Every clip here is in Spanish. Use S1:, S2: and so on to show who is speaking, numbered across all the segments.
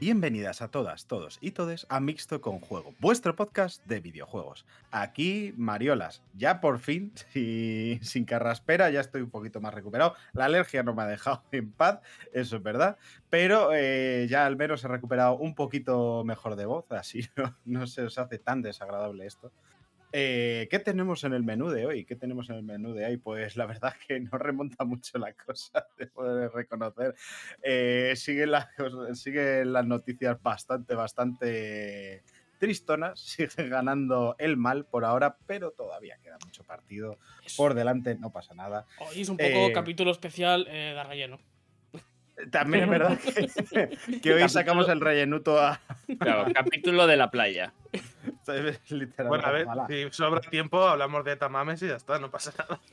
S1: Bienvenidas a todas, todos y todes a Mixto con Juego, vuestro podcast de videojuegos. Aquí, Mariolas, ya por fin, si- sin carraspera, ya estoy un poquito más recuperado. La alergia no me ha dejado en paz, eso es verdad, pero eh, ya al menos he recuperado un poquito mejor de voz, así no, no se os hace tan desagradable esto. Eh, ¿Qué tenemos en el menú de hoy? ¿Qué tenemos en el menú de hoy? Pues la verdad que no remonta mucho la cosa, de reconocer. Eh, siguen, las, siguen las noticias bastante, bastante tristonas. Sigue ganando el mal por ahora, pero todavía queda mucho partido
S2: Es-
S1: por delante, no pasa nada.
S2: Hoy es un poco
S1: Eh,
S2: capítulo especial eh, de relleno.
S1: También es verdad que, que hoy sacamos el rellenuto a...
S3: Claro, capítulo de la playa.
S1: literalmente,
S4: Bueno, a ver, si sobra tiempo, hablamos de tamames y ya está, no pasa nada.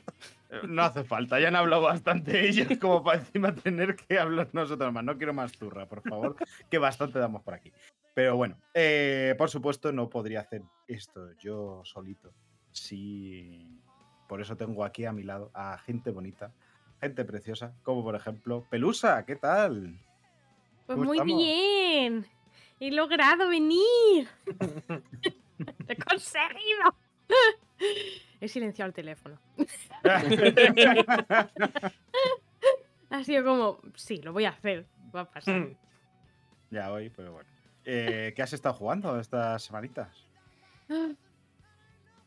S1: No hace falta, ya han hablado bastante ellos como para encima tener que hablar nosotros más. No quiero más turra, por favor, que bastante damos por aquí. Pero bueno, eh, por supuesto no podría hacer esto yo solito. Sí, por eso tengo aquí a mi lado a gente bonita, gente preciosa, como por ejemplo Pelusa, ¿qué tal?
S5: Pues
S1: ¿Cómo
S5: muy
S1: estamos?
S5: bien. He logrado venir. Lo he conseguido. He silenciado el teléfono. Ha sido como, sí, lo voy a hacer. Va a pasar.
S1: ya hoy, pero bueno. Eh, ¿Qué has estado jugando estas semanitas?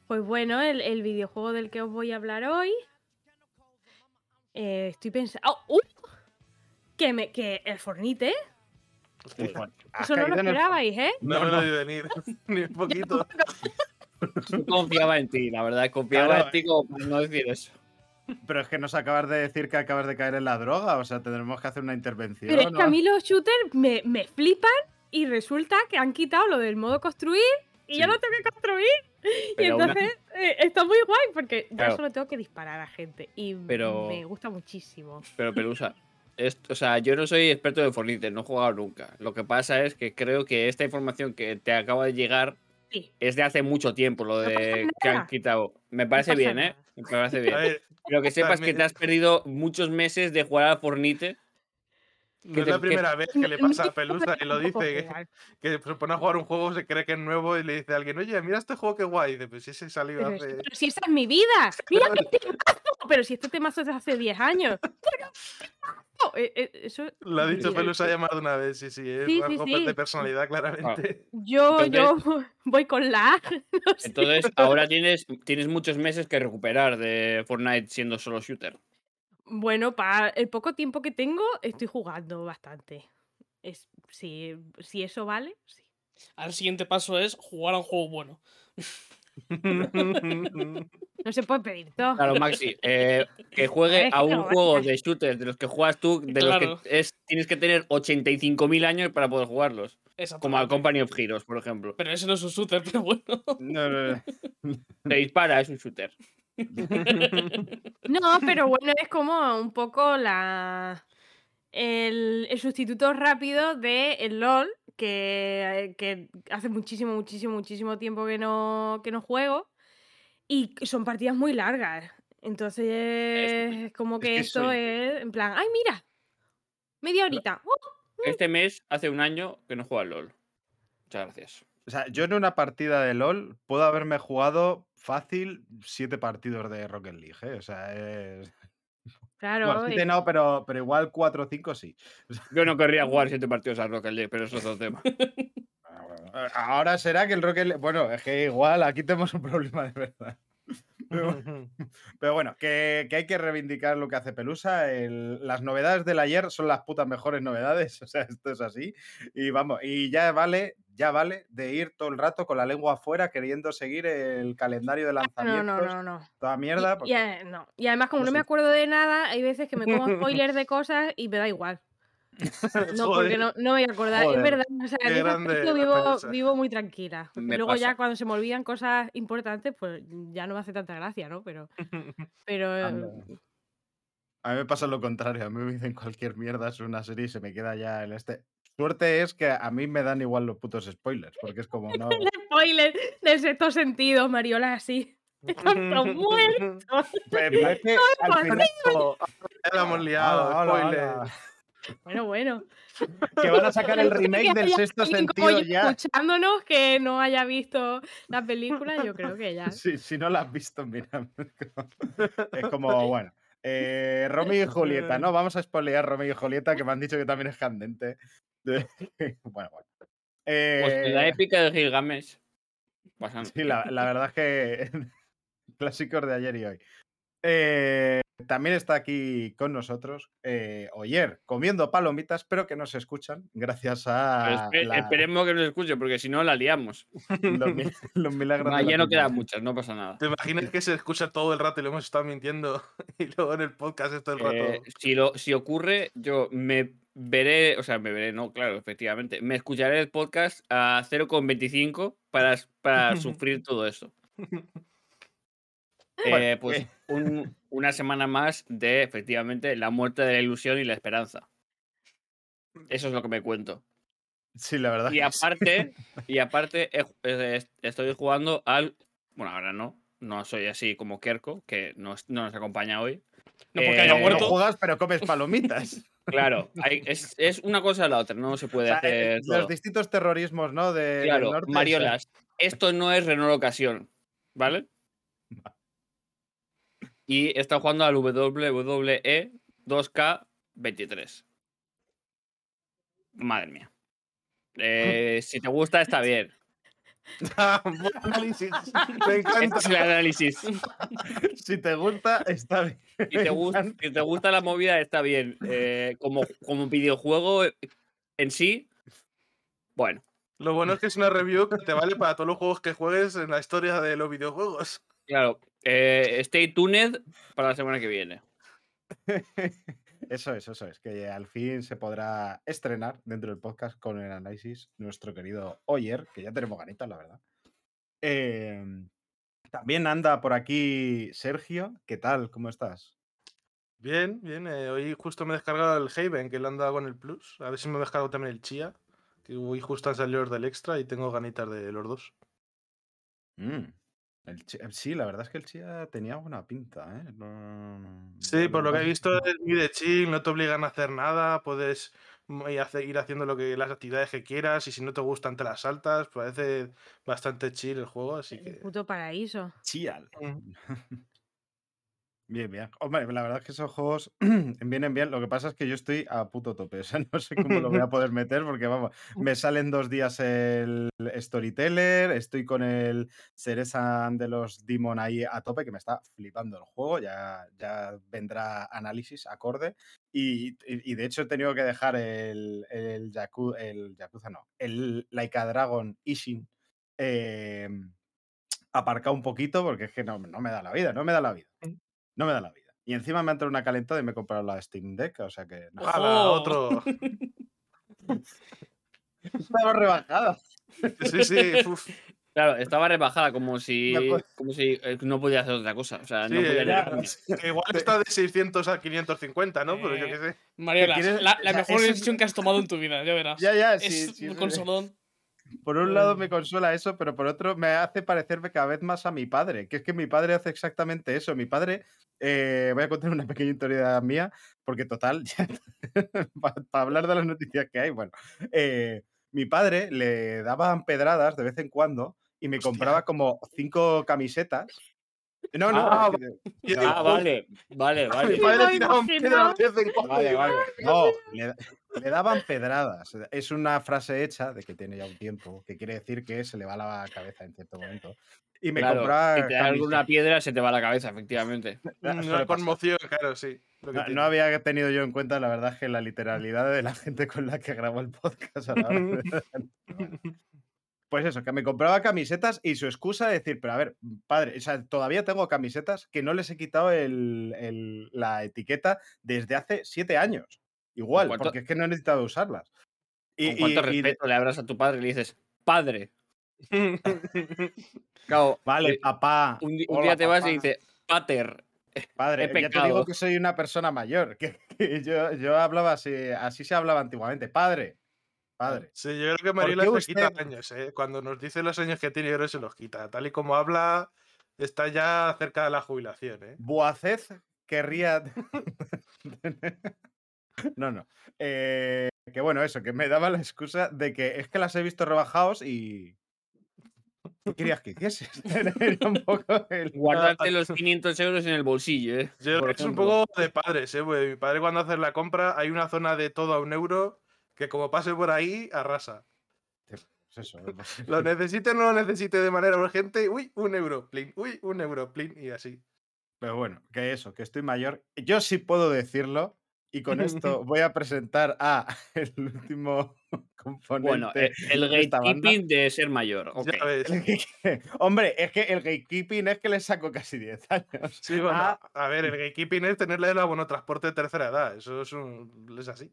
S5: Pues bueno, el, el videojuego del que os voy a hablar hoy. eh, estoy pensando. ¡Oh! ¡Uh! Que, me, que el Fornite.
S1: Has
S5: Eso no lo esperabais, ¿eh?
S4: No,
S1: No,
S4: me
S1: no.
S4: lo venir, ni un poquito.
S3: Yo confiaba en ti, la verdad. Confiaba
S1: Claro.
S3: en ti como para no decir eso.
S1: Pero es que nos acabas de decir que acabas de caer en la droga, o sea, tendremos que hacer una intervención.
S5: Pero es que a mí los shooters me, me flipan y resulta que han quitado lo del modo construir y ya
S1: Sí.
S5: no tengo que construir. y
S3: una-
S5: entonces eh, está muy guay porque ya
S3: Claro.
S5: solo tengo que disparar a gente y
S3: Pero-
S5: me gusta muchísimo.
S3: Pero Pelusa, esto- o sea, yo no soy experto de Fortnite, no he jugado nunca. Lo que pasa es que creo que esta información que te acaba de llegar
S5: Sí.
S3: es de hace mucho tiempo, lo de que han quitado. Me parece bien, ¿eh? Me parece bien.
S4: ver,
S3: Pero que sepas que te has perdido muchos meses de jugar a Fortnite.
S4: no es la
S3: que-
S4: primera vez que le pasa a Pelusa y lo dice, que, que se pone a jugar un juego, se cree que es nuevo y le dice a alguien, oye, mira este juego que guay. Y dice, pues ese salió hace...
S5: pero si esa es mi vida. Mira temazo. Pero si este temazo es de hace 10 años. No, eh, eh, eso,
S4: Lo ha dicho
S5: Sí,
S4: Pelusa ya más de una vez, sí, sí, es
S5: Sí, sí,
S4: algo
S5: sí.
S4: de personalidad, claramente.
S5: yo,
S3: Entonces-
S5: yo voy con la A. no sé.
S3: Entonces, ahora tienes, tienes muchos meses que recuperar de Fortnite siendo solo shooter.
S5: Bueno, para el poco tiempo que tengo, estoy jugando bastante. Es, si, si eso vale, sí.
S2: Ahora el siguiente paso es jugar a un juego bueno.
S5: No se puede pedir todo.
S3: Claro, Maxi, eh, que juegue a un juego de shooters de los que juegas tú, de
S2: Claro.
S3: los que es, tienes que tener 85.000 años para poder jugarlos. Como al. Company of Heroes, por ejemplo.
S2: Pero ese no es un shooter, pero bueno.
S1: No, no, no.
S3: Te dispara, es un shooter.
S5: No, pero bueno, es como un poco la el, el sustituto rápido de el LOL, que, que hace muchísimo, muchísimo, muchísimo tiempo que no, que no juego. Y son partidas muy largas. Entonces, es como que
S1: que
S5: esto
S1: soy-
S5: es en plan, ¡ay, mira! Media horita. ¡uh!
S3: Este mes hace un año que no juega al LOL. Muchas gracias.
S1: O sea, yo en una partida de LOL puedo haberme jugado fácil siete partidos de Rocket League, ¿eh? O sea, es...
S5: Claro,
S1: Bueno, siete
S5: y-
S1: no, pero, pero igual cuatro o cinco sí.
S3: Yo no querría jugar siete partidos al Rocket League, pero eso es otro tema.
S1: Ah, bueno. Ahora será que el Rocket League... Bueno, es que igual aquí tenemos un problema de verdad. Pero, pero bueno, que, que hay que reivindicar lo que hace Pelusa. el- las novedades del ayer son las putas mejores novedades. O sea, esto es así. Y vamos, y ya vale, ya vale de ir todo el rato con la lengua afuera queriendo seguir el calendario de
S5: no,
S1: lanzamientos.
S5: no, no, no.
S1: Toda
S5: Y-
S1: mierda.
S5: Y,
S1: porque-
S5: eh, no. y además, como
S1: Yo
S5: no me acuerdo de nada, hay veces que me como spoilers de cosas y me da igual. No, porque no, no me voy a acordar.
S1: Joder,
S5: Es verdad. O sea, en aspecto vivo, vivo muy tranquila.
S3: Me
S5: Luego ya
S3: pasa.
S5: cuando se me olvidan cosas importantes, pues ya no me hace tanta gracia, ¿no? Pero, pero eh,
S1: Anda. A mí me pasa lo contrario. A mí me dicen cualquier mierda es una serie y se me queda ya el este. Suerte es que a mí me dan igual los putos spoilers, porque es como no.
S5: el spoiler del sexto sentido, Mariola, así. Están todos muertos.
S1: Pero es que al final.
S4: Ya la hemos liado,
S1: Hola, hola,
S4: spoiler.
S1: hola.
S5: Bueno, bueno.
S1: Que van a sacar el remake del sexto sentido
S5: yo
S1: ya.
S5: Escuchándonos que no haya visto la película, yo creo que ya.
S1: Sí, si no la has visto, mira. Es como, bueno. Eh, Romeo y Julieta, ¿no? Vamos a spoilear Romeo y Julieta, que me han dicho que también es candente. bueno, bueno.
S3: Pues la
S1: Eh,
S3: épica de Gilgamesh. Pasan.
S1: Sí, la, la verdad es que clásicos de ayer y hoy. Eh, también está aquí con nosotros eh, Oyer, comiendo palomitas, pero que no se escuchan gracias a
S3: espe-
S1: la-
S3: Esperemos que nos escuche, porque si no la liamos.
S1: los, mi- los milagros. La
S3: ya no quedan muchas, no pasa nada.
S4: ¿Te imaginas que se escucha todo el rato y lo hemos estado mintiendo? Y luego en el podcast es todo el rato.
S3: Eh, si, lo, si ocurre, yo me veré, o sea, me veré, no, claro, efectivamente. Me escucharé el podcast a 0,25 para, para sufrir todo eso. Eh, pues
S1: eh.
S3: un- una semana más de, efectivamente, la muerte de la ilusión y la esperanza. Eso es lo que me cuento.
S1: Sí, la verdad.
S3: Y
S1: sí.
S3: aparte, y aparte eh, est- estoy jugando al. Bueno, ahora no. No soy así como Kerko, que no, no nos acompaña hoy.
S2: No porque
S3: Eh,
S2: haya
S1: No
S2: muerto.
S1: juegas, pero comes palomitas.
S3: Claro, hay- es, es una cosa a la otra, no se
S1: O
S3: puede
S1: sea, eh,
S3: hacer.
S1: los
S3: todo.
S1: distintos terrorismos, ¿no? De, del
S3: Claro,
S1: norte,
S3: Mariolas, esto no es Renault Ocasión, ¿vale? Y estado jugando al WWE 2K23. Madre mía. Eh, si te gusta, está bien.
S4: Ah, buen análisis. Me
S3: Este es el análisis.
S1: Si te gusta, está bien.
S3: Si te, gusta, si te gusta la movida, está bien. Eh, como, como videojuego en sí, bueno.
S4: Lo bueno es que es una review que te vale para todos los juegos que juegues en la historia de los videojuegos.
S3: Claro, eh, stay tuned para la semana que viene.
S1: Eso es, eso es, que al fin se podrá estrenar dentro del podcast con el análisis nuestro querido Oyer, que ya tenemos ganitas, la verdad. Em, también anda por aquí Sergio, ¿qué tal? ¿Cómo estás?
S4: Bien, bien. eh, hoy justo me he descargado el Haven, que le han dado con el Plus. A ver si me he descargado también el Chia. Que hoy justo han salido los del extra y tengo ganitas de los dos.
S1: Mm, el eh, sí, la verdad es que el Chia tenía buena pinta, ¿eh? No-
S4: Sí, por lo que he visto es muy de chill, no te obligan a hacer nada, puedes mm, ir haciendo lo que las actividades que quieras y si no te gustan te las saltas, parece bastante chill el juego, así
S5: El
S4: que
S5: puto paraíso.
S1: Chial.
S4: Mm.
S1: Bien, bien. Hombre, la verdad es que esos juegos vienen bien. Lo que pasa es que yo estoy a puto tope. O sea, no sé cómo lo voy a poder meter porque, vamos, me salen dos días el Storyteller, estoy con el Ceresan de los Demon ahí a tope, que me está flipando el juego. Ya, ya vendrá análisis acorde. Y, y- de hecho he tenido que dejar el, el, Yaku- el Yakuza, no, el Laika Dragon Ishin eh, aparcado un poquito porque es que no, no me da la vida, no me da la vida. No me da la vida. Y encima me ha entrado una calentada y me he comprado la Steam Deck, o sea que. No.
S4: ¡Hala,
S2: ¡Ojo!
S4: otro!
S1: Estaba rebajada.
S4: Sí, sí, uf.
S3: Claro, estaba rebajada como si,
S1: acuerdo.
S3: como si eh, no podía hacer otra cosa. O sea, no
S4: Sí,
S3: podía
S4: ya, que igual está de 600 a 550, ¿no? Pero yo qué sé.
S2: Mariola,
S1: quieres-
S2: la, la
S1: o sea,
S2: mejor decisión que has tomado en tu vida, ya verás.
S1: Ya, ya,
S2: es
S1: sí, sí,
S2: un
S1: sí.
S2: consolón.
S1: Por un lado me consuela eso, pero por otro me hace parecerme cada vez más a mi padre, que es que mi padre hace exactamente eso. Mi padre, eh, voy a contar una pequeña historia mía, porque total, para hablar de las noticias que hay, bueno, eh, mi padre le daban pedradas de vez en cuando y me
S4: Hostia.
S1: compraba como cinco camisetas. No, no,
S4: Ah,
S1: no,
S3: Ah, vale, vale,
S4: a mi
S3: vale.
S4: padre de vez en cuando.
S1: Vale, vale. No, le, le daban pedradas. Es una frase hecha de que tiene ya un tiempo, que quiere decir que se le va la cabeza en cierto momento. Y me
S3: Claro,
S1: compraba.
S3: si te da alguna piedra, se te va la cabeza, efectivamente.
S1: Ah,
S4: Una
S1: pasar.
S4: conmoción, claro, sí.
S1: No, no había tenido yo en cuenta, la verdad, que la literalidad de la gente con la que grabo el podcast. a la hora de- Pues eso, que me compraba camisetas y su excusa de decir, pero a ver, padre, o sea, todavía tengo camisetas que no les he quitado el- el- la etiqueta desde hace siete años. Igual,
S3: cuánto-
S1: porque es que no he necesitado usarlas. Y,
S3: Con cuánto
S1: y- y de-
S3: respeto le abras a tu padre y le dices, padre. Claro,
S1: Vale,
S3: eh,
S1: papá.
S3: un, di- un
S1: hola,
S3: día te vas
S1: papá,
S3: y dices, pater.
S1: Padre,
S3: he
S1: ya te digo que soy una persona mayor. Que, que yo, yo hablaba así, así se hablaba antiguamente. Padre, padre.
S4: Sí, yo creo que
S1: ¿Por
S4: Mariola
S1: qué
S4: se quita años, ¿eh? Cuando nos dice los años que tiene, yo creo que se los quita. Tal y como habla, está ya cerca de la jubilación, ¿eh?
S1: Boacez querría. no, no. Eh, que bueno, eso, que me daba la excusa de que es que las he visto rebajados y. ¿Qué querías que hicieses? Era un poco el-
S3: Guardarte los 500 euros en el bolsillo, ¿eh?
S4: Yo creo
S3: Por
S4: que es un poco de padres, ¿eh? Porque mi padre cuando hace la compra hay una zona de todo a un euro que como pase por ahí, arrasa.
S1: Pues eso, pues-
S4: Lo necesite o no lo necesite de manera urgente, uy, un euro, plin, uy, un euro, plin, y así.
S1: Pero bueno, que eso, que estoy mayor. Yo sí puedo decirlo. Y con esto voy a presentar a el último componente.
S3: Bueno, el gatekeeping de ser mayor.
S1: El Hombre, es que el gatekeeping es que le saco casi 10 años.
S4: Sí, bueno,
S1: Ah,
S4: a ver, el gatekeeping es tenerle el abono transporte de tercera edad. Eso es, un, es así.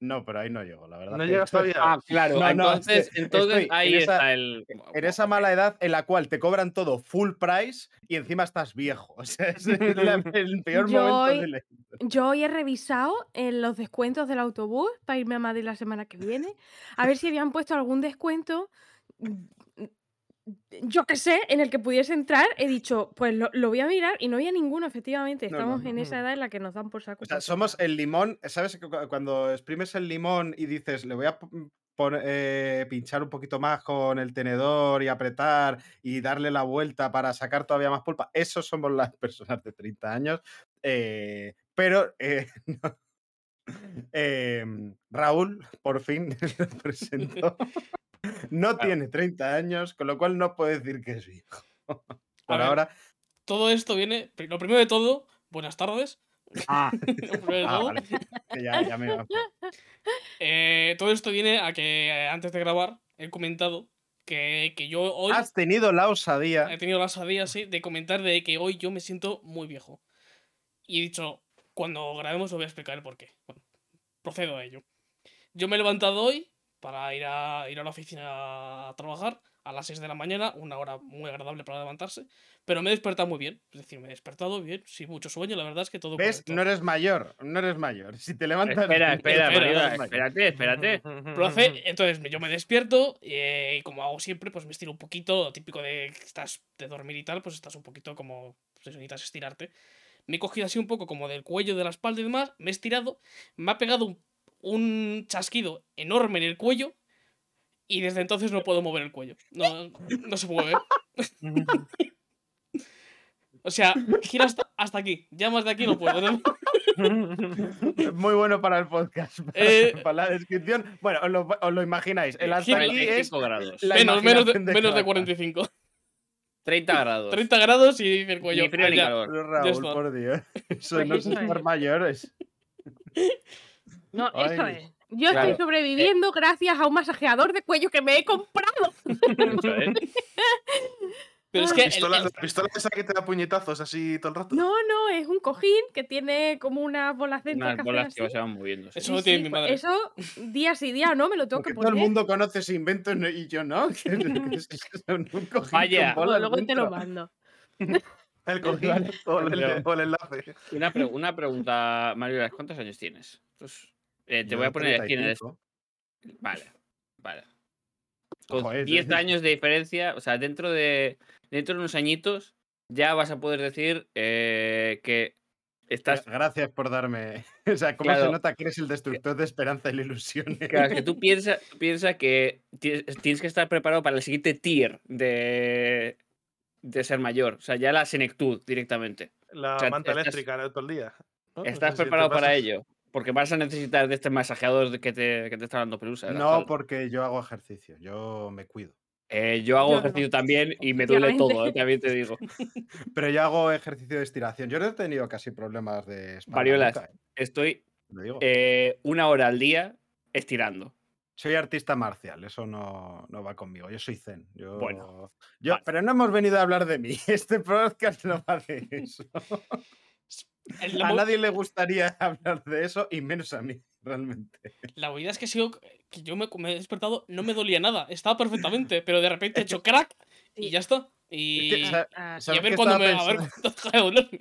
S1: No, pero ahí no llego, la verdad.
S4: No llegas todavía.
S3: Ah, claro.
S1: No,
S3: entonces, entonces ahí
S1: en esa-
S3: está el.
S1: En esa mala edad en la cual te cobran todo full price y encima estás viejo. O sea, es el peor
S5: Yo
S1: momento
S5: hoy-
S1: de la-
S5: Yo hoy he revisado en los descuentos del autobús para irme a Madrid la semana que viene. A ver si habían puesto algún descuento. Yo qué sé, en el que pudiese entrar, he dicho, pues lo, lo voy a mirar y no había ninguno, efectivamente.
S1: No, no.
S5: Estamos en esa edad en la que nos dan por saco.
S1: O sea,
S5: cualquier
S1: somos el limón. ¿Sabes? que cu- Cuando exprimes el limón y dices, le voy a eh, pinchar un poquito más con el tenedor y apretar y darle la vuelta para sacar todavía más pulpa. Esos somos las personas de 30 años. eh, pero eh, no. Em, Raúl, por fin, lo presento. No
S3: Claro.
S1: tiene 30 años, con lo cual no puede decir que es viejo. Por
S2: ver,
S1: ahora.
S2: Todo esto viene. Lo primero de todo, buenas tardes.
S1: Ah, ah, vale. ya, ya me
S2: eh, todo esto viene a que eh, antes de grabar he comentado que, que yo hoy
S1: Has tenido la osadía.
S2: he tenido la osadía sí, de comentar de que hoy yo me siento muy viejo. Y he dicho, cuando grabemos lo voy a explicar el por qué. Bueno, procedo a ello. Yo me he levantado hoy para ir a, ir a la oficina a trabajar a las 6 de la mañana, una hora muy agradable para levantarse, pero me he despertado muy bien. Es decir, me he despertado bien, sin mucho sueño, la verdad es que todo
S1: ¿Ves?
S2: correcto.
S1: No eres mayor, no eres mayor. Si te levantas.
S3: Espera, espera,
S2: Espera,
S3: espérate, espérate.
S2: Entonces yo me despierto eh, y como hago siempre, pues me estiro un poquito, lo típico de que estás de dormir y tal, pues estás un poquito como, pues necesitas estirarte. Me he cogido así un poco como del cuello, de la espalda y demás, me he estirado, me ha pegado un, un chasquido enorme en el cuello y desde entonces no puedo mover el cuello. No, no se mueve. O sea, gira hasta, hasta aquí, ya más de aquí no puedo. ¿no?
S1: Muy bueno para el podcast. Para,
S2: Eh,
S1: para la descripción. Bueno, os lo, os lo imagináis. El hasta
S2: Gira-
S1: aquí es
S3: 45 grados.
S2: Menos, menos, de,
S1: de
S2: menos de
S1: Crackman.
S2: 45.
S3: 30 grados.
S2: 30 grados y el cuello.
S3: Ni frío calor.
S1: Pero Raúl, por Dios. Eso no es. mayores.
S5: No, eso
S1: Ay.
S5: es. Yo
S3: Claro.
S5: estoy sobreviviendo gracias a un masajeador de cuello que me he comprado.
S3: Eso es.
S2: Pero es que el-
S4: Pistola,
S2: el-
S4: la pistola esa que te da puñetazos así todo el rato.
S5: No, no, es un cojín que tiene como unas bolas dentro
S3: Unas bolas que se van moviendo. sí.
S2: Eso lo tiene mi
S5: pues
S2: madre.
S5: Eso día sí día no, me lo tengo
S1: Porque
S5: que
S1: todo el
S5: poner.
S1: mundo conoce ese invento no- y yo no. Que es- es un cojín
S3: Vaya.
S1: con
S5: Luego-
S1: bolas
S5: luego te lo mando.
S4: El cojín o, el, el enlace.
S3: Una, pre- una pregunta, Mario, ¿cuántos años tienes? Eh, te
S1: Yo
S3: voy a poner aquí en el...
S1: 35.
S3: Vale, vale. Con
S1: Joder,
S3: 10
S1: sí.
S3: años de diferencia, o sea, dentro de, dentro de unos añitos, ya vas a poder decir eh, que estás...
S1: Gracias por darme. O sea, cómo
S3: Claro.
S1: se nota que eres el destructor de esperanza y la ilusión.
S3: Claro, que tú piensas piensa que ti- tienes que estar preparado para el siguiente tier de, de ser mayor. O sea, ya la senectud directamente.
S4: La
S3: O sea,
S4: manta
S3: estás-
S4: eléctrica todo el día. ¿no?
S3: ¿Estás
S4: si
S3: preparado para ello? Porque vas a necesitar de este masajeador que te, que te está dando pelusa.
S1: No, porque yo hago ejercicio, yo me cuido.
S3: Eh, yo hago
S5: Yo no.
S3: ejercicio también y me duele todo, eh, también te digo.
S1: Pero yo hago ejercicio de estiración. Yo no he tenido casi problemas de espalda.
S3: Variolas.
S1: nunca, eh,
S3: Estoy eh, una hora al día estirando.
S1: Soy artista marcial, eso no, no va conmigo. Yo soy zen. Yo,
S3: Bueno,
S1: yo,
S3: vale.
S1: pero no hemos venido a hablar de mí. Este podcast no va de eso. A nadie le gustaría hablar de eso y menos a mí, realmente.
S2: la movida es que sigo. Que yo me, me he despertado, no me dolía nada. Estaba perfectamente, pero de repente he hecho crack y ya está.
S1: Es
S2: Y,
S1: que, o sea,
S5: Ah,
S2: y
S1: ¿sabes
S2: a ver cuándo me. A ver
S1: pensando?
S2: deja de dolerme.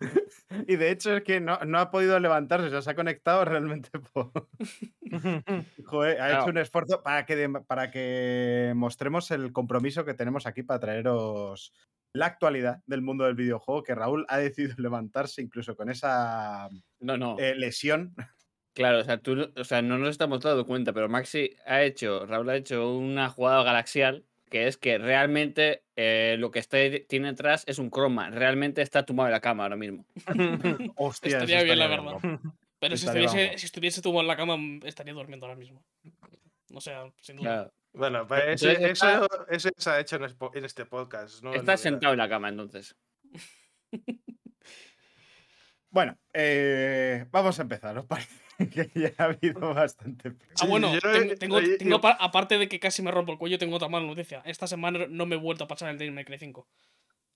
S1: Y de hecho es que no, no ha podido levantarse, o sea, se ha conectado realmente por... Joder, ha
S3: Claro.
S1: hecho un esfuerzo para que, de- para que mostremos el compromiso que tenemos aquí para traeros la actualidad del mundo del videojuego, que Raúl ha decidido levantarse incluso con esa
S3: No, no.
S1: eh, lesión.
S3: Claro, o sea, tú, no- o sea, no nos estamos dando cuenta, pero Maxi ha hecho, Raúl ha hecho una jugada galaxial, que es que realmente eh, lo que está, tiene atrás es un croma. Realmente está tumbado en la cama ahora mismo.
S1: Hostia,
S2: Estaría bien, la verdad. Pero si estuviese, si estuviese tumbado en la cama, mm, estaría durmiendo ahora mismo. O sea, sin duda.
S3: Claro.
S4: Bueno, pues
S3: Entonces
S4: ese-
S3: está-
S4: eso, eso ya se ha hecho en, este podcast. No es
S3: Está
S4: novedad.
S3: sentado en la cama entonces.
S1: Bueno, eh, vamos a empezar, ¿os parece? que ya ha habido bastante.
S2: Ah,
S4: Sí,
S2: bueno, tengo, tengo- aparte de que casi me rompo el cuello, tengo otra mala noticia. Esta semana no me he vuelto a pasar el Devil May Cry 5.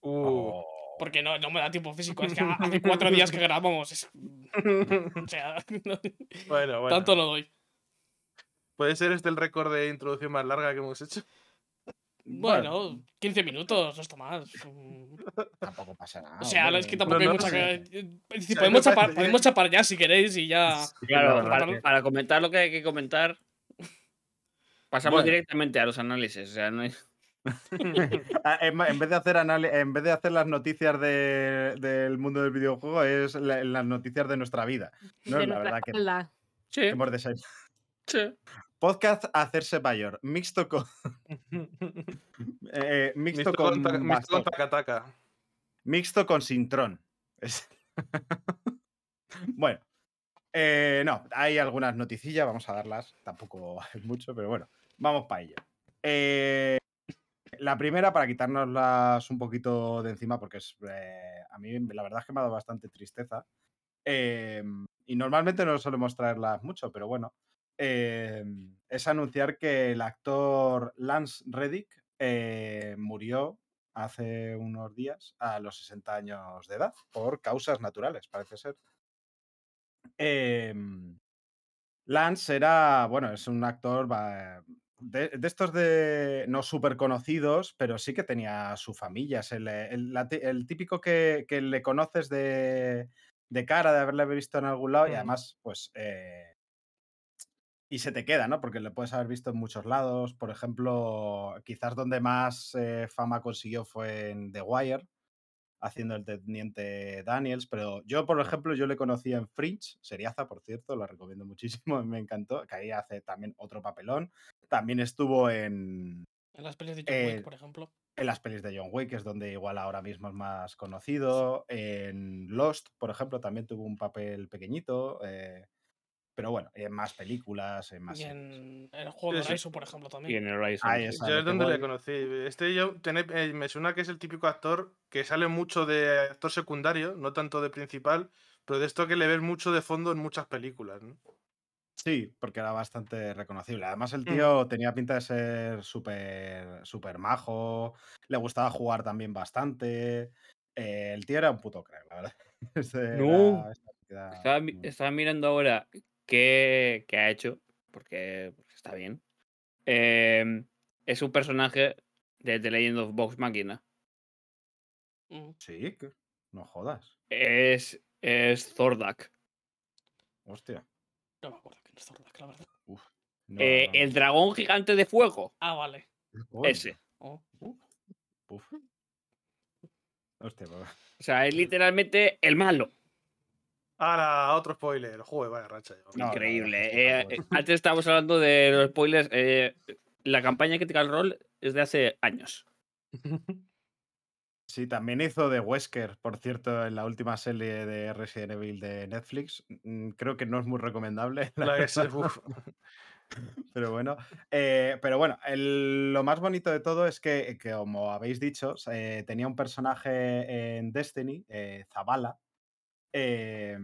S4: Uh,
S1: Oh.
S2: Porque no, no me da tiempo físico. Es que ha- hace cuatro días que grabamos. es- o sea, no-
S4: bueno, bueno.
S2: tanto no doy.
S4: ¿Puede ser este el récord de introducción más larga que hemos hecho?
S2: Bueno, 15 minutos, no está más.
S1: Tampoco pasa nada.
S2: O sea,
S1: hombre.
S2: es que tampoco
S4: no,
S2: hay
S4: no,
S2: mucha.
S4: sí.
S2: que- eh, si podemos, chapar, podemos chapar ya si queréis y ya.
S3: Claro,
S1: la
S3: para, comentar lo que hay que comentar, pasamos
S1: Bueno.
S3: directamente a los análisis. O sea, no hay-
S1: Ah, En vez de hacer en vez de hacer las noticias de- del mundo del videojuego, es la- las noticias de nuestra vida. No,
S5: de
S1: la verdad que.
S3: Sí,
S1: que hemos desay-
S3: sí.
S1: Podcast hacerse mayor, mixto con. eh, mixto,
S4: Mixto
S1: con.
S4: con, mixto con tacataca.
S1: mixto con Sintrón. Bueno. eh, no, hay algunas noticias, vamos a darlas. Tampoco hay mucho, pero bueno, vamos para ello. Eh, la primera, para quitárnoslas un poquito de encima, porque es, eh, a mí la verdad es que me ha dado bastante tristeza. Eh, y normalmente no solemos traerlas mucho, pero bueno. Eh, es anunciar que el actor Lance Reddick eh, murió hace unos días a los 60 años de edad por causas naturales, parece ser. Em, Lance era, bueno, es un actor de, de estos de no súper conocidos, pero sí que tenía su familia. Es el, típico que, que le conoces de, de cara, de haberle visto en algún lado y además, pues... eh, y se te queda, ¿no? Porque le puedes haber visto en muchos lados. Por ejemplo, quizás donde más eh, fama consiguió fue en The Wire, haciendo el teniente Daniels. Pero yo, por ejemplo, yo le conocí en Fringe, seriaza, por cierto, la recomiendo muchísimo, me encantó, que ahí hace también otro papelón. También estuvo en,
S2: En las pelis de John
S1: Eh,
S2: Wick, por ejemplo.
S1: en las pelis de John Wick, que es donde igual ahora mismo es más conocido. En Lost, por ejemplo, también tuvo un papel pequeñito. eh, pero bueno, en más películas, en más
S2: Y en el juego de. Horizon, por ejemplo,
S3: Y
S2: también.
S3: en Horizon.
S1: Ahí está.
S4: Yo es donde le conocí. Este yo tené- eh, me suena que es el típico actor que sale mucho de actor secundario, no tanto de principal, pero de esto que le ves mucho de fondo en muchas películas. ¿no?
S1: Sí, porque era bastante reconocible. Además, el
S4: Mm.
S1: tío tenía pinta de ser súper súper majo, le gustaba jugar también bastante. eh, el tío era un puto crack, la verdad.
S3: No.
S1: era-
S3: estaba mirando ahora qué, qué ha hecho, porque porque está bien. Em, es un personaje de The Legend of Vox Machina.
S2: Mm.
S1: Sí, que- no jodas.
S3: Es, es Zordak.
S1: Hostia.
S2: No me acuerdo quién es Zordak, la verdad.
S1: No,
S3: Eh,
S1: no,
S3: el dragón gigante de fuego.
S2: Ah, vale.
S3: Ese.
S2: Oh.
S1: Hostia, pues,
S3: O sea, es literalmente el malo.
S4: Ahora, otro spoiler. Joder, vaya racha.
S1: No,
S3: Increíble. Eh,
S1: tampoco-
S3: eh, antes estábamos hablando de los spoilers. eh, la campaña Critical Role es de hace años.
S1: Sí, también hizo de Wesker, por cierto, en la última serie de Resident Evil de Netflix. Mm, Creo que no es muy recomendable. la
S4: La.
S1: Pero bueno, eh, pero bueno, el- lo más bonito de todo es que, que, como habéis dicho, eh, tenía un personaje en Destiny, eh, Zavala, eh,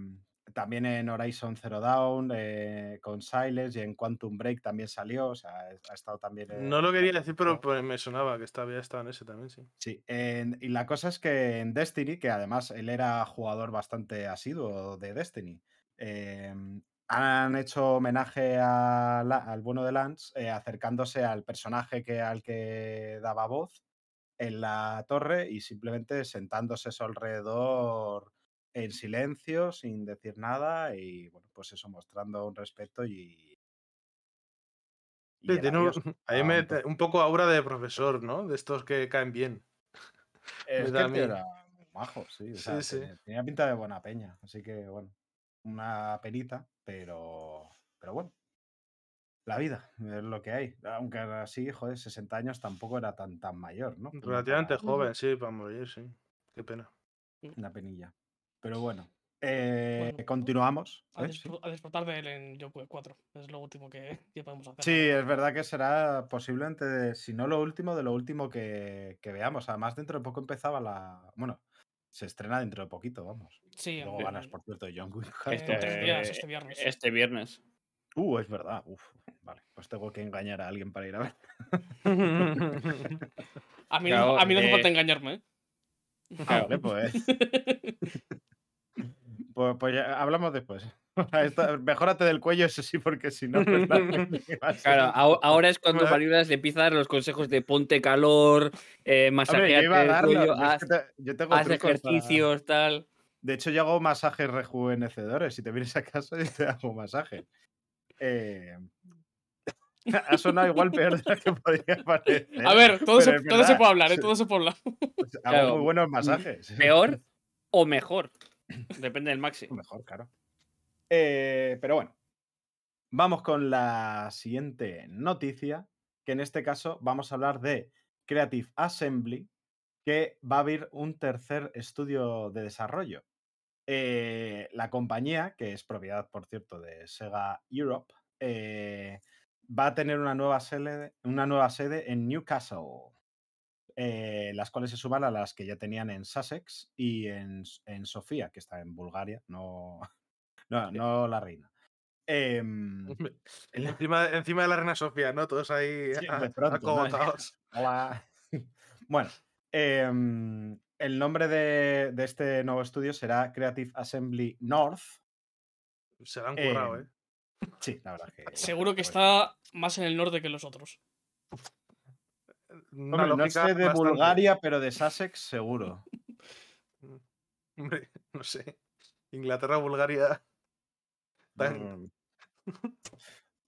S1: también en Horizon Zero Dawn, eh, con Siles y en Quantum Break también salió, o sea, ha estado también...
S4: No
S1: en-
S4: lo quería decir, pero pues, me sonaba que estaba, había estado en ese también, sí.
S1: Sí, en- y la cosa es que en Destiny, que además él era jugador bastante asiduo de Destiny, eh, han hecho homenaje a la- al bueno de Lance eh, acercándose al personaje que, al que daba voz en la torre y simplemente sentándose a su alrededor en silencio, sin decir nada y bueno, pues eso, mostrando un respeto y... y
S4: Sí,
S1: el
S4: tiene un, ahí me-
S1: un
S4: poco aura de profesor, ¿no? De estos que caen bien.
S1: Es que era majo, sí. o
S4: Sí,
S1: sea,
S4: sí.
S1: Tenía, tenía pinta de buena peña. Así que, bueno, una penita, pero, pero bueno. La vida es lo que hay. Aunque así, joder, 60 años tampoco era tan, tan mayor, ¿no?
S4: Relativamente
S1: para-
S4: joven, sí, para morir, sí. Qué pena.
S1: Una penilla. Pero bueno. eh,
S2: Bueno,
S1: continuamos.
S2: A,
S1: ¿eh? Sí.
S2: a disfrutar de él en Yopue 4. Es lo último que, que podemos hacer.
S1: Sí, es verdad que será posiblemente, de- si no lo último, de lo último que, que veamos. Además, dentro de poco empezaba la. Bueno, se estrena dentro de poquito, vamos.
S2: Sí,
S1: Luego ganas, por cierto, de John Wick.
S3: Este,
S2: días, este viernes.
S3: Este viernes.
S1: Uh, es verdad. Uf, vale, pues tengo que engañar a alguien para ir a ver.
S2: A mí,
S3: Claro,
S2: a mí no
S3: eh,
S2: falta engañarme, ¿eh?
S1: Ah, vale, pues, pues, pues ya hablamos después. Esto- mejórate del cuello, eso sí, porque si no. pues,
S3: Claro, aho- ahora es cuando
S4: Bueno.
S3: Mariolas le empieza a dar los consejos de ponte calor, eh,
S1: Hombre, yo
S3: el cuello, haz,
S1: te- yo tengo
S3: haz
S1: para-
S3: ejercicios, tal.
S1: De hecho, yo hago masajes rejuvenecedores. Si te vienes a casa, yo te hago masaje. Eh, Ha sonado igual peor de lo que podría parecer.
S2: A ver, todo, se, todo puede hablar, ¿eh? Todo se puede hablar.
S1: Pues
S3: Claro,
S1: muy buenos masajes.
S3: Peor o mejor. Depende del maxi.
S1: Mejor, claro. Eh, pero bueno, vamos con la siguiente noticia, que en este caso vamos a hablar de Creative Assembly, que va a abrir un tercer estudio de desarrollo. Eh, la compañía, que es propiedad, por cierto, de Sega Europe, eh, va a tener una nueva sede, una nueva sede en Newcastle, eh, las cuales se suman a las que ya tenían en Sussex y en, en Sofía, que está en Bulgaria, no, no, no la reina. Em,
S4: encima, encima de la reina Sofía, ¿no? Todos ahí
S1: Sí,
S4: a-
S1: de pronto, ¿no?
S4: acogotados.
S1: Hola. Bueno, em, el nombre de, de este nuevo estudio será Creative Assembly North.
S4: Se la han currado,
S1: Em,
S4: ¿eh?
S1: Sí, la verdad es que.
S2: Seguro que está más en el norte que los otros.
S4: Una
S1: hombre, no sé de
S4: bastante-
S1: Bulgaria, pero de Sussex seguro.
S4: Hombre, no sé. Inglaterra, Bulgaria. Tan-
S1: Mm.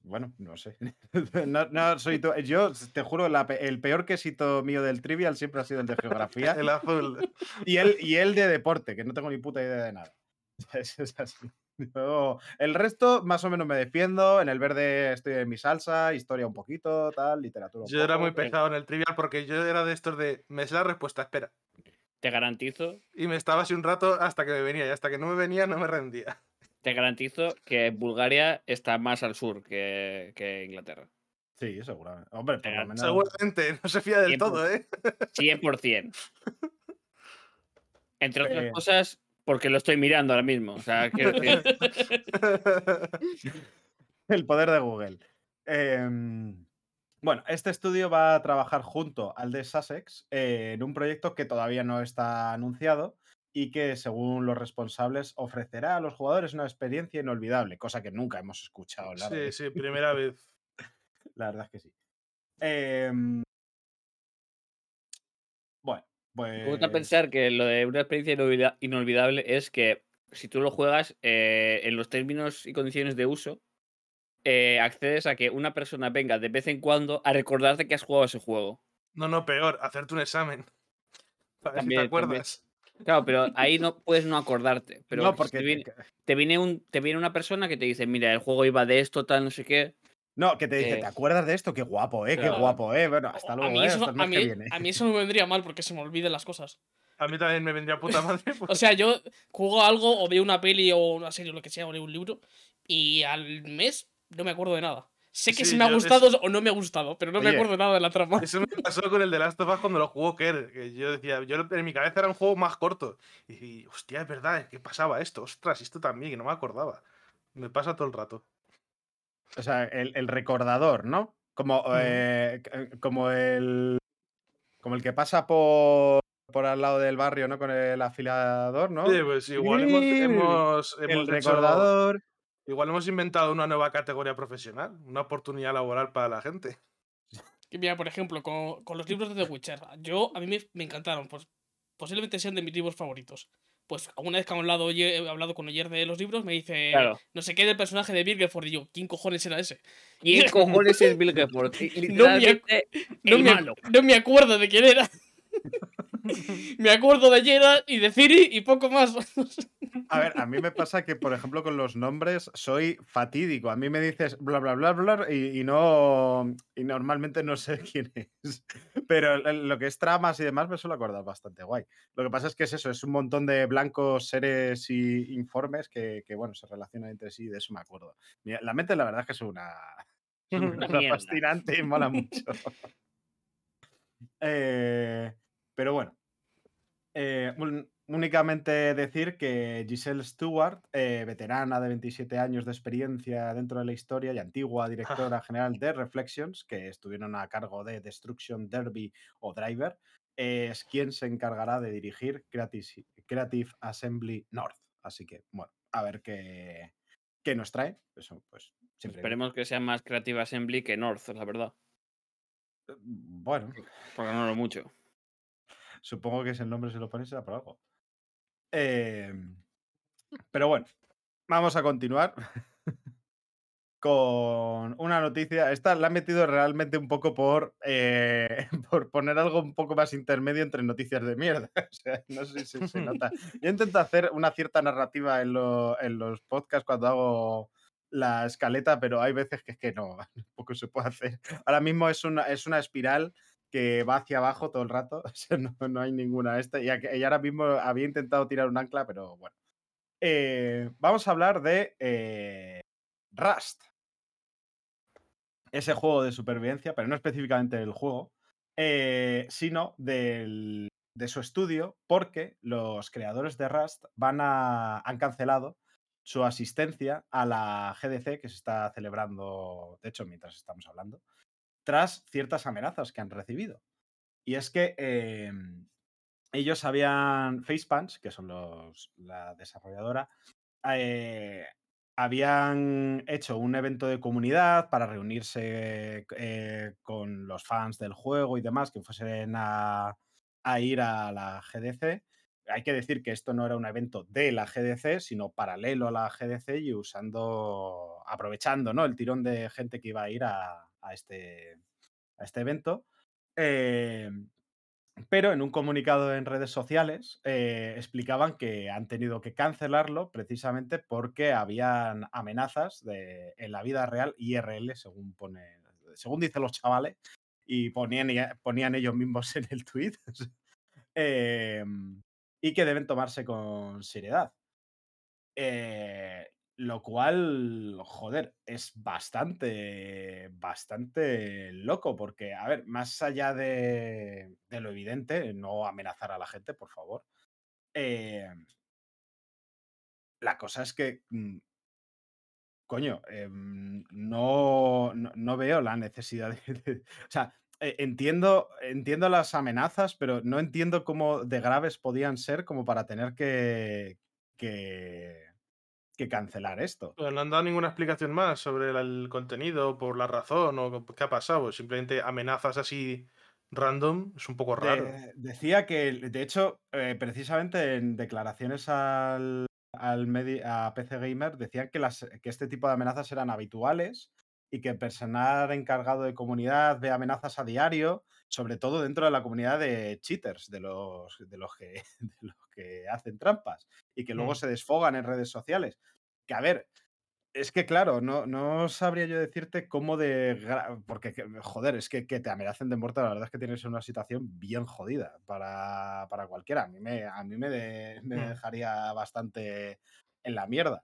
S1: Bueno, no sé. No, no soy Yo te juro, la pe- el peor quesito mío del trivial siempre ha sido el de geografía
S4: El azul.
S1: y, el, y el de deporte, que no tengo ni puta idea de nada. Es, es así. Yo- el resto, más o menos me defiendo. En el verde estoy en mi salsa, historia un poquito, tal, literatura un
S4: Yo era muy
S1: pero-
S4: pesado en el trivial porque yo era de estos de. Me sé la respuesta, espera.
S3: Te garantizo,
S4: Y me estaba así un rato hasta que me venía. Y hasta que no me venía, no me rendía.
S3: te garantizo que Bulgaria está más al sur que, que Inglaterra.
S1: Sí, seguramente. Hombre, por lo menos.
S4: Seguramente, no se fía del
S3: Tiempo.
S4: todo, ¿eh?
S3: 100%. Entre otras
S1: Eh.
S3: cosas, porque lo estoy mirando ahora mismo. O sea, quiero decir,
S1: El poder de Google. Em, bueno, este estudio va a trabajar junto al de Sussex eh, en un proyecto que todavía no está anunciado y que, según los responsables, ofrecerá a los jugadores una experiencia inolvidable, cosa que nunca hemos escuchado hablar de
S4: Sí, sí, primera vez.
S1: La verdad es que sí. Bueno, pues.
S3: me gusta pensar que lo de una experiencia inolvida- inolvidable es que si tú lo juegas eh, en los términos y condiciones de uso, eh, accedes a que una persona venga de vez en cuando a recordarte que has jugado ese juego.
S4: No, no, peor, hacerte un examen. Para ver si te
S3: También, también.
S4: acuerdas.
S3: Claro, pero ahí no puedes no acordarte. Pero
S1: no,
S3: si
S1: porque.
S3: te, viene, te, viene un, te viene una persona que te dice, mira, el juego iba de esto, tal, no sé qué.
S1: No, que te dice,
S3: Eh,
S1: ¿te acuerdas de esto? Qué guapo, ¿eh? Qué
S3: claro.
S1: guapo, ¿eh? Bueno, hasta
S2: a,
S1: luego, ¿eh? Hasta
S2: a,
S1: que
S2: mí,
S1: viene.
S2: a mí eso no me vendría mal porque se me olviden las cosas.
S4: A mí también me vendría puta madre. pues,
S2: O sea, yo juego algo o veo una peli o una serie o lo que sea o leo un libro y al mes no me acuerdo de nada. Sé que
S4: Sí,
S2: si me ha gustado o no me ha gustado, pero no me acuerdo nada de la trama.
S4: Eso me pasó con el de Last of Us cuando lo jugó Kerr. Que yo decía, yo en mi cabeza era un juego más corto. Y dije, hostia, es verdad, ¿qué pasaba esto? Ostras, esto también, que no me acordaba. Me pasa todo el rato.
S1: O sea, el, el recordador, ¿no? Como, eh, c- como el. Como el que pasa por, por al lado del barrio, ¿no? Con el afilador, ¿no?
S4: Sí, pues igual hemos, hemos,
S1: el
S4: hemos hecho-
S1: recordador.
S4: igual hemos inventado una nueva categoría profesional, una oportunidad laboral para la gente.
S2: Y Mira, por ejemplo, con, con los libros de The Witcher. Yo, a mí me, me encantaron. Pues posiblemente sean de mis libros favoritos. Pues una vez que he hablado, he hablado con Oyer de los libros, me dice
S3: Claro.
S2: no sé qué del personaje de Birgeford. Y yo, ¿quién cojones era ese?
S3: ¿Quién cojones es Bill Gafford?
S2: No me me, no me acuerdo de quién era. Me acuerdo de Gerard y de Ciri y poco más.
S1: A ver, a mí me pasa que, por ejemplo, con los nombres soy fatídico. A mí me dices bla, bla, bla, bla y, y no. Y normalmente no sé quién es. Pero lo que es tramas y demás me suelo acordar bastante guay. Lo que pasa es que es eso, es un montón de blancos, seres y informes que, que, bueno, se relacionan entre sí y de eso me acuerdo. Mira, La mente, la verdad es que es una. una fascinante y mola mucho. Eh, pero bueno. Eh, un- únicamente decir que Giselle Stewart, eh, veterana de 27 años de experiencia dentro de la historia y antigua directora general de Reflections, que estuvieron a cargo de Destruction Derby o Driver, es quien se encargará de dirigir Creative, Creative Assembly North. Así que, bueno, a ver qué, qué nos trae. Eso, pues, siempre.
S3: Esperemos que sea más Creative Assembly que North, la verdad.
S1: Eh, Bueno,
S3: Porque no lo mucho.
S1: Supongo que ese nombre se lo pones será por algo. Eh, pero bueno, vamos a continuar con una noticia. Esta la he metido realmente un poco por, eh, por poner algo un poco más intermedio entre noticias de mierda. O sea, no sé si se nota. Yo intento hacer una cierta narrativa en, lo- en los podcasts cuando hago la escaleta, pero hay veces que es que no, poco se puede hacer. Ahora mismo es una, es una espiral que va hacia abajo todo el rato. No, no hay ninguna esta. Y, y ahora mismo había intentado tirar un ancla, pero bueno. Eh, vamos a hablar de eh, Rust. Ese juego de supervivencia, pero no específicamente del juego, eh, sino del- de su estudio, porque los creadores de Rust van a, han cancelado su asistencia a la GDC que se está celebrando, de hecho, mientras estamos hablando, tras ciertas amenazas que han recibido. Y es que eh, ellos habían, Facepunch, que son los, la desarrolladora, eh, habían hecho un evento de comunidad para reunirse eh, con los fans del juego y demás que fuesen a, a ir a la GDC. Hay que decir que esto no era un evento de la GDC, sino paralelo a la GDC y usando, aprovechando ¿no? el tirón de gente que iba a ir a, a este, a este evento. Eh, pero en un comunicado en redes sociales eh, explicaban que han tenido que cancelarlo precisamente porque habían amenazas de, en la vida real IRL, según pone, según dicen los chavales, y ponían, ponían ellos mismos en el tweet, eh, y que deben tomarse con seriedad. Lo cual, joder, es bastante, bastante loco, porque, a ver, más allá de, de lo evidente, no amenazar a la gente, por favor. eh, la cosa es que, mm, coño, em, no, no, veo la necesidad de... de- o sea, eh, entiendo, entiendo las amenazas, pero no entiendo cómo de graves podían ser como para tener que, que, que cancelar esto.
S4: Pero no han dado ninguna explicación más sobre el, contenido, por la razón o qué ha pasado. Simplemente amenazas así random es un poco raro.
S1: De- decía que, de hecho, eh, precisamente en declaraciones al, al medi- a PC Gamer decían que, las, que este tipo de amenazas eran habituales y que el personal encargado de comunidad ve amenazas a diario, sobre todo dentro de la comunidad de cheaters, de los, de los, que, de los que hacen trampas y que luego
S4: Mm.
S1: se desfogan en redes sociales. Que a ver, es que claro, no, no sabría yo decirte cómo de... Porque, que- joder, es que, que te amenacen de muerte, la verdad es que tienes una situación bien jodida para, para cualquiera. A mí me, a mí me, de- me
S4: Hmm.
S1: dejaría bastante en la mierda.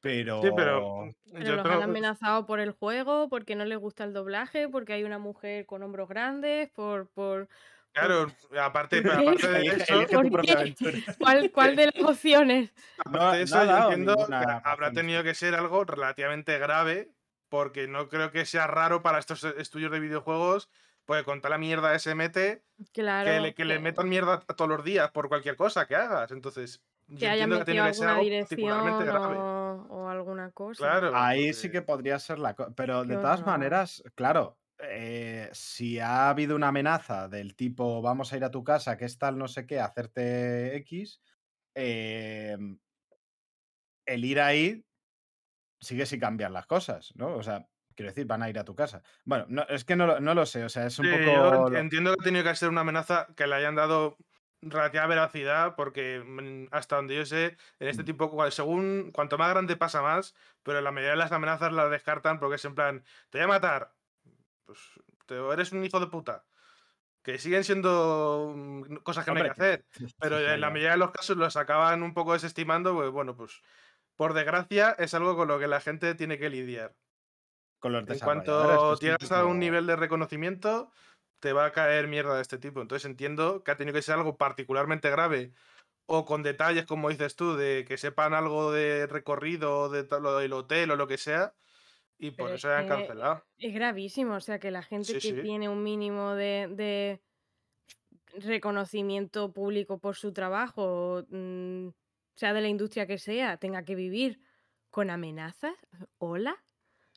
S1: Pero...
S4: Sí, pero
S5: Pero
S4: yo
S5: los han amenazado por el juego, porque no les gusta el doblaje, porque hay una mujer con hombros grandes, por... por...
S4: Claro, aparte, aparte de eso.
S5: ¿Cuál, ¿Cuál de las opciones?
S1: No
S4: aparte de
S1: no
S4: eso, yo entiendo que habrá tenido que ser algo relativamente grave, porque no creo que sea raro para estos estudios de videojuegos, porque con toda la mierda que se mete,
S5: Claro.
S4: que, le, que le metan mierda a todos los días por cualquier cosa que hagas. Entonces, yo
S5: que hayan
S4: entiendo que
S5: metido
S4: tiene que ser algo particularmente grave.
S5: o, o alguna cosa.
S4: Claro.
S1: Ahí sí que podría ser la cosa. Pero de todas maneras, claro, eh, si ha habido una amenaza del tipo vamos a ir a tu casa, que es tal, no sé qué, hacerte X, eh, el ir ahí sigue sin cambiar las cosas, ¿no? O sea, quiero decir, van a ir a tu casa. Bueno, no, es que no, lo- no lo sé, o sea, es un
S4: Sí,
S1: poco...
S4: yo entiendo que ha tenido que ser una amenaza que le hayan dado relativa veracidad, porque mm, hasta donde yo sé, en este
S1: Mm.
S4: tipo, según cuanto más grande pasa más, pero la mayoría de las amenazas las descartan porque es en plan, te voy a matar, pues te- eres un hijo de puta. Que siguen siendo mm, cosas que no hay que hacer, pero en la mayoría de los casos los acaban un poco desestimando, pues bueno, pues por desgracia es algo con lo que la gente tiene que lidiar.
S1: Con los
S4: En cuanto
S1: es un
S4: llegas a un nivel de reconocimiento, te va a caer mierda de este tipo. Entonces entiendo que ha tenido que ser algo particularmente grave o con detalles, como dices tú, de que sepan algo de recorrido, de lo del hotel o lo que sea, y por
S5: Pero
S4: eso
S5: es
S4: hayan
S5: que
S4: cancelado.
S5: Es gravísimo, o sea, que la gente
S4: Sí,
S5: que
S4: sí.
S5: tiene un mínimo de, de reconocimiento público por su trabajo, mm, sea de la industria que sea, tenga que vivir con amenazas. ¿Hola?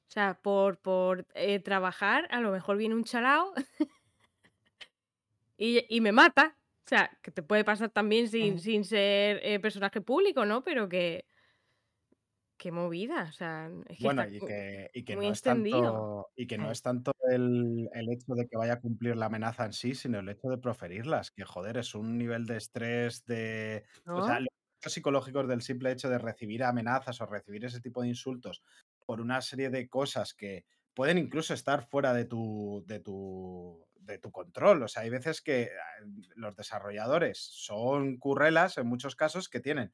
S5: O sea, por, por eh, trabajar, a lo mejor viene un chalao y, y me mata. O sea, que te puede pasar también sin, sin ser eh, personaje público, ¿no? Pero que. Qué movida. O sea, es que
S1: Bueno,
S5: está
S1: y que, y que
S5: muy
S1: no es
S5: extendido.
S1: tanto, y que no es tanto el, el hecho de que vaya a cumplir la amenaza en sí, sino el hecho de proferirlas, que joder, es un nivel de estrés, de... O sea, los psicológicos del simple hecho de recibir amenazas o recibir ese tipo de insultos por una serie de cosas que pueden incluso estar fuera de tu, de tu, de tu control. O sea, hay veces que ah, los desarrolladores son currelas en muchos casos que tienen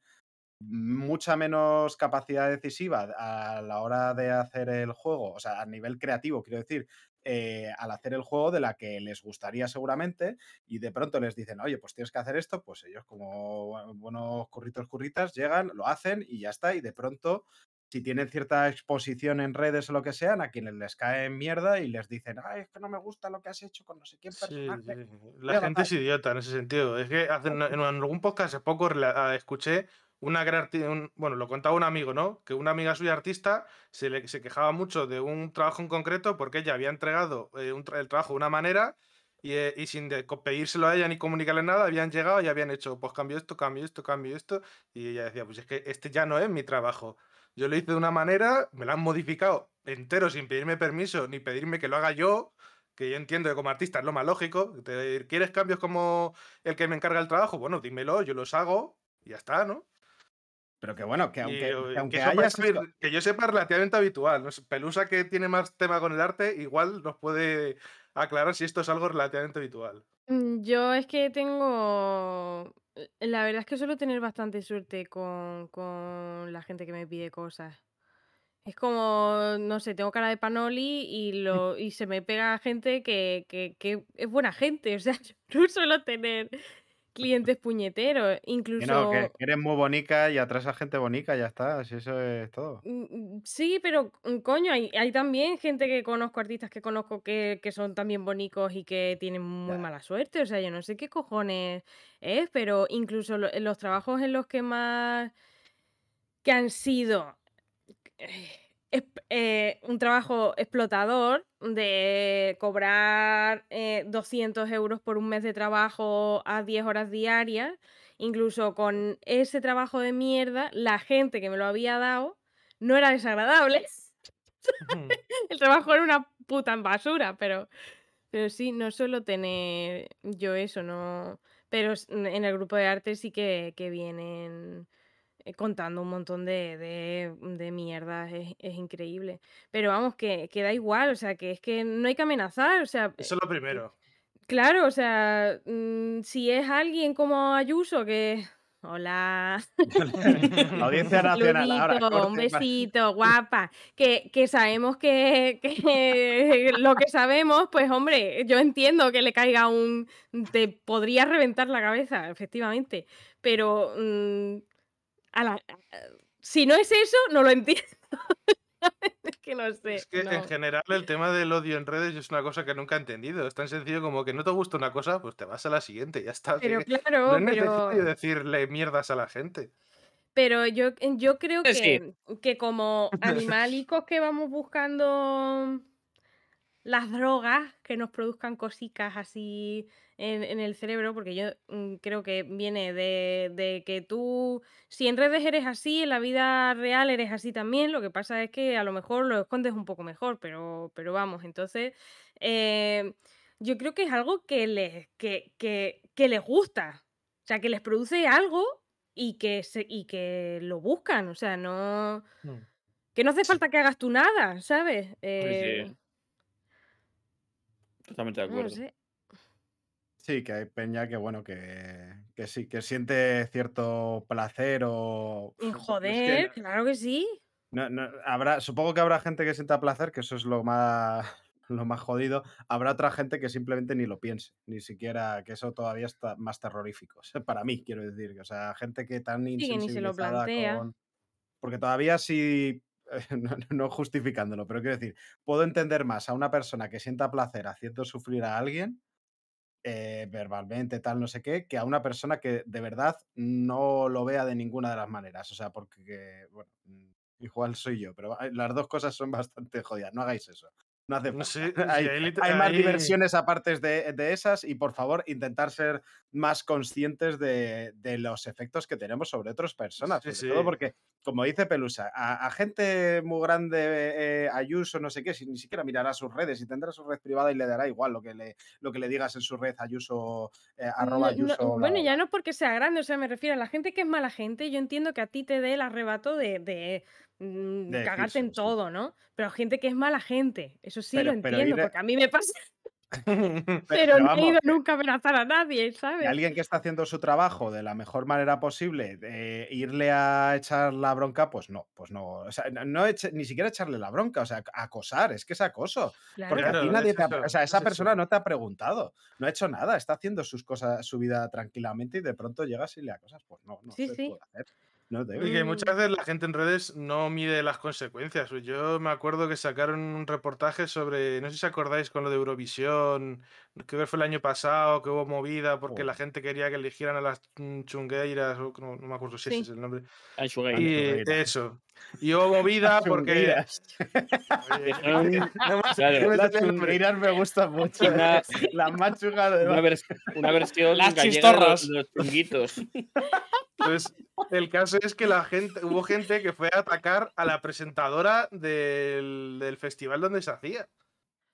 S1: mucha menos capacidad decisiva a la hora de hacer el juego, o sea, a nivel creativo, quiero decir, eh, al hacer el juego de la que les gustaría seguramente, y de pronto les dicen, oye, pues tienes que hacer esto, pues ellos como bu- buenos curritos curritas llegan, lo hacen y ya está, y de pronto, si tienen cierta exposición en redes o lo que sean, a quienes les cae mierda y les dicen, ay, es que no me gusta lo que has hecho con no sé quién personaje.
S4: sí. La gente
S1: matar".
S4: es idiota en ese sentido. Es que hace- en, en algún podcast hace poco ah, escuché una gran bueno, lo contaba un amigo, ¿no? Que una amiga suya artista se, le, se quejaba mucho de un trabajo en concreto porque ella había entregado eh, un el trabajo de una manera y, eh, y sin pedírselo a ella ni comunicarle nada, habían llegado y habían hecho, pues cambio esto, cambio esto, cambio esto. Y ella decía, pues es que este ya no es mi trabajo. Yo lo hice de una manera, me lo han modificado entero sin pedirme permiso ni pedirme que lo haga yo que yo entiendo que como artista es lo más lógico. te- ¿Quieres cambios como el que me encarga el trabajo? Bueno, dímelo, yo los hago y ya está, ¿no?
S1: Pero que bueno, que aunque, que
S4: que
S1: aunque haya
S4: que yo sepa relativamente habitual. Pelusa que tiene más tema con el arte, igual nos puede aclarar si esto es algo relativamente habitual.
S5: Mm, Yo es que tengo. eh, La verdad es que suelo tener bastante suerte con, con la gente que me pide cosas. Es como, no sé, tengo cara de panoli y, lo, y se me pega gente que, que, que es buena gente. O sea, yo no suelo tener clientes puñeteros.
S1: que
S5: Incluso.
S1: no, que que eres muy bonica y atraes a gente bonica, ya está, si eso es todo.
S5: Mm, mm, Sí, pero mm, coño, hay, hay también gente que conozco, artistas que conozco que, que son también bonicos y que tienen muy
S1: Ya.
S5: mala suerte. O sea, yo no sé qué cojones es, pero incluso los trabajos en los que más que han sido eh, eh, un trabajo explotador de cobrar eh, 200 euros por un mes de trabajo a 10 horas diarias, incluso con ese trabajo de mierda, la gente que me lo había dado no era desagradable. El trabajo era una puta basura, pero, pero sí, no suelo tener yo eso, no. Pero en el grupo de arte sí que, que vienen eh, contando un montón de, de, de mierdas, es, es increíble. Pero vamos, que, que da igual, o sea, que es que no hay que amenazar, o sea,
S4: Eso es lo primero.
S5: claro, o sea, mm, si es alguien como Ayuso que... Hola.
S1: Audiencia nacional ahora.
S5: Saludito, un
S1: corte, pa-
S5: besito, guapa. Que, que sabemos que, que lo que sabemos, pues hombre, yo entiendo que le caiga un... Te podría reventar la cabeza, efectivamente. Pero mm, a la- si no es eso, no lo entiendo. es que no sé.
S4: Es que
S5: no.
S4: en general el tema del odio en redes es una cosa que nunca he entendido. Es tan sencillo como que no te gusta una cosa, pues te vas a la siguiente, ya está.
S5: Pero
S4: que
S5: claro,
S4: no es necesario
S5: pero,
S4: decirle mierdas a la gente.
S5: pero yo, yo creo
S3: que-
S5: que, que como animalicos que vamos buscando las drogas que nos produzcan cositas así en, en el cerebro, porque yo mm, creo que viene de, de que tú, si en redes eres así, en la vida real eres así también, lo que pasa es que a lo mejor lo escondes un poco mejor, pero, pero vamos, entonces eh, yo creo que es algo que les, que, que, que les gusta, o sea, que les produce algo y que, se, y que lo buscan, o sea, no...
S4: Mm.
S5: Que no hace falta que hagas tú nada, ¿sabes? Eh,
S3: sí. Totalmente de
S5: no
S3: acuerdo.
S5: sé.
S1: Sí, que hay peña que, bueno, que, que sí, que siente cierto placer o...
S5: Y
S1: Es que
S5: Joder, claro que sí.
S1: no- no- habrá, supongo que habrá gente que sienta placer, que eso es lo más, lo más jodido. Habrá otra gente que simplemente ni lo piense, ni siquiera, que eso todavía está más terrorífico. o sea, Para mí, quiero decir. O sea, gente que tan
S5: Sí, que ni se lo
S1: insensibilizada
S5: plantea.
S1: con... Porque todavía sí, no, no justificándolo, pero quiero decir, puedo entender más a una persona que sienta placer haciendo sufrir a alguien eh, verbalmente, tal, no sé qué, que a una persona que de verdad no lo vea de ninguna de las maneras. O sea, porque, bueno, mm, igual soy yo, pero las dos cosas son bastante jodidas. No hagáis eso. No hace falta.
S4: sí,
S1: hay, más diversiones aparte de, de esas y por favor intentar ser más conscientes de, de los efectos que tenemos sobre otras personas.
S4: Sí,
S1: sobre todo porque, como dice Pelusa, a, a gente muy grande, eh, Ayuso, no sé qué, si ni siquiera mirará sus redes y tendrá su red privada y le dará igual lo que le, lo que le digas en su red Ayuso, eh, arroba
S5: No- no-
S1: Ayuso.
S5: bueno, ya no es porque sea grande, o sea, me refiero a la gente que es mala gente. Yo entiendo que a ti te dé el arrebato de, de, mm,
S1: De
S5: cagarte en
S1: sí.
S5: todo, ¿no? Pero gente que es mala gente, eso sí
S1: Pero-
S5: lo
S1: pero
S5: entiendo, porque a mí me pasa,
S1: Pe-
S5: pero
S1: pero
S5: no he
S1: vamos,
S5: ido
S1: que-
S5: nunca a amenazar a nadie, ¿sabes?
S1: alguien que está haciendo su trabajo de la mejor manera posible, de irle a echar la bronca, pues no, pues no. O sea, no- eche- ni siquiera echarle la bronca, o sea, acosar, es que es acoso.
S5: Claro.
S1: Porque a ti
S4: Claro,
S1: nadie
S4: es
S1: te ha-
S4: eso,
S1: o sea,
S4: es
S1: esa
S4: eso.
S1: persona no te ha preguntado, no ha hecho nada, está haciendo sus cosas, su vida tranquilamente y de pronto llegas y le acosas. Pues no, no
S5: Sí,
S1: se
S5: sí.
S1: puede hacer. No te
S4: Y que muchas veces la gente en redes no mide las consecuencias. Yo me acuerdo que sacaron un reportaje sobre, no sé si acordáis con lo de Eurovisión, creo que fue el año pasado, que hubo movida porque la
S1: Joder.
S4: gente quería que eligieran a las mm, chungueiras, o no, no me acuerdo si ese
S5: Sí.
S4: es el nombre. Y
S1: chungueiras.
S4: eso. Y hubo movida porque...
S3: Claro.
S1: Las chungueiras me gustan mucho.
S3: Una-
S1: La más chunga de
S3: Una, vers- una versión
S2: Las chistorras.
S3: de los chunguitos.
S4: Pues el caso es que la gente, hubo gente que fue a atacar a la presentadora del, del festival donde se hacía.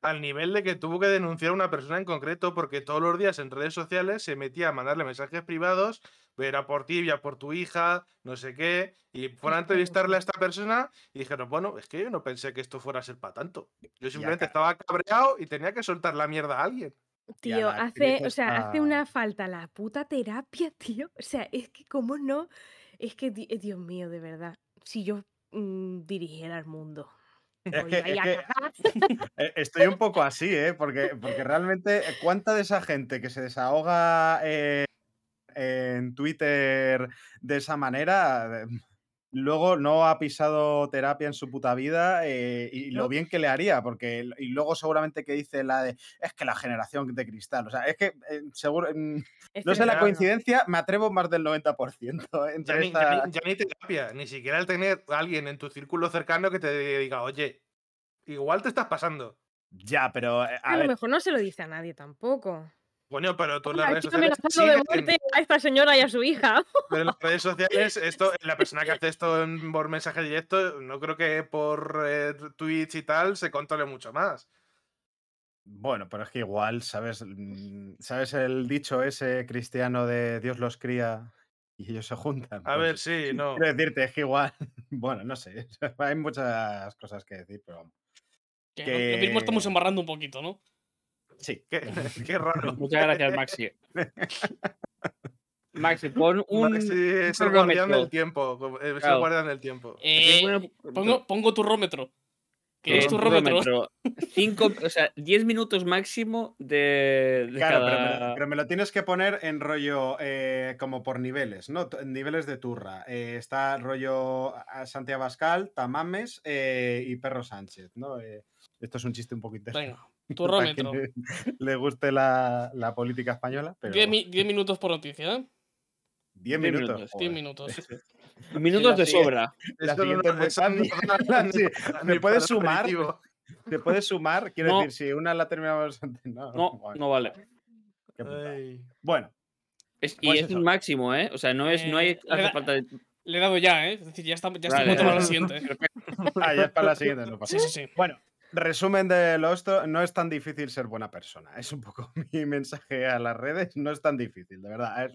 S4: Al nivel de que tuvo que denunciar a una persona en concreto porque todos los días en redes sociales se metía a mandarle mensajes privados, era por ti, ya por tu hija, no sé qué, y fueron a entrevistarle a esta persona y dijeron, bueno, es que yo no pensé que esto fuera a ser para tanto. Yo simplemente estaba cabreado y tenía que soltar la mierda a alguien.
S5: Tío, hace, o sea, hace una falta la puta terapia, tío. O sea, es que cómo no, es que, eh, Dios mío, de verdad, si yo mm, dirigiera el mundo,
S1: Es que- es que-. Eh, Estoy un poco así, ¿eh? Porque, porque realmente, eh, ¿cuánta de esa gente que se desahoga eh, en Twitter de esa manera, luego no ha pisado terapia en su puta vida eh, y lo bien que le haría? Porque, y luego seguramente que dice la de, es que la generación de cristal, o sea, es que eh, seguro, mm, no sé la coincidencia, me atrevo más del 90%
S4: Ya
S1: entre
S4: ni, ya ni- ya ni terapia, ni siquiera el tener a alguien en tu círculo cercano que te diga, oye, igual te estás pasando.
S1: Ya, pero eh, a
S5: A lo
S1: ver,
S5: mejor no se lo dice a nadie tampoco.
S4: Coño, pero tú en las redes
S5: estoy
S4: sociales
S5: de muerte a esta señora y a su hija.
S4: pero en las redes sociales, esto, la persona que hace esto en- por mensaje directo, no creo que por eh, tweets y tal se controle mucho más.
S1: Bueno, pero es que igual, ¿sabes? Mm, ¿Sabes el dicho ese cristiano de Dios los cría y ellos se juntan?
S4: A
S1: Pues,
S4: ver, sí, no.
S1: Quiero decirte, es que igual, bueno, no sé, hay muchas cosas que decir, pero vamos.
S2: Que lo- Lo mismo estamos
S1: que-
S2: embarrando un poquito, ¿no?
S1: Sí.
S4: Qué, qué raro.
S3: Muchas gracias, Maxi. Maxi, pon un.
S4: Maxi es el guardián del tiempo. Es el
S3: Claro.
S4: guardián del tiempo.
S2: Eh,
S3: Pongo-
S2: pongo, pongo tu rómetro. ¿Qué es
S3: un
S2: tu rómetro?
S3: cronómetro. Cinco, o sea, 10 minutos máximo de, de
S1: Claro, pero, me, pero me lo tienes que poner en rollo eh, como por niveles, ¿no? Niveles de turra. Eh, está rollo Santiago Abascal, Tamames eh, y Perro Sánchez, ¿no? Eh, esto es un chiste un poco interno.
S2: Venga, tu
S1: para quien
S2: rómetro.
S1: le, guste la, la política española, pero
S2: 10 minutos por noticia, ¿eh?
S1: 10
S3: 10
S1: minutos.
S3: minutos,
S2: 10
S1: joder.
S2: minutos.
S3: Minutos de sobra.
S1: ¿me puedes
S4: el
S1: sumar?
S4: aperitivo.
S1: Se puede sumar, quiero
S3: No.
S1: decir, si una la terminamos antes. No,
S3: No,
S1: bueno,
S3: no vale.
S1: Bueno,
S3: Es- y
S1: Pues
S3: es
S1: eso.
S3: un máximo, ¿eh? O sea, no es, no hay
S2: Eh, le
S3: hace
S2: da-
S3: falta de-
S2: Le he dado ya, ¿eh? Es decir, ya, está, ya estoy
S3: Vale,
S2: muerto para la siguiente.
S1: ah, ya es para la siguiente, no pasa
S2: Sí, sí, sí.
S1: Bueno, resumen de lo esto, no es tan difícil ser buena persona. Es un poco mi mensaje a las redes, no es tan difícil, de verdad. es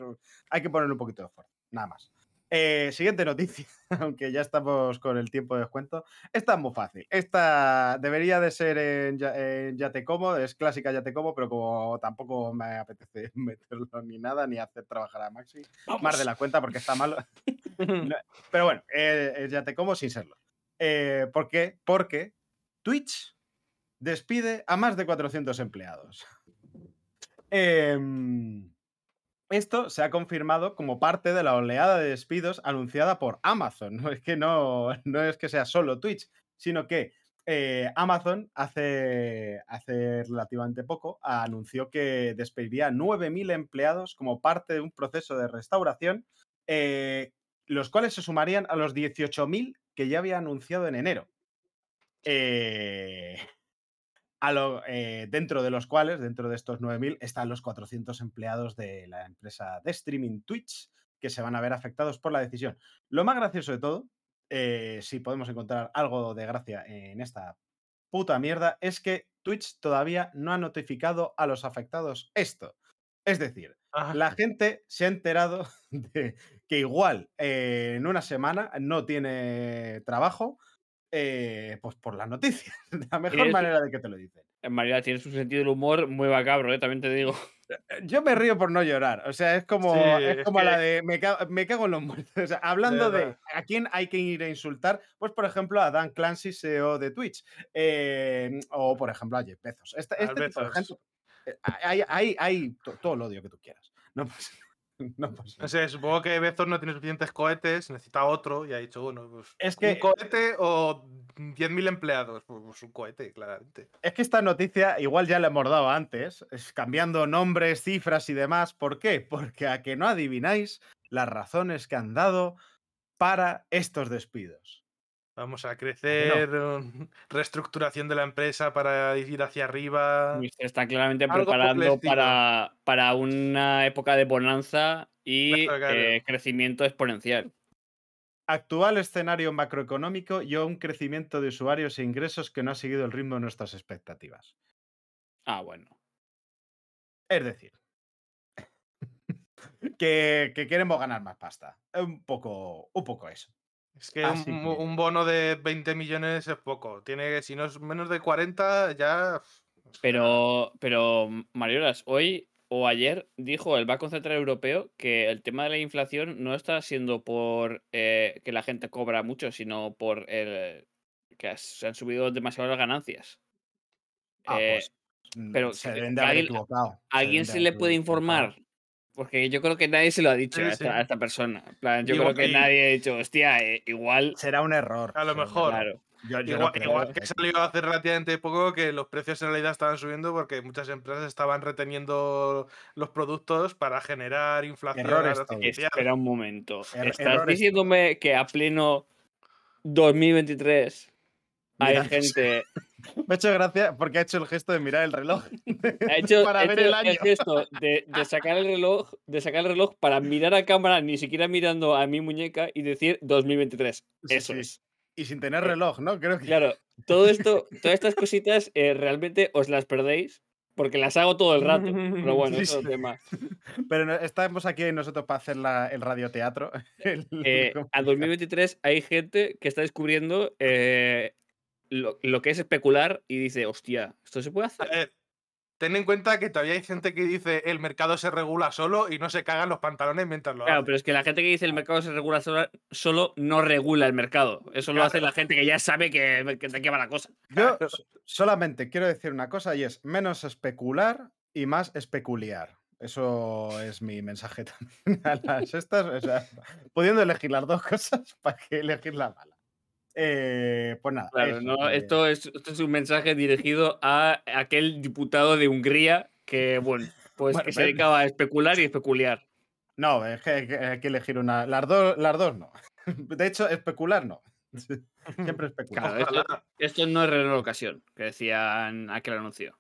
S1: hay que ponerle un poquito de esfuerzo, nada más. Eh, siguiente noticia, aunque ya estamos con el tiempo de descuento. Esta es muy fácil. Esta debería de ser en, Ya- en Yatecomo, es clásica Yatecomo, pero como tampoco me apetece meterlo ni nada, ni hacer trabajar a Maxi, más de la cuenta porque está malo. Pero bueno, eh, ya te como sin serlo. Eh, ¿Por qué? Porque Twitch despide a más de 400 empleados. Em, esto se ha confirmado como parte de la oleada de despidos anunciada por Amazon. No es que, no, no es que sea solo Twitch, sino que eh, Amazon hace, hace relativamente poco anunció que despediría 9.000 empleados como parte de un proceso de restauración, eh, los cuales se sumarían a los 18.000 que ya había anunciado en enero. Eh, a lo- eh, dentro de los cuales, dentro de estos 9.000, están los 400 empleados de la empresa de streaming Twitch que se van a ver afectados por la decisión. Lo más gracioso de todo, eh, si podemos encontrar algo de gracia en esta puta mierda, es que Twitch todavía no ha notificado a los afectados esto. Es decir,
S4: Ah,
S1: la gente se ha enterado de que igual eh, en una semana no tiene trabajo, eh, pues por las noticias. La mejor manera de que te lo dicen.
S3: En María tienes un sentido del humor muy macabro, ¿eh? También te digo.
S1: Yo me río por no llorar. O sea, es como,
S4: Sí,
S1: es
S4: es
S1: como la
S4: que-
S1: de me cago, me cago en los muertos. O sea, hablando de, a quién hay que ir a insultar, pues por ejemplo a Dan Clancy, CEO de Twitch. eh, o por ejemplo a Jeff Bezos. Este, este tipo de gente. eh, Hay, hay, hay to- todo el odio que tú quieras. No pasa, no pasa
S4: No sé, supongo que Bezos no tiene suficientes cohetes, necesita otro y ha dicho, bueno, pues.
S1: Es que-
S4: ¿Un cohete o 10.000 empleados? Pues, pues un cohete, claramente.
S1: Es que esta noticia igual ya la hemos dado antes, es cambiando nombres, cifras y demás. ¿Por qué? Porque a que no adivináis las razones que han dado para estos despidos.
S4: Vamos a crecer, um, reestructuración de la empresa para ir hacia arriba.
S3: Se está claramente preparando para, para una época de bonanza y
S4: Claro, claro.
S3: eh, crecimiento exponencial.
S1: Actual escenario macroeconómico y un crecimiento de usuarios e ingresos que no ha seguido el ritmo de nuestras expectativas.
S3: Ah, bueno.
S1: Es decir, que, que queremos ganar más pasta. Un poco, un poco eso.
S4: Es que
S1: Así
S4: un,
S1: que-
S4: un bono de 20 millones es poco. Tiene, si no es menos de 40, ya.
S3: Pero, pero Mariolas, hoy o ayer dijo el Banco Central Europeo que el tema de la inflación no está siendo por eh, que la gente cobra mucho, sino por el, que se han subido demasiado las ganancias.
S1: Ah,
S3: Eh,
S1: pues, mm,
S3: pero
S1: se deben de haber
S3: alguien-
S1: equivocado.
S3: ¿A alguien se le puede informar? Porque yo creo que nadie se lo ha dicho
S4: Sí,
S3: a, esta,
S4: sí.
S3: a esta persona. Plan, yo
S4: Igual-
S3: creo que
S4: y-
S3: nadie ha dicho, hostia, eh, igual.
S1: Será un error.
S4: A lo mejor.
S3: Claro.
S1: Yo, yo no
S4: Igual, que salió hace relativamente poco que los precios en realidad estaban subiendo porque muchas empresas estaban reteniendo los productos para generar inflación.
S3: Espera un momento.
S1: Er-
S3: ¿Estás diciéndome que a pleno 2023 hay
S1: Mira,
S3: gente.
S1: Me ha hecho gracia porque ha hecho el gesto de mirar el reloj.
S3: Ha hecho,
S1: para
S3: ha
S1: ver
S3: hecho
S1: el año.
S3: gesto de, de sacar el reloj, de sacar el reloj para mirar a cámara, ni siquiera mirando a mi muñeca y decir 2023.
S1: Sí,
S3: Eso
S1: sí.
S3: es.
S1: Y sin tener reloj, ¿no? Creo que.
S3: Claro, todo esto, todas estas cositas eh, realmente os las perdéis porque las hago todo el rato. Pero bueno,
S1: Sí,
S3: eso es tema.
S1: Pero estamos aquí nosotros para hacer la- el radioteatro. el-
S3: Eh,
S1: ¿cómo
S3: a
S1: se
S3: 2023 hay gente que está descubriendo eh, lo, lo que es especular y dice, hostia, ¿esto se puede
S4: A
S3: hacer?
S4: ver, ten en cuenta que todavía hay gente que dice el mercado se regula solo y no se cagan los pantalones mientras lo
S3: Claro, pero es que la gente que dice el mercado se regula sola- solo no regula el mercado. Eso lo hace la gente que ya sabe que, que de qué va la cosa.
S1: Yo so- solamente quiero decir una cosa y es menos especular y más especuliar. Eso es mi mensaje también a las estas. O sea, pudiendo elegir las dos cosas, ¿para qué elegir la mala? Eh, pues nada.
S3: Claro,
S1: eso,
S3: ¿no?
S1: que-
S3: esto, es, esto es un mensaje dirigido a aquel diputado de Hungría que, bueno, pues
S1: Bueno,
S3: que se dedicaba a especular y especuliar.
S1: No, es que hay que, elegir una. Las dos, las dos no. De hecho, especular no. Siempre especulando.
S3: Claro, esto, no es relocación, que decían aquel anuncio.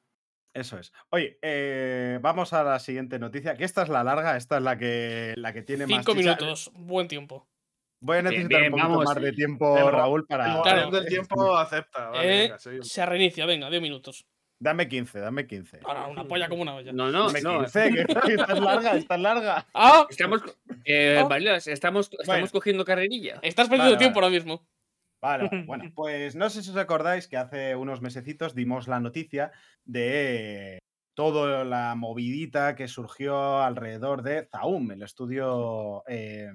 S1: Eso es. Oye, eh, vamos a la siguiente noticia, que esta es la larga, esta es la que, la que tiene más
S2: Cinco minutos, buen tiempo.
S1: Voy a necesitar
S3: bien,
S1: un poquito
S3: vamos.
S1: más de tiempo,
S4: El mo-
S1: Raúl,
S4: El
S1: para...
S2: Claro.
S4: del tiempo acepta. Vale,
S2: Eh,
S4: venga,
S2: se reinicia, venga, 10 minutos.
S1: Dame 15, dame 15.
S2: Ahora, una polla como una olla.
S3: No, no,
S1: Dame
S3: no.
S1: 15, que que esta es larga, esta es larga.
S2: ¡Ah!
S3: Estamos, eh. Variolas, estamos, estamos
S1: Bueno.
S3: cogiendo carrerilla.
S2: Estás perdiendo
S1: Vale,
S2: tiempo
S1: vale.
S2: ahora mismo.
S1: Vale, vale, bueno, pues no sé si os acordáis que hace unos mesecitos dimos la noticia de toda la movidita que surgió alrededor de Zaum, el estudio eh,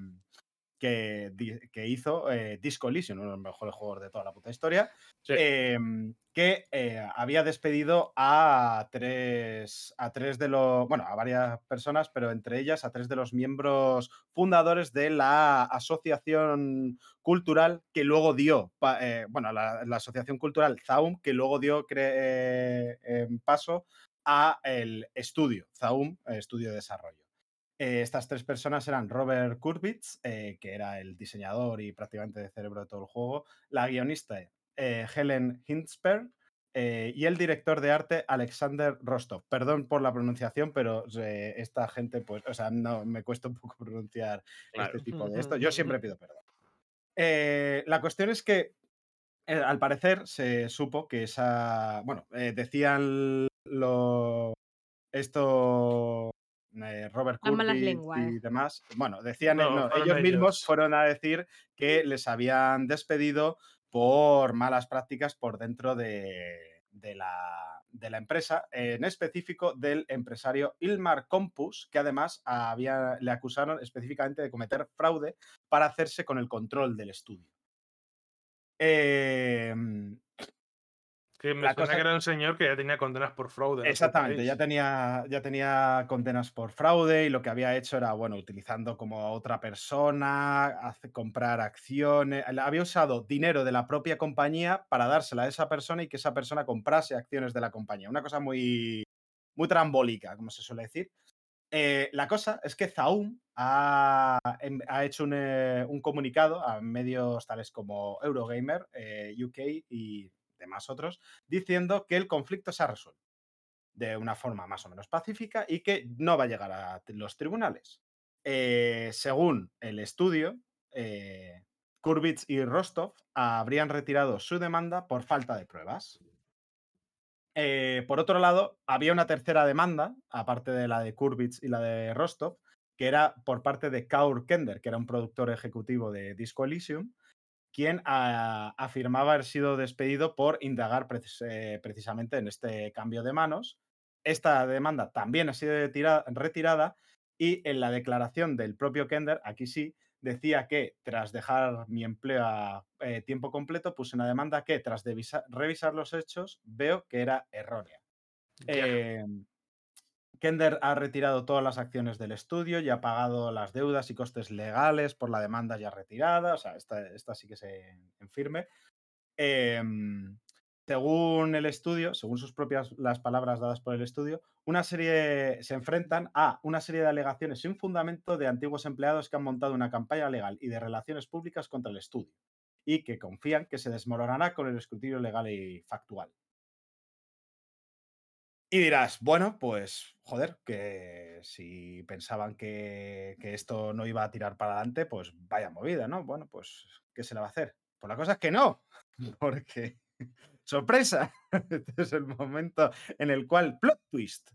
S1: que, hizo eh, Disco Elysium, uno de los mejores juegos de toda la puta historia,
S4: Sí.
S1: em, que eh, había despedido a tres, a tres de los, bueno, a varias personas, pero entre ellas a tres de los miembros fundadores de la asociación cultural que luego dio, eh, bueno, la, la asociación cultural Zaum, que luego dio eh, paso a el estudio, Zaum, estudio de desarrollo. Eh, estas tres personas eran Robert Kurbitz, eh, que era el diseñador y prácticamente de cerebro de todo el juego, la guionista eh, Helen Hintzberg eh, y el director de arte Alexander Rostov. Perdón por la pronunciación, pero esta gente, pues, o sea, no me cuesta un poco pronunciar
S3: Claro.
S1: este tipo de esto. Yo siempre pido perdón. La cuestión es que, al parecer, se supo que esa. Bueno, decían lo. Esto. Eh, Robert
S5: lenguas.
S1: y demás. Bueno, decían.
S4: No,
S1: ellos mismos fueron a decir que les habían despedido por malas prácticas por dentro de, de la, de la empresa, en específico del empresario Ilmar Compus, que además había, le acusaron específicamente de cometer fraude para hacerse con el control del estudio. Em,
S4: Que me
S1: la
S4: suena
S1: cosa-
S4: que era un señor que ya tenía condenas por fraude.
S1: Exactamente, ya tenía, ya tenía condenas por fraude y lo que había hecho era, bueno, utilizando como a otra persona, hace- comprar acciones, había usado dinero de la propia compañía para dársela a esa persona y que esa persona comprase acciones de la compañía. Una cosa muy, muy trambólica, como se suele decir. Eh, la cosa es que Zaum ha, em- ha hecho un, eh, un comunicado a medios tales como Eurogamer, eh, UK y demás otros, diciendo que el conflicto se ha resuelto de una forma más o menos pacífica y que no va a llegar a los tribunales. Eh, según el estudio, eh, Kurbitz y Rostov habrían retirado su demanda por falta de pruebas. Eh, por otro lado, había una tercera demanda, aparte de la de Kurbitz y la de Rostov, que era por parte de Kaur Kender, que era un productor ejecutivo de Disco Elysium, quien ah, afirmaba haber sido despedido por indagar precis- eh, precisamente en este cambio de manos. Esta demanda también ha sido retira- retirada y en la declaración del propio Kender, aquí sí, decía que tras dejar mi empleo a eh, tiempo completo, puse una demanda que tras revisar los hechos veo que era errónea.
S4: Ya.
S1: Eh, Kender ha retirado todas las acciones del estudio y ha pagado las deudas y costes legales por la demanda ya retirada. O sea, esta, esta sí que se en firme. Em, según el estudio, según sus propias las palabras dadas por el estudio, una serie se enfrentan a una serie de alegaciones sin fundamento de antiguos empleados que han montado una campaña legal y de relaciones públicas contra el estudio y que confían que se desmoronará con el escrutinio legal y factual. Y dirás, bueno, pues joder, que si pensaban que, esto no iba a tirar para adelante, pues vaya movida, ¿no? Bueno, pues, ¿qué se le va a hacer? Pues la cosa es que no, porque, sorpresa, este es el momento en el cual, plot twist,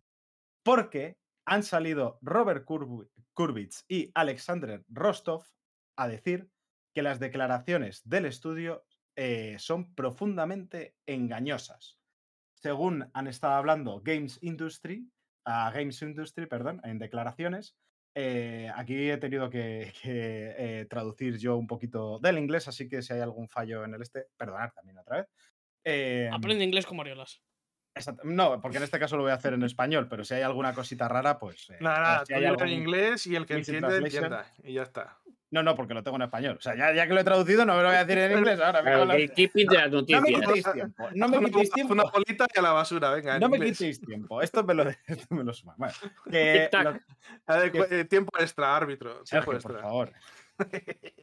S1: porque han salido Robert Kurb- Kurbitz y Alexander Rostov a decir que las declaraciones del estudio eh, son profundamente engañosas según han estado hablando Games Industry, a Games Industry, perdón, en declaraciones. eh, aquí he tenido que, que, eh, traducir yo un poquito del inglés, así que si hay algún fallo en el este, perdonar también otra vez. Eh,
S2: Aprende inglés como Ariolas.
S1: exacto- no, porque en este caso lo voy a hacer en español, pero si hay alguna cosita rara, pues. eh,
S4: Nada, nada,
S1: si
S4: tú en inglés y el que entiende, entienda. Y ya está.
S1: No, no, porque lo tengo en español. O sea, ya, ya que lo he traducido, no me lo voy a decir en inglés ahora.
S3: Claro,
S1: cago en la-
S3: gatekeeping de las
S1: No me quitéis tiempo. No me quitéis tiempo.
S4: Una bolita y a la basura, venga. en
S1: No me quitéis tiempo. Esto me lo, esto me lo suma. Bueno, que
S3: Tic-tac.
S1: lo-
S4: A ver, cu- eh, tiempo extra, árbitro. Tiempo
S1: Sergio, por
S4: extra.
S1: favor.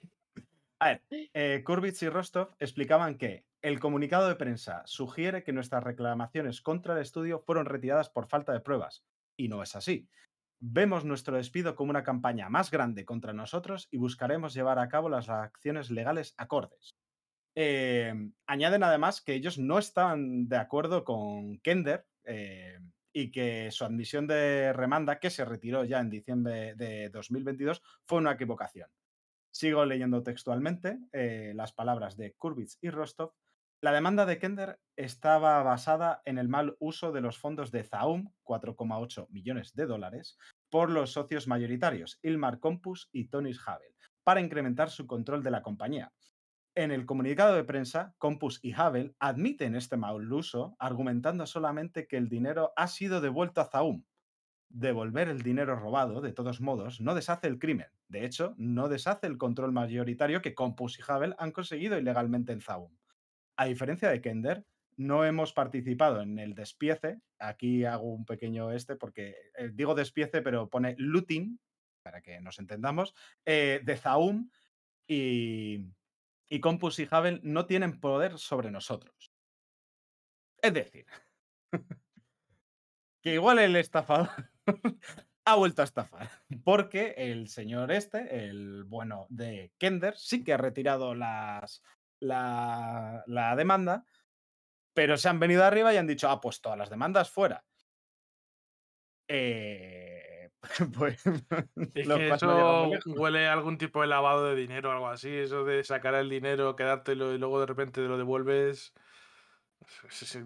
S1: A ver, eh, Kurbitz y Rostov explicaban que el comunicado de prensa sugiere que nuestras reclamaciones contra el estudio fueron retiradas por falta de pruebas. Y no es así. Vemos nuestro despido como una campaña más grande contra nosotros y buscaremos llevar a cabo las acciones legales acordes. Eh, añaden además que ellos no estaban de acuerdo con Kender eh, y que su admisión de remanda, que se retiró ya en diciembre de 2022, fue una equivocación. Sigo leyendo textualmente eh, las palabras de Kurbitz y Rostov. La demanda de Kender estaba basada en el mal uso de los fondos de Zaum, 4,8 millones de dólares, por los socios mayoritarios, Ilmar Compus y Tonis Havel, para incrementar su control de la compañía. En el comunicado de prensa, Compus y Havel admiten este mal uso, argumentando solamente que el dinero ha sido devuelto a Zaum, devolver el dinero robado, de todos modos, no deshace el crimen. De hecho, no deshace el control mayoritario que Compus y Havel han conseguido ilegalmente en Zaum. A diferencia de Kender, no hemos participado en el despiece. Aquí hago un pequeño este porque eh, digo despiece, pero pone looting, para que nos entendamos, eh, de Zaum y, y Compus y Havel no tienen poder sobre nosotros. Es decir, que igual el estafador ha vuelto a estafar. Porque el señor este, el bueno de Kender, sí que ha retirado las, la, la demanda, pero se han venido arriba y han dicho, ah, pues todas las demandas fuera. Eh, pues,
S4: Es que
S1: no
S4: eso huele a algún tipo de lavado de dinero o algo así. Eso de sacar el dinero, quedártelo y luego de repente te lo devuelves.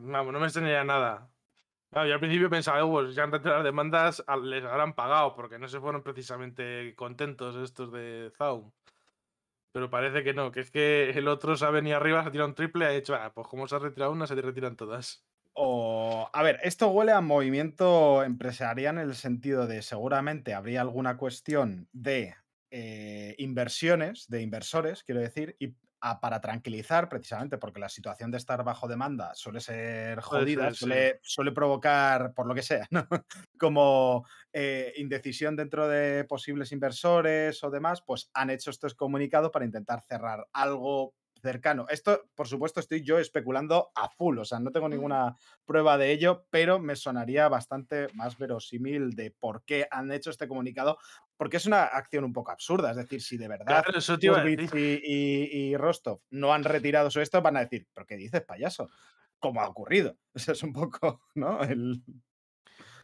S4: Vamos, no me extrañaría nada. Claro, yo al principio pensaba, "Uh, pues ya han retirado las demandas, les habrán pagado, porque no se fueron precisamente contentos estos de Zaum. Pero parece que no, que es que el otro se ha venido arriba, se ha tirado un triple ha dicho, ah, pues como se ha retirado una, se te retiran todas.
S1: O, a ver, esto huele a movimiento empresarial en el sentido de seguramente habría alguna cuestión de eh, inversiones, de inversores, quiero decir, y a- para tranquilizar, precisamente porque la situación de estar bajo demanda suele ser jodida,
S4: sí.
S1: suele, suele provocar, por lo que sea, ¿no? como eh, indecisión dentro de posibles inversores o demás, pues han hecho este comunicado para intentar cerrar algo cercano. Esto, por supuesto, estoy yo especulando a full, o sea, no tengo ninguna prueba de ello, pero me sonaría bastante más verosímil de por qué han hecho este comunicado, porque es una acción un poco absurda, es decir, si de verdad
S4: Claro, eso
S1: y, y- y Rostov no han retirado su esto, van a decir, ¿pero qué dices, payaso? ¿Cómo ha ocurrido? Eso es un poco, ¿no? El,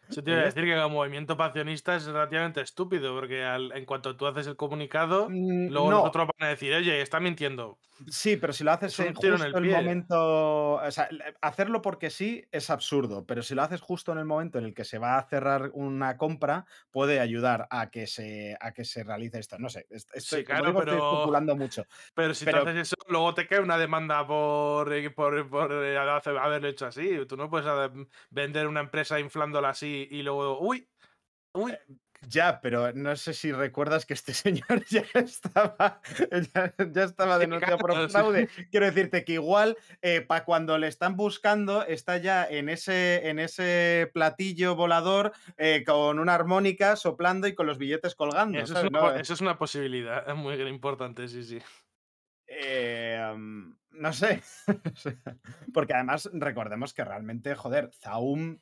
S4: Eso te iba a
S1: el
S4: decir que como movimiento pacionista es relativamente estúpido, porque al- en cuanto tú haces el comunicado,
S1: Mm,
S4: luego
S1: no.
S4: los otros van a decir, oye, está mintiendo.
S1: Sí, pero si lo haces en
S4: tiro en
S1: justo
S4: el
S1: momento. O sea, hacerlo porque sí es absurdo, pero si lo haces justo en el momento en el que se va a cerrar una compra, puede ayudar a que se, a que se realice esto. No sé, est- estoy, como
S4: claro,
S1: digo, estoy
S4: pero-
S1: especulando mucho.
S4: Pero si
S1: Pero-
S4: tú haces eso, luego te cae una demanda por, eh, por, por, eh, haberlo hecho así. Tú no puedes eh, vender una empresa inflándola así y luego, uy, uy.
S1: Ya, pero no sé si recuerdas que este señor ya estaba, ya, ya estaba denunciado por fraude. Quiero decirte que igual para cuando le están buscando está ya en ese, en ese platillo volador eh, con una armónica soplando y con los billetes colgando.
S4: Eso es,
S1: ¿sabes?
S4: una,
S1: ¿no?
S4: po- eso es una posibilidad es muy importante, sí, sí.
S1: Eh, mm, no sé. Porque además recordemos que realmente, joder, Zaum,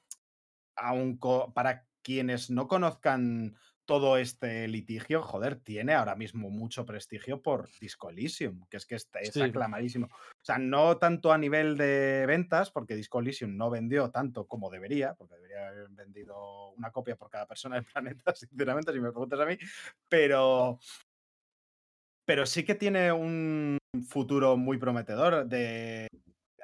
S1: aun para quienes no conozcan todo este litigio, joder, tiene ahora mismo mucho prestigio por Disco Elysium, que es que está, es
S4: Sí.
S1: aclamadísimo. O sea, no tanto a nivel de ventas, porque Disco Elysium no vendió tanto como debería, porque debería haber vendido una copia por cada persona del planeta, sinceramente, si me preguntas a mí, pero pero sí que tiene un futuro muy prometedor de,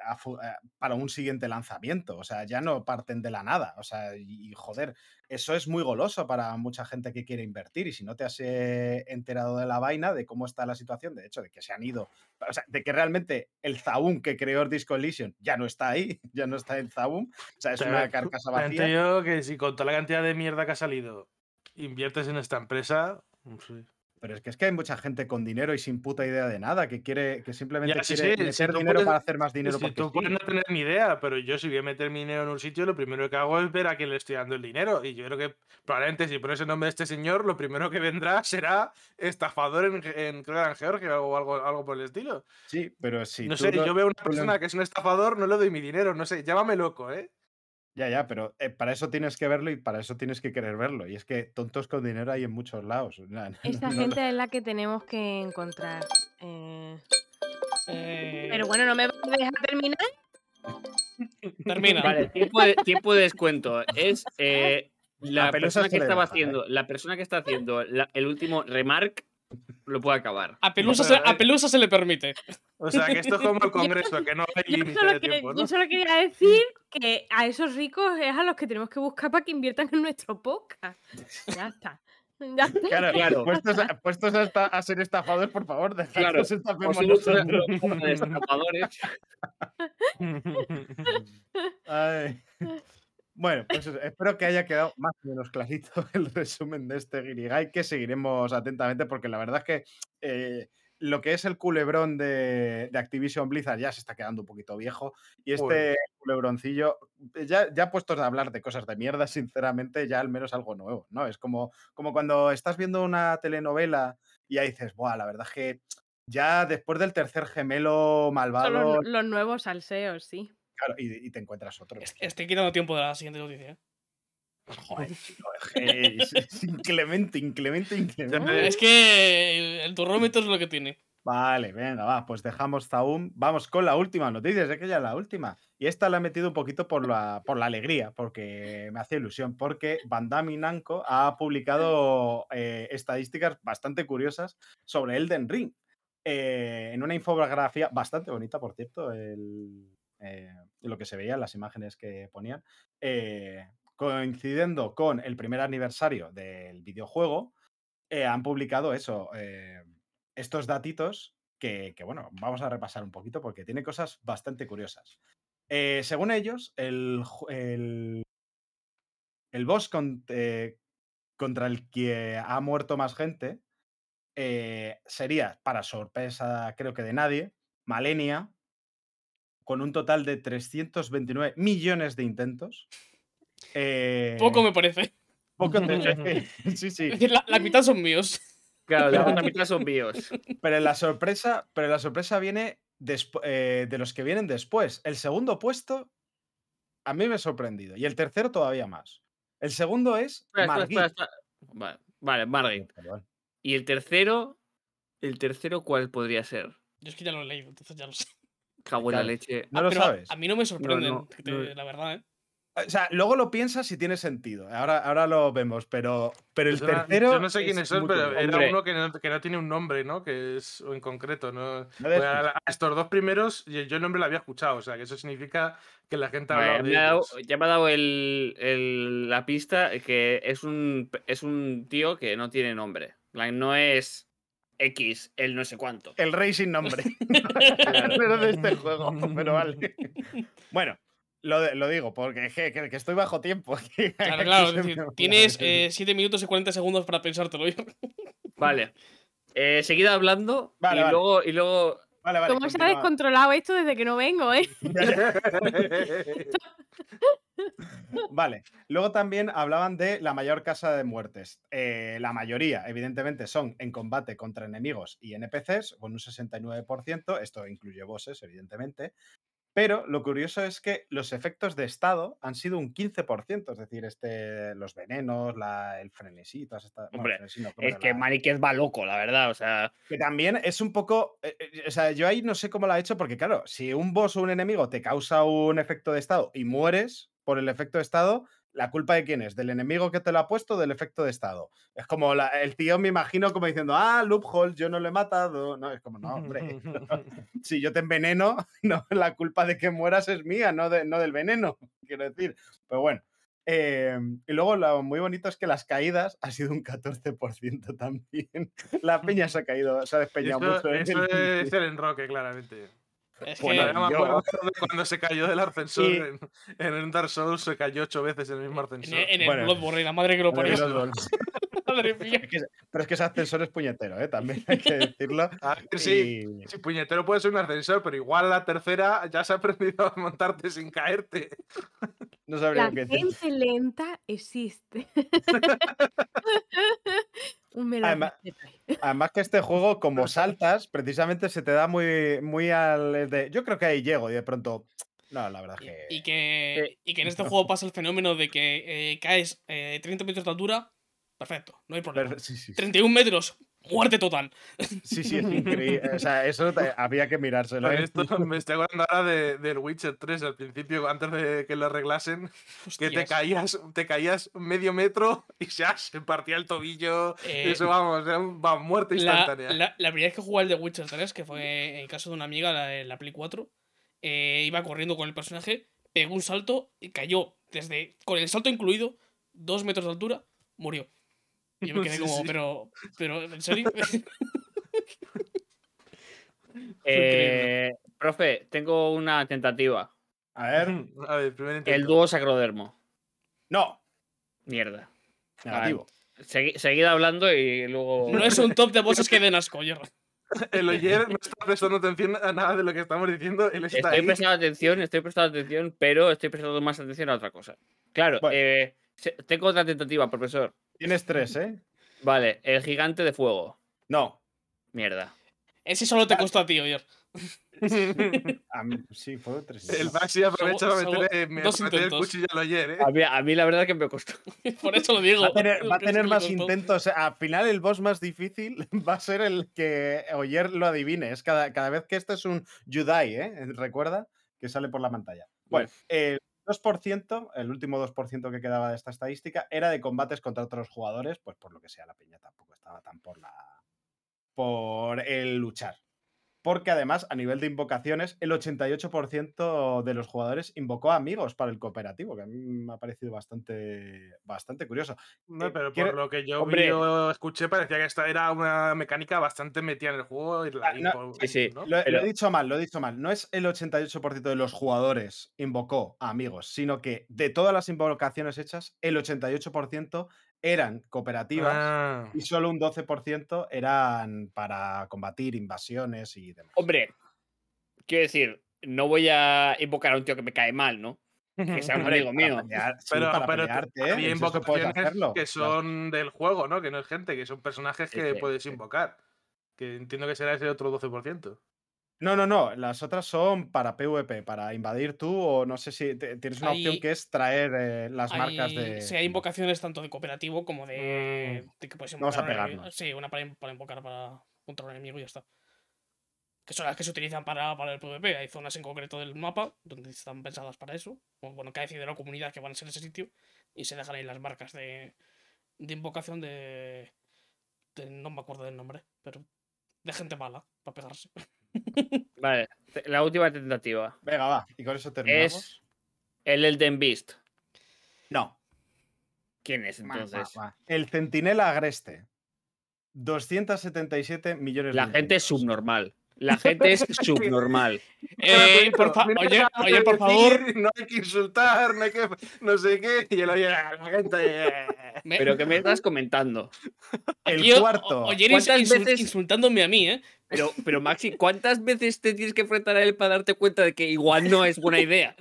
S1: a eh, para un siguiente lanzamiento. O sea, ya no parten de la nada. O sea, y, y, joder, eso es muy goloso para mucha gente que quiere invertir. Y si no te has eh, enterado de la vaina, de cómo está la situación, de hecho, de que se han ido, o sea, de que realmente el Zaum que creó el Disco Elysium ya no está ahí, ya no está en Zaum. O sea, es
S4: Pero,
S1: una carcasa
S4: También te
S1: vacía.
S4: digo que si con toda la cantidad de mierda que ha salido inviertes en esta empresa, no sé.
S1: Pero es que es que hay mucha gente con dinero y sin puta idea de nada, que quiere, que simplemente
S4: sí,
S1: quiere
S4: sí,
S1: meter dinero
S4: puedes-
S1: para hacer más dinero.
S4: Si tú
S1: sí.
S4: puedes no tener ni idea, pero yo si voy a meter mi dinero en un sitio, lo primero que hago es ver a quién le estoy dando el dinero. Y yo creo que probablemente si pones el nombre de este señor, lo primero que vendrá será estafador en, en creo que era en Georgia o algo, algo por el estilo.
S1: Sí, pero si
S4: no
S1: tú
S4: sé, yo veo a una persona que es un estafador, no le doy mi dinero, no sé, llámame loco, ¿eh?
S1: Ya, ya, pero eh, para eso tienes que verlo y para eso tienes que querer verlo. Y es que tontos con dinero hay en muchos lados. No- no-
S5: gente es la que tenemos que encontrar. eh.
S2: Eh,
S5: Pero bueno, no me vas a dejar terminar.
S2: termina.
S3: Vale, tiempo de, tiempo de descuento. Es eh, la persona que estaba
S1: deja, ¿eh?
S3: haciendo, la persona que está haciendo la- el último remark lo puede acabar.
S2: A Pelusa, se, a Pelusa se le permite.
S4: O sea, que esto es como el Congreso, que no hay límite de
S5: que-
S4: tiempo, ¿no?
S5: yo solo quería decir que a esos ricos es a los que tenemos que buscar para que inviertan en nuestro podcast. Ya está. Ya está.
S1: Claro,
S3: Claro.
S1: Puestos, a, puestos a, esta- a ser estafadores, por favor, dejad
S3: Claro,
S1: nosotros.
S3: los estafadores.
S1: Ay. Bueno, pues espero que haya quedado más o menos clarito el resumen de este Guirigay, que seguiremos atentamente, porque la verdad es que eh, lo que es el culebrón de, de Activision Blizzard ya se está quedando un poquito viejo. Y este
S4: Joder.
S1: culebroncillo, eh, ya, ya puestos a hablar de cosas de mierda, sinceramente, ya al menos algo nuevo, ¿no? Es como, como cuando estás viendo una telenovela y ya dices, Buah, la verdad es que ya después del tercer gemelo
S5: Son
S1: malvado,
S5: los, los nuevos salseos, sí.
S1: Claro, y, y te encuentras otro.
S2: Est- Estoy quitando tiempo de la siguiente noticia. ¿eh?
S1: Joder, chico, es, es inclemente, inclemente, inclemente.
S2: Es que el, el turrómetro es lo que tiene.
S1: Vale, venga, va, pues dejamos Zaum. Vamos con la última noticia, sé que ya es la última. Y esta la he metido un poquito por la, por la alegría, porque me hacía ilusión, porque Bandai Namco ha publicado eh, estadísticas bastante curiosas sobre Elden Ring. Eh, en una infografía bastante bonita, por cierto, el, eh, lo que se veía las imágenes que ponían. eh, coincidiendo con el primer aniversario del videojuego, eh, han publicado eso, eh, estos datitos que, bueno, vamos a repasar un poquito porque tiene cosas bastante curiosas. Según ellos, el, el, el boss con- contra el que ha muerto más gente sería, para sorpresa creo que de nadie, Malenia, con un total de 329 millones de intentos. Eh,
S2: Poco me parece.
S1: poco te- sí, sí.
S2: Es decir, la, la mitad son míos.
S3: Claro, la otra mitad son bios.
S1: Pero la sorpresa, pero la sorpresa viene eh, de los que vienen después. El segundo puesto a mí me ha sorprendido. Y el tercero todavía más. El segundo es
S3: Espera, espera,
S1: Margit.
S3: espera, espera. Vale, vale, Margit.
S1: Perdón.
S3: Y el tercero, ¿el tercero cuál podría ser?
S2: Yo es que ya lo he leído, entonces ya lo sé.
S3: Cago en la leche.
S1: ¿No
S2: Ah,
S1: lo sabes?
S2: A mí no me
S3: no, no.
S2: la verdad, ¿eh?
S1: O sea, luego lo piensas y tiene sentido. Ahora, ahora lo vemos, pero, pero el
S4: Yo no-
S1: tercero.
S4: Yo no sé quiénes
S1: es
S4: son,
S1: muy
S4: pero era
S3: Hombre.
S4: uno que no, que no tiene un nombre, ¿no? Que es en concreto, ¿no? Pues a, estos dos primeros, yo el nombre lo había escuchado, o sea, que eso significa que la gente ha
S3: Vale,
S4: hablado
S3: me
S4: de
S3: ha dado-
S4: ellos.
S3: ya me ha dado el- el- la pista que es un, es un tío que no tiene nombre. No es X, el no sé cuánto.
S1: El rey sin nombre. Pero de este juego, pero vale. Bueno, lo, de- lo digo porque que, que- que estoy bajo tiempo.
S2: Claro, claro. decir, tienes
S1: el-
S2: 7 minutos y 40 segundos para pensártelo.
S3: Vale. Eh, seguid hablando
S1: Vale,
S3: y,
S1: vale.
S3: Luego, y luego.
S1: Vale, vale,
S5: ¿Cómo se ha descontrolado esto desde que no vengo, eh?
S1: Vale. Luego también hablaban de la mayor casa de muertes. Eh, la mayoría, evidentemente, son en combate contra enemigos y NPCs, con un 69%. Esto incluye bosses, evidentemente. Pero lo curioso es que los efectos de estado han sido un 15%, es decir, este, los venenos, la- el frenesí, todas estas.
S3: Hombre,
S1: frenesí no, ¿cómo
S3: Es que
S1: La-
S3: va loco, la verdad. O sea,
S1: Que también es un poco. eh, eh, O sea, yo ahí no sé cómo lo ha hecho, porque claro, si un boss o un enemigo te causa un efecto de estado y mueres por el efecto de estado, ¿la culpa de quién es? ¿Del enemigo que te lo ha puesto o del efecto de estado? Es como la- el tío, me imagino, como diciendo, ah, loophole, yo no lo he matado. No, es como, no, hombre. si yo te enveneno, no, la culpa de que mueras es mía, no, de- no del veneno, quiero decir. Pero bueno. eh, y luego lo muy bonito es que las caídas ha sido un 14% también. La peña se ha caído, se ha despeñado
S4: Eso,
S1: mucho.
S4: eso
S1: el-
S4: es el enroque, claramente.
S2: Es
S1: Bueno,
S2: que,
S4: Ya me
S1: yo-
S4: acuerdo de cuando se cayó del ascensor en, en un Dark Souls, se cayó ocho veces en el mismo
S2: en,
S4: ascensor.
S2: en el
S1: Bueno.
S2: Bloodborne, la madre que lo parió.
S1: y los gols.
S2: Madre mía.
S1: Es que- pero es que ese ascensor es puñetero, ¿eh? También hay que decirlo.
S4: A ver, sí,
S1: Y-
S4: sí, puñetero puede ser un ascensor, pero igual la tercera ya se ha aprendido a montarte sin caerte.
S1: No sabría
S5: La
S1: lo que decir.
S5: gente lenta existe. Un melón
S1: Además-. Además que este juego, como saltas, precisamente se te da muy, muy al de. Yo creo que ahí llego y de pronto. No, la verdad
S2: Y-
S1: que.
S2: Y que, y que en este juego pasa el fenómeno de que eh, caes eh, 30 metros de altura, perfecto, no hay problema.
S1: Pero- sí, sí, sí.
S2: 31 metros, muerte total.
S1: Sí, sí, es increíble. O sea, eso te- había que mirárselo. ¿eh?
S4: esto me estoy acordando ahora de, del Witcher 3 al principio, antes de que lo arreglasen, que te caías, te caías medio metro y ya se partía el tobillo.
S2: Eh,
S4: Eso vamos, era un- va, muerte
S2: La,
S4: instantánea.
S2: la, la primera vez que jugué al The Witcher 3, que fue en caso de una amiga, la, la Play 4, eh, iba corriendo con el personaje, pegó un salto y cayó desde, con el salto incluido, dos metros de altura, murió. Y yo me quedé como,
S4: sí.
S2: pero, pero, ¿en serio?
S3: Eh, profe, tengo una tentativa.
S1: A ver.
S4: A ver, primer
S3: El
S4: intento.
S3: dúo sacrodermo.
S1: No,
S3: Mierda.
S1: negativo.
S3: Segui- seguid hablando y luego.
S2: no es un top de bosses que den asco, Jerry.
S4: El Oyer no está prestando atención a nada de lo que estamos diciendo. Él está
S3: Estoy
S4: ahí.
S3: prestando atención, estoy prestando atención, pero estoy prestando más atención a otra cosa. Claro,
S1: Bueno.
S3: eh, tengo otra tentativa, profesor.
S1: Tienes tres, ¿eh?
S3: Vale, el gigante de fuego.
S1: No.
S3: Mierda.
S2: Ese solo te costó a ti, Oyer.
S1: A mí- sí, fue tres.
S4: El Maxi aprovecha para me- meter el cuchillo al Oyer, ¿eh?
S3: A mí, a mí la verdad que me costó.
S2: Por eso lo digo.
S1: Va a tener, va a más intentos. Al final, el boss más difícil va a ser el que Oyer lo adivine. Es cada, cada vez que este es un Yudai, ¿eh? Recuerda que sale por la pantalla. Bueno, 2%, el último 2% que quedaba de esta estadística, era de combates contra otros jugadores, pues por lo que sea, la peña tampoco estaba tan por la. por el luchar. Porque además, a nivel de invocaciones, el 88% de los jugadores invocó a amigos para el cooperativo, que a mí me ha parecido bastante, bastante curioso.
S4: No,
S1: Eh,
S4: pero por lo que yo
S3: Hombre.
S4: vi o escuché, parecía que esta era una mecánica bastante metida en el juego. Y la,
S1: Ah,
S4: y
S1: no,
S4: por-
S3: sí, sí.
S4: ¿no?
S1: Lo, he dicho mal, lo he dicho mal. No es el 88% de los jugadores invocó a amigos, sino que de todas las invocaciones hechas, el 88% eran cooperativas
S4: Ah.
S1: y solo un 12% eran para combatir invasiones y demás.
S3: Hombre, quiero decir, no voy a invocar a un tío que me cae mal, ¿no? Que sea un amigo mío.
S1: pelear- sí,
S4: Pero, pero
S1: pelearte, ¿eh?
S4: había
S1: puedes
S4: invocaciones
S1: hacerlo,
S4: que
S1: claro.
S4: son del juego, ¿no? Que no es gente, que son personajes que
S3: sí,
S4: puedes
S3: sí.
S4: invocar. Que entiendo que será ese otro 12%.
S1: No, no, no. Las otras son para PvP, para invadir tú o no sé si te- tienes una opción que es traer eh, las marcas
S2: Hay-
S1: de.
S2: Sí, hay invocaciones tanto de cooperativo como de, de que puedes
S1: Vamos a
S2: un enemigo.
S1: pegarnos.
S2: Sí, una para, in- para invocar para contra un enemigo y ya está. Que son las que se utilizan para, para el PvP. Hay zonas en concreto del mapa donde están pensadas para eso. O bueno, que ha decidido la comunidad que van a ser ese sitio. Y se dejan ahí las marcas de, de invocación de, de- No me acuerdo del nombre, pero de gente mala para pegarse.
S3: Vale, la última tentativa
S1: Venga, va. Y con eso terminamos.
S3: es el Elden Beast.
S1: No.
S3: ¿Quién es
S1: Va, va,
S3: entonces?
S1: va. El centinela agreste. 277 millones
S3: La
S1: de
S3: gente es subnormal. La gente es subnormal.
S2: Eh, por oye, oye, por favor.
S4: No hay que insultar, no hay que. No sé qué. Y el oye, la gente. eh,
S2: me-
S3: Pero que me estás comentando.
S1: El cuarto.
S2: o- Oyeris
S3: ¿Cuántas
S2: insul-
S3: veces-
S2: insultándome a mí, ¿eh?
S3: Pero, pero Maxi, ¿cuántas veces te tienes que enfrentar a él para darte cuenta de que igual no es buena idea?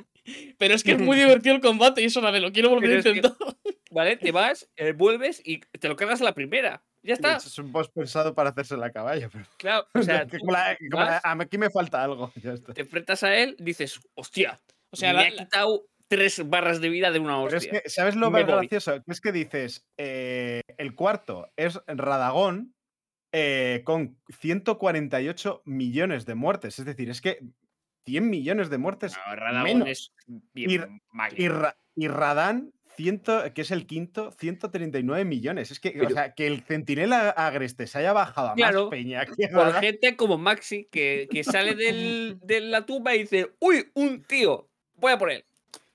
S2: Pero es que es muy divertido el combate y eso la de lo quiero volver
S3: Pero
S2: a
S3: es que-
S2: intentar.
S3: ¿Vale? Te vas, eh, vuelves y te lo cargas a la primera. Ya está.
S1: Es un boss pensado para hacerse la caballo. Pero...
S3: Claro, o sea,
S1: que
S3: tú
S1: como la- como la-
S3: vas,
S1: aquí me falta algo. Ya está.
S3: te enfrentas a él, dices, hostia,
S2: O sea,
S3: me
S2: la-
S3: ha quitado tres barras de vida de una
S1: Pero
S3: hostia.
S1: es que, ¿sabes lo más gracioso? Que es que dices, eh, el cuarto es Radagón eh, con 148 millones de muertes. Es decir, es que 100 millones de muertes
S3: No, Radagón
S1: menos.
S3: es bien
S1: Y-. Y, Ra- y Radán, 100, que es el quinto, 139 millones. Es que, o sea, que el centinela agreste se haya bajado a
S3: Claro,
S1: más peña que
S3: Por gente como Maxi que, que sale del- de la tumba y dice, uy, un tío, voy a por él.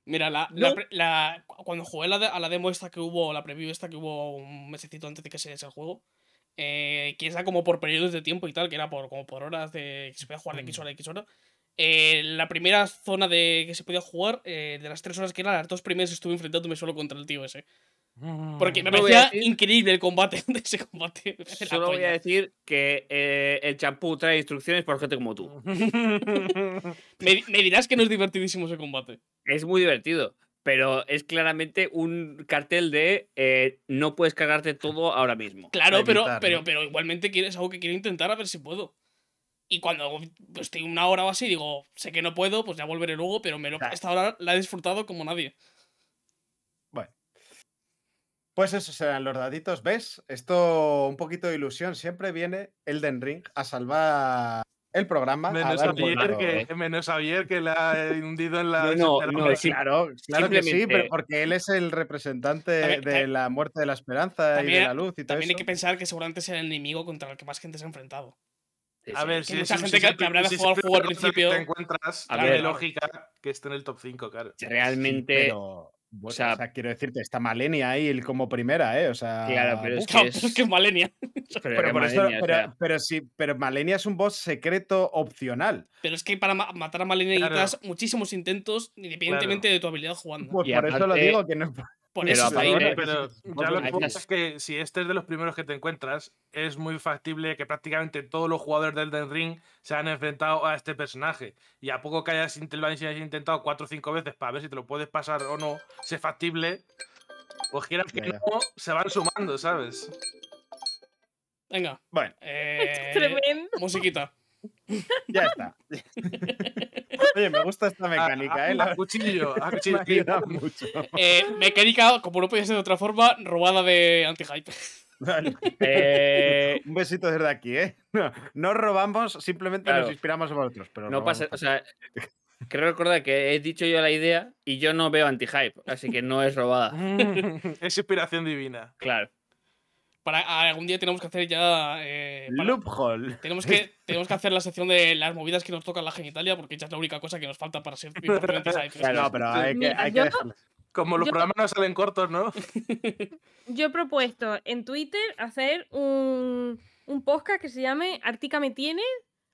S2: Mira, la,
S3: No.
S2: pre- la- cu- cuando jugué la de- a la demo esta que hubo, la preview esta que hubo un mesecito antes de que se el juego, eh, que era como por periodos de tiempo y tal, que era por como por horas de que se podía jugar de X hora a X hora. Eh, la primera zona de que se podía jugar, eh, de las tres horas que eran, las dos primeras estuve enfrentándome solo contra el tío ese. Porque me
S3: No
S2: parecía
S3: decir-
S2: increíble el combate de ese combate.
S3: Solo voy a decir que eh, el champú trae instrucciones por gente como tú.
S2: Me, me dirás que no es divertidísimo ese combate.
S3: Es muy divertido, pero es claramente un cartel de eh, no puedes cargarte todo ahora mismo.
S2: Claro,
S1: Para
S2: pero,
S1: evitar,
S2: pero,
S1: ¿no?
S2: pero igualmente quiero- es algo que quiero intentar a ver si puedo. Y cuando pues, estoy una hora o así, digo, sé que no puedo, pues ya volveré luego, pero me lo,
S1: Claro.
S2: esta hora la he disfrutado como nadie.
S1: Bueno. Pues esos serán los daditos. ¿Ves? Esto, un poquito de ilusión. Siempre viene Elden Ring a salvar el programa. a
S4: Menos
S1: dar un
S4: Javier, que, menos Javier que la ha hundido en la.
S3: No, no,
S4: desesperación.
S3: no, sí,
S1: Claro, claro que sí, pero porque él es el representante
S2: También-
S1: de
S2: también-
S1: la muerte de la esperanza y de la luz y todo
S2: También hay
S1: eso.
S2: que pensar que seguramente sea el enemigo contra el que más gente se ha enfrentado.
S3: Sí,
S4: A ver, si
S2: mucha gente
S4: si
S2: que-
S4: es
S2: que habrá jugar
S4: el
S2: al juego al principio.
S4: Te encuentras,
S3: A ver.
S4: lógica que esté en el top 5, claro.
S3: Realmente,
S1: Pero, bueno, o,
S3: sea-
S1: sea, quiero decirte, está Malenia ahí como primera, ¿eh? O sea.
S3: Claro, pero es que es-
S2: que es Malenia.
S3: pero
S1: por eso-
S3: Malenia,
S1: pero,
S3: sea,
S1: pero sí, pero Malenia es un boss secreto opcional.
S2: Pero es que para ma- matar a Malenia
S4: Claro.
S2: necesitas muchísimos intentos, independientemente de tu habilidad jugando.
S1: Pues
S3: Y
S1: por eso lo digo, que no
S2: Por
S3: pero
S2: eso ahí.
S4: Pero ya lo que pasa es que si este es de los primeros que te encuentras, es muy factible que prácticamente todos los jugadores del Elden Ring se han enfrentado a este personaje. Y a poco que hayas, int- lo hayas intentado cuatro o cinco veces para ver si te lo puedes pasar o no, si es factible, pues quieras que no, se van sumando, ¿sabes?
S2: Venga.
S1: Bueno,
S2: eh,
S5: Tremendo.
S2: musiquita.
S1: ya está. Oye, me gusta esta
S4: A-
S1: mecánica,
S4: a-
S1: ¿eh?
S4: a
S1: La-
S4: cuchillo, a
S1: me
S4: cuchillo.
S1: ayuda mucho.
S2: Eh, mecánica, como no podía ser de otra forma, robada de anti-hype.
S1: Vale.
S3: eh,
S1: Un besito desde aquí, ¿eh? No, no robamos, simplemente nos inspiramos en vosotros. Pero
S3: no pasa, o sea, creo recordar que he dicho yo la idea y yo no veo anti-hype, así que no es robada.
S4: es inspiración divina.
S3: Claro.
S2: Para algún día tenemos que hacer ya. eh, para-
S1: Loophole.
S2: tenemos, que, tenemos que hacer la sección de las movidas que nos tocan la genitalia, porque ya es la única cosa que nos falta para ser 100% anti-hype.
S3: Claro.
S1: No, pero hay que,
S5: Mira,
S1: hay que
S5: yo-
S1: dejarlo.
S4: Como los
S5: Yo-
S4: programas no salen cortos, ¿no?
S5: Yo he propuesto en Twitter hacer un, un podcast que se llame Artica me tiene.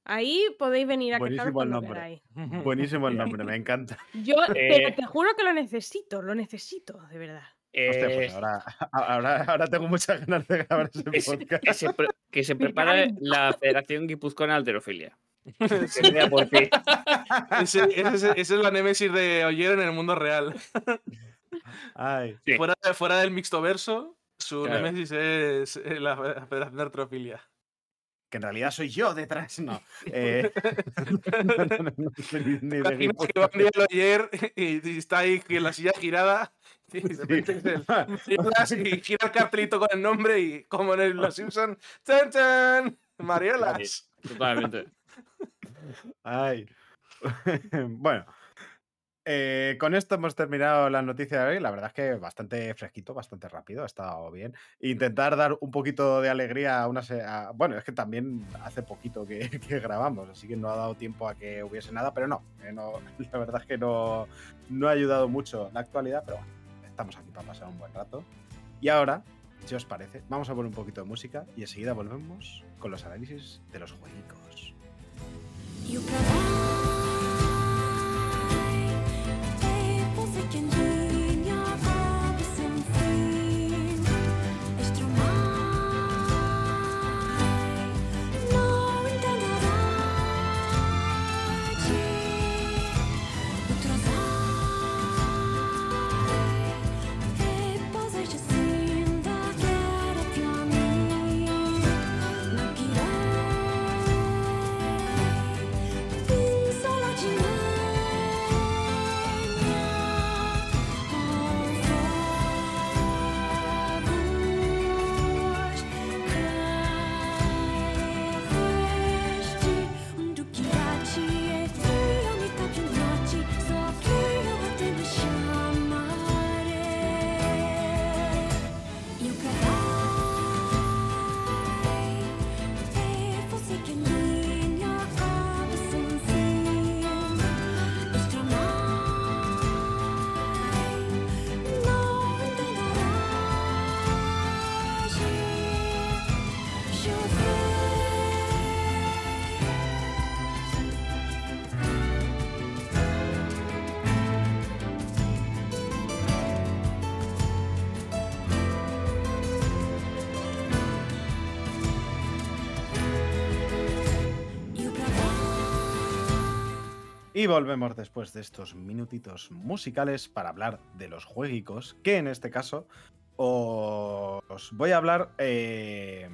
S5: Ahí podéis venir a
S1: Buenísimo el nombre. Buenísimo el nombre, me encanta.
S5: Yo,
S3: Eh.
S5: pero te juro que lo necesito, lo necesito, de verdad.
S1: Hostia, pues
S3: Eh,
S1: ahora, ahora, ahora tengo muchas ganas de grabar ese
S3: que, se,
S1: podcast.
S3: que se pre- que se
S5: Me
S3: prepare la Federación Guipuzcoana de Alterofilia. Que vea por ti.
S4: Ese- ese- ese- Esa es la némesis de Oyer en el mundo real.
S1: Ay,
S3: Sí.
S4: Fuera, fuera del mixto verso, su
S3: Claro.
S4: némesis es eh, la fe- Federación de Artrofilia.
S1: que en realidad soy yo detrás, no. Eh, no, no, no, no soy ni- ni de
S4: Imaginas que
S1: Guipúzcoa.
S4: va Oyer y, en. Mariolas, gira el cartelito con el nombre y como en Los Simpsons, ¡chan, chan! Mariolas.
S3: Totalmente.
S1: Ay. bueno. eh, con esto hemos terminado la noticia de hoy. La verdad es que bastante fresquito, bastante rápido, ha estado bien. Intentar dar un poquito de alegría a una... se- a- bueno, es que también hace poquito que, que grabamos, así que no ha dado tiempo a que hubiese nada, pero no, eh, no la verdad es que no, no ha ayudado mucho la actualidad, pero bueno, estamos aquí para pasar un buen rato. Y ahora, si os parece, vamos a poner un poquito de música y enseguida volvemos con los análisis de los jueguicos.
S6: You
S1: Y volvemos después de estos minutitos musicales para hablar de los jueguicos, que en este caso os voy a hablar... eh,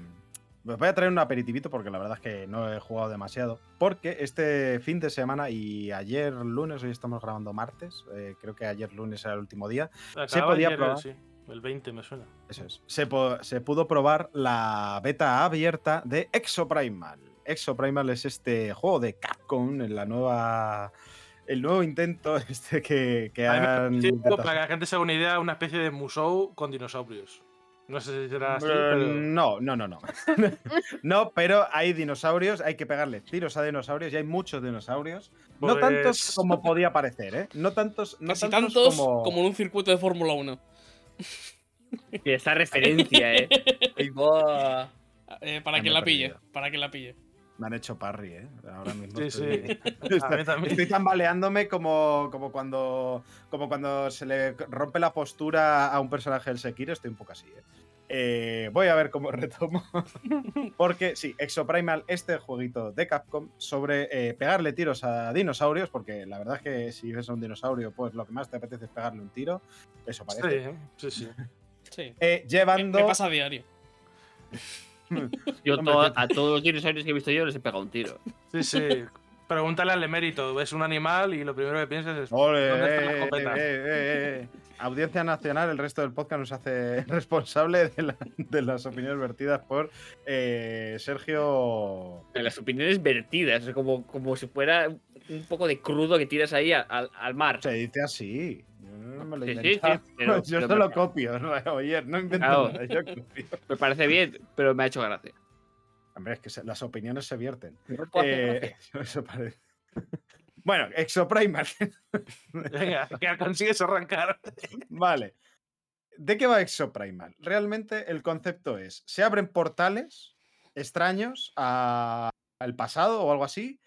S1: os voy a traer un aperitivito porque la verdad es que no he jugado demasiado. Porque este fin de semana y ayer lunes, hoy estamos grabando martes, eh, creo que ayer lunes era el último día,
S4: Acaba
S1: podía
S4: ayer,
S1: probar.
S4: Sí, el 20 me suena.
S1: Eso es. Se, se pudo probar la beta abierta de Exoprimal. Exoprimal es este juego de Capcom, en la nueva. El nuevo intento este que, que han.
S4: para que la gente se haga una idea, una especie de Musou con dinosaurios. No sé si será así,
S1: Eh,
S4: pero...
S1: No, no, no, no. no, pero hay dinosaurios, hay que pegarle tiros a dinosaurios y hay muchos dinosaurios. No tantos
S4: Pues-
S1: como podía parecer, ¿eh? No tantos, no
S2: Casi
S1: tantos,
S2: tantos
S1: como.
S2: como... en un circuito de Fórmula 1.
S3: Y esa referencia, ¿eh?
S2: Eh, para que la pille. para que la pille.
S1: Me han hecho parry, ¿eh? Ahora mismo
S4: Sí,
S1: estoy,
S4: sí.
S1: estoy- tambaleándome como, como, cuando, como cuando se le rompe la postura a un personaje del Sekiro. Estoy un poco así, ¿eh? Eh, voy a ver cómo retomo. porque sí, Exoprimal, este jueguito de Capcom sobre eh, pegarle tiros a dinosaurios, porque la verdad es que si ves a un dinosaurio, pues lo que más te apetece es pegarle un tiro. Eso parece.
S4: Sí, sí, sí.
S2: Sí.
S1: Eh, llevando.
S2: me pasa a diario.
S3: Yo
S1: Hombre,
S3: to-
S1: que-
S3: a todos los dinosaurios que he visto yo les he pegado un tiro.
S4: Sí, sí. Pregúntale al emérito. Ves un animal y lo primero que piensas es.
S1: Ole,
S4: ¿Dónde está la
S1: eh,
S4: escopeta?
S1: eh, eh, eh. Audiencia Nacional, el resto del podcast nos hace responsable de, la- de las opiniones vertidas por eh, Sergio.
S3: En las opiniones vertidas, como, como si fuera un poco de crudo que tiras ahí al mar.
S1: Se dice así. Yo no me lo he
S3: Sí, sí,
S1: inventado.
S3: sí, pero-
S1: yo
S3: pero
S1: solo
S3: me-
S1: copio. ¿no? Oye, no invento
S3: Claro.
S1: nada, yo copio.
S3: Me parece bien, pero me ha hecho gracia.
S1: Hombre, es que se- las opiniones se vierten.
S3: No
S1: Eh,
S3: gracia.
S1: eso parece. Bueno, Exoprimal.
S4: Venga, que consigues arrancar.
S1: Vale. ¿De qué va Exoprimal? Realmente el concepto es, se abren portales extraños a- al pasado o algo así,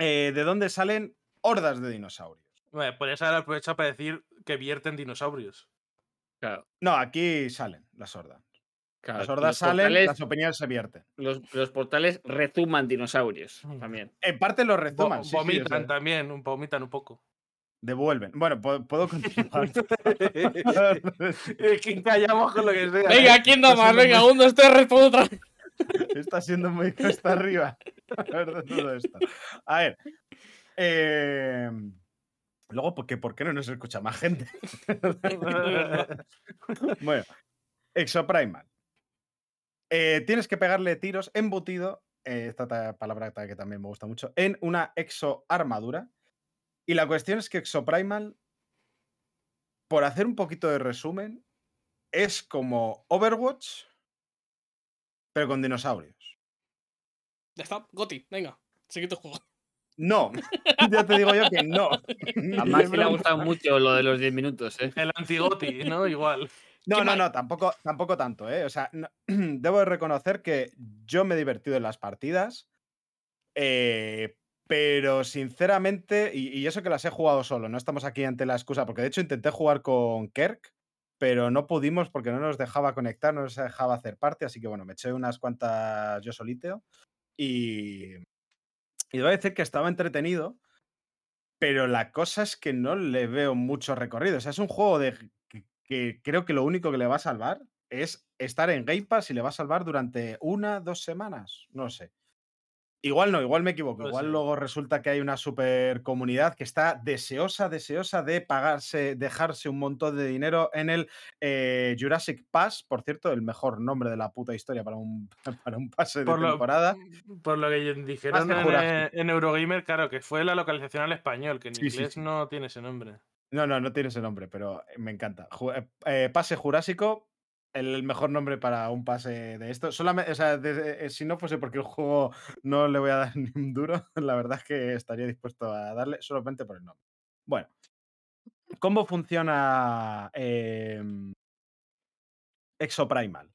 S1: eh, de donde salen hordas de dinosaurios.
S4: Bueno, podrías haber aprovechado para decir que vierten dinosaurios.
S3: Claro,
S1: No, aquí salen las hordas.
S3: claro.
S1: Las hordas salen,
S3: portales-
S1: las opiniones se vierten.
S3: los, los portales rezuman dinosaurios
S4: Mm.
S3: también.
S1: En parte los rezuman, sí, sí, o
S4: vomitan
S1: sea,
S4: también, un- vomitan un poco.
S1: devuelven. Bueno, puedo, puedo continuar.
S4: Es que callamos con lo que sea.
S2: Venga, ¿quién da más? Venga,
S1: muy-
S2: un, dos, tres, respondo otra vez.
S1: Está siendo muy cuesta arriba. hablar de todo esto. A ver. eh, luego, ¿por qué, ¿por qué no nos escucha más gente? bueno, Exoprimal. Eh, tienes que pegarle tiros embutido, eh, esta ta- palabra que también me gusta mucho, en una exoarmadura. Y la cuestión es que Exoprimal, por hacer un poquito de resumen, es como Overwatch, pero con dinosaurios.
S2: Ya está, Goti, venga. Siguiente juego.
S1: No, ya te digo yo que no.
S3: A Maxi le ha gustado mucho lo de los 10 minutos, ¿eh?
S4: El antigoti, ¿no? Igual.
S1: No, no, no, tampoco, tampoco tanto, ¿eh? O sea, no- debo de reconocer que yo me he divertido en las partidas, eh, pero sinceramente, y, y eso que las he jugado solo, no estamos aquí ante la excusa, porque de hecho intenté jugar con Kerk, pero no pudimos porque no nos dejaba conectar, no nos dejaba hacer parte, así que bueno, me eché unas cuantas yo solito y, y debo decir que estaba entretenido, pero la cosa es que no le veo mucho recorrido. O sea, es un juego de que, que creo que lo único que le va a salvar es estar en Game Pass y le va a salvar durante una, dos semanas. No sé. Igual no, igual me equivoco.
S4: Pues
S1: igual
S4: sí.
S1: luego resulta que hay una super comunidad que está deseosa, deseosa de pagarse, dejarse un montón de dinero en el eh, Jurassic Pass. Por cierto, el mejor nombre de la puta historia para un, para un pase de
S4: Por lo,
S1: temporada.
S4: por lo que dijeron en,
S1: Jurásico.
S4: en Eurogamer, claro, que fue la localización al español, que en
S1: Sí,
S4: inglés
S1: sí.
S4: no tiene ese nombre.
S1: No, no, no tiene ese nombre, pero me encanta. Ju- eh, eh, pase Jurásico, el mejor nombre para un pase de esto. Solamente, o sea, eh, si no fuese porque el juego no le voy a dar ni un duro, la verdad es que estaría dispuesto a darle solamente por el nombre. Bueno, ¿cómo funciona em, Exoprimal?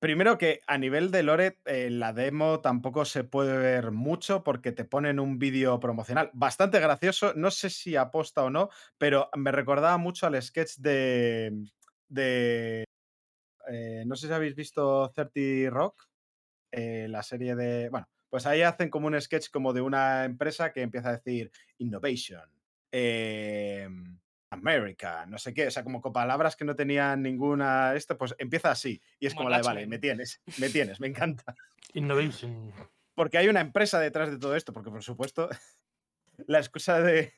S1: Primero que a nivel de lore, eh, la demo tampoco se puede ver mucho porque te ponen un vídeo promocional bastante gracioso. No sé si aposta o no, pero me recordaba mucho al sketch de. de eh, no sé si habéis visto 30 Rock, eh, la serie de. Bueno, Pues ahí hacen como un sketch como de una empresa que empieza a decir innovation, em, America, no sé qué, o sea, como con palabras que no tenían ninguna esto, pues empieza así. Y es
S2: Como
S1: como la de, vale, me tienes, me tienes, me encanta.
S4: Innovation.
S1: Porque hay una empresa detrás de todo esto, porque por supuesto, la excusa de.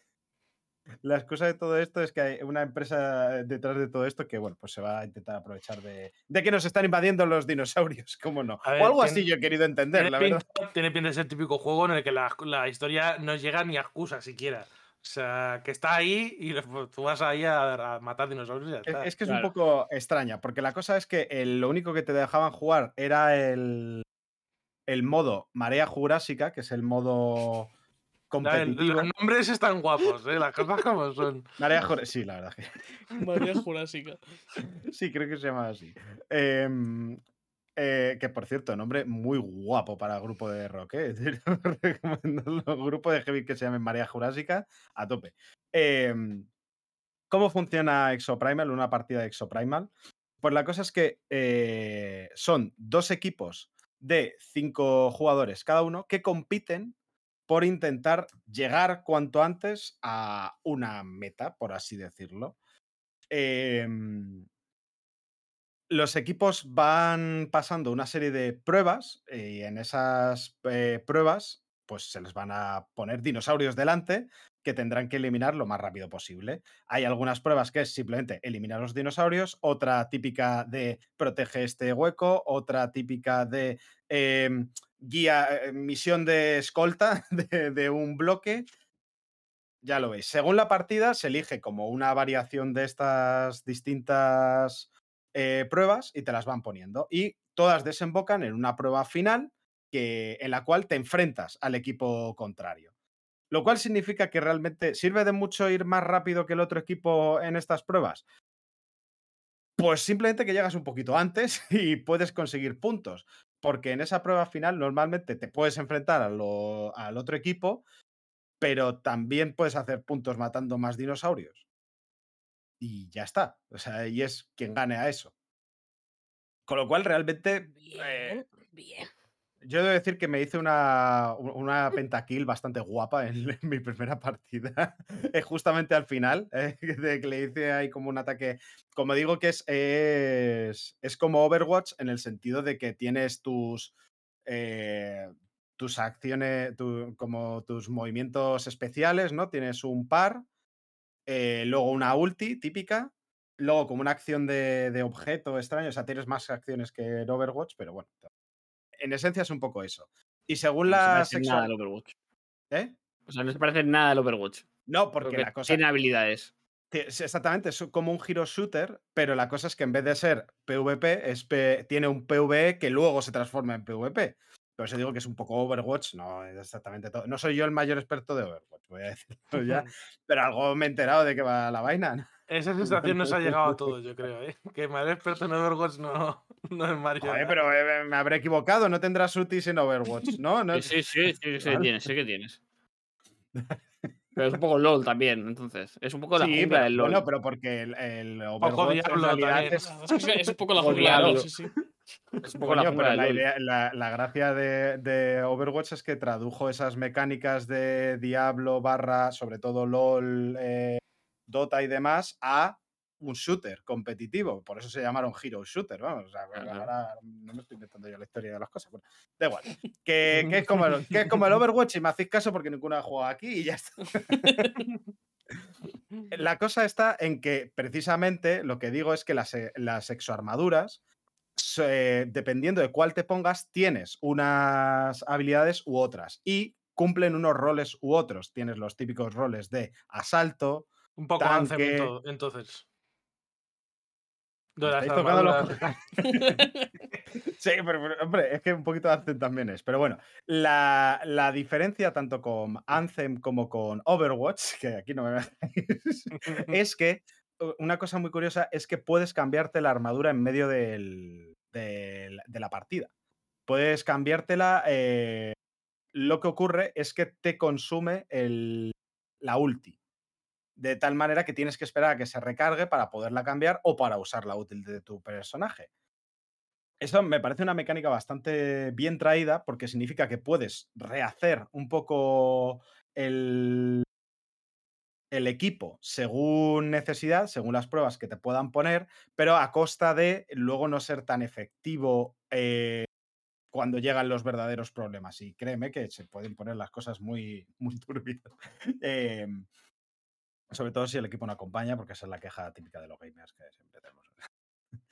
S1: La excusa de todo esto es que hay una empresa detrás de todo esto que, bueno, pues se va a intentar aprovechar de, de que nos están invadiendo los dinosaurios, ¿cómo no?
S4: Ver,
S1: o algo
S4: tiene-
S1: así yo he querido entender,
S4: Tiene
S1: la verdad.
S4: pinta, tiene pinta de ser el típico juego en el que la, la historia no llega ni a excusa siquiera. O sea, que está ahí y pues, tú vas ahí a, a matar dinosaurios y ya
S1: Es,
S4: está.
S1: es que es
S3: Claro.
S1: un poco extraña, porque la cosa es que el- lo único que te dejaban jugar era el, el modo marea jurásica, que es el modo competitivo.
S4: Los nombres están guapos, ¿eh? las cosas como son.
S1: Marea Jurá- sí, la verdad que
S2: María Jurásica.
S1: sí, creo que se llama así. Em, eh, que por cierto, nombre muy guapo para grupo de rock, ¿eh? Es decir, recomendarlo, grupo de heavy que se llame Marea Jurásica, a tope. Em, ¿Cómo funciona Exoprimal, una partida de Exoprimal? Pues la cosa es que eh, son dos equipos de cinco jugadores cada uno que compiten por intentar llegar cuanto antes a una meta, por así decirlo. Em, los equipos van pasando una serie de pruebas y en esas eh, pruebas pues se les van a poner dinosaurios delante que tendrán que eliminar lo más rápido posible. Hay algunas pruebas que es simplemente eliminar los dinosaurios, otra típica de protege este hueco, otra típica de em, guía, eh, misión de escolta de, un bloque. Ya lo veis. Según la partida, se elige como una variación de estas distintas eh, pruebas y te las van poniendo. Y todas desembocan en una prueba final que, en la cual te enfrentas al equipo contrario. Lo cual significa que realmente sirve de mucho ir más rápido que el otro equipo en estas pruebas. Pues simplemente que llegas un poquito antes y puedes conseguir puntos. Porque en esa prueba final normalmente te puedes enfrentar al otro equipo, pero también puedes hacer puntos matando más dinosaurios. Y ya está. O sea, y es quien gane a eso. Con lo cual, realmente, eh,
S5: Bien, bien.
S1: Yo debo decir que me hice una, una pentakill bastante guapa en, en mi primera partida. eh, justamente al final, eh, de que le hice ahí como un ataque. Como digo, que es, es, es como Overwatch en el sentido de que tienes tus. eh, tus acciones, tu- como tus movimientos especiales, ¿no? Tienes un par, eh, luego una ulti típica, luego como una acción de, de objeto extraño, o sea, tienes más acciones que en Overwatch, pero bueno, en esencia es un poco eso. Y según
S3: No se
S1: la
S3: parece nada
S1: sexual...
S3: al Overwatch.
S1: ¿Eh?
S3: O sea, no se parece nada al Overwatch.
S1: No, porque
S3: porque
S1: la cosa...
S3: tiene habilidades.
S1: Exactamente, es como un hero shooter, pero la cosa es que en vez de ser PvP, es P- tiene un PvE que luego se transforma en PvP. Por eso digo que es un poco Overwatch, no exactamente todo. No soy yo el mayor experto de Overwatch, voy a decirlo ya, pero algo me he enterado de que va la vaina.
S4: Esa sensación nos ha llegado a todos, yo creo, ¿eh? Que Mario experto en Overwatch no, no es Mario.
S1: Joder, pero eh, me habré equivocado, no tendrás UTIs en Overwatch, ¿no? no
S3: Sí, sí, sí, sí, sí
S1: Vale.
S3: tienes, sí que tienes. Pero es un poco LOL también, entonces. Es un poco la
S1: Sí,
S3: jungla
S1: pero,
S3: del LOL.
S1: bueno, pero porque el, el
S4: poco
S1: Overwatch en
S4: Diablo
S1: realidad es,
S2: Es, un poco la jungla de LOL, sí, sí.
S3: es un poco la
S1: Coño,
S3: jungla
S1: pero
S3: del
S1: la,
S3: LOL.
S1: idea- la- la gracia de, de Overwatch es que tradujo esas mecánicas de Diablo barra, sobre todo LOL, eh, Dota y demás, a un shooter competitivo. Por eso se llamaron Hero Shooter, vamos. o sea,
S3: Claro.
S1: ahora no me estoy inventando yo la historia de las cosas. Bueno, da igual. Que, que es como el, que es como el Overwatch y me hacéis caso porque ninguno ha jugado aquí y ya está. La cosa está en que precisamente lo que digo es que las, eh, las exoarmaduras, se- dependiendo de cuál te pongas, tienes unas habilidades u otras y cumplen unos roles u otros. Tienes los típicos roles de asalto.
S4: Un poco
S1: tanque.
S4: Todo, entonces. De
S1: ¿Me
S4: las
S1: estáis tocando los. Sí, pero, hombre, es que un poquito de Anthem también es. Pero bueno, la, la diferencia tanto con Anthem como con Overwatch, que aquí no me es que una cosa muy curiosa es que puedes cambiarte la armadura en medio del- del- de la partida. Puedes cambiártela. eh, lo que ocurre es que te consume el, la ulti. De tal manera que tienes que esperar a que se recargue para poderla cambiar o para usar la útil de tu personaje. Eso me parece una mecánica bastante bien traída porque significa que puedes rehacer un poco el, el equipo según necesidad, según las pruebas que te puedan poner, pero a costa de luego no ser tan efectivo eh, cuando llegan los verdaderos problemas. Y créeme que se pueden poner las cosas muy, muy turbias. Eh, sobre todo si el equipo no acompaña, porque esa es la queja típica de los gamers que siempre tenemos.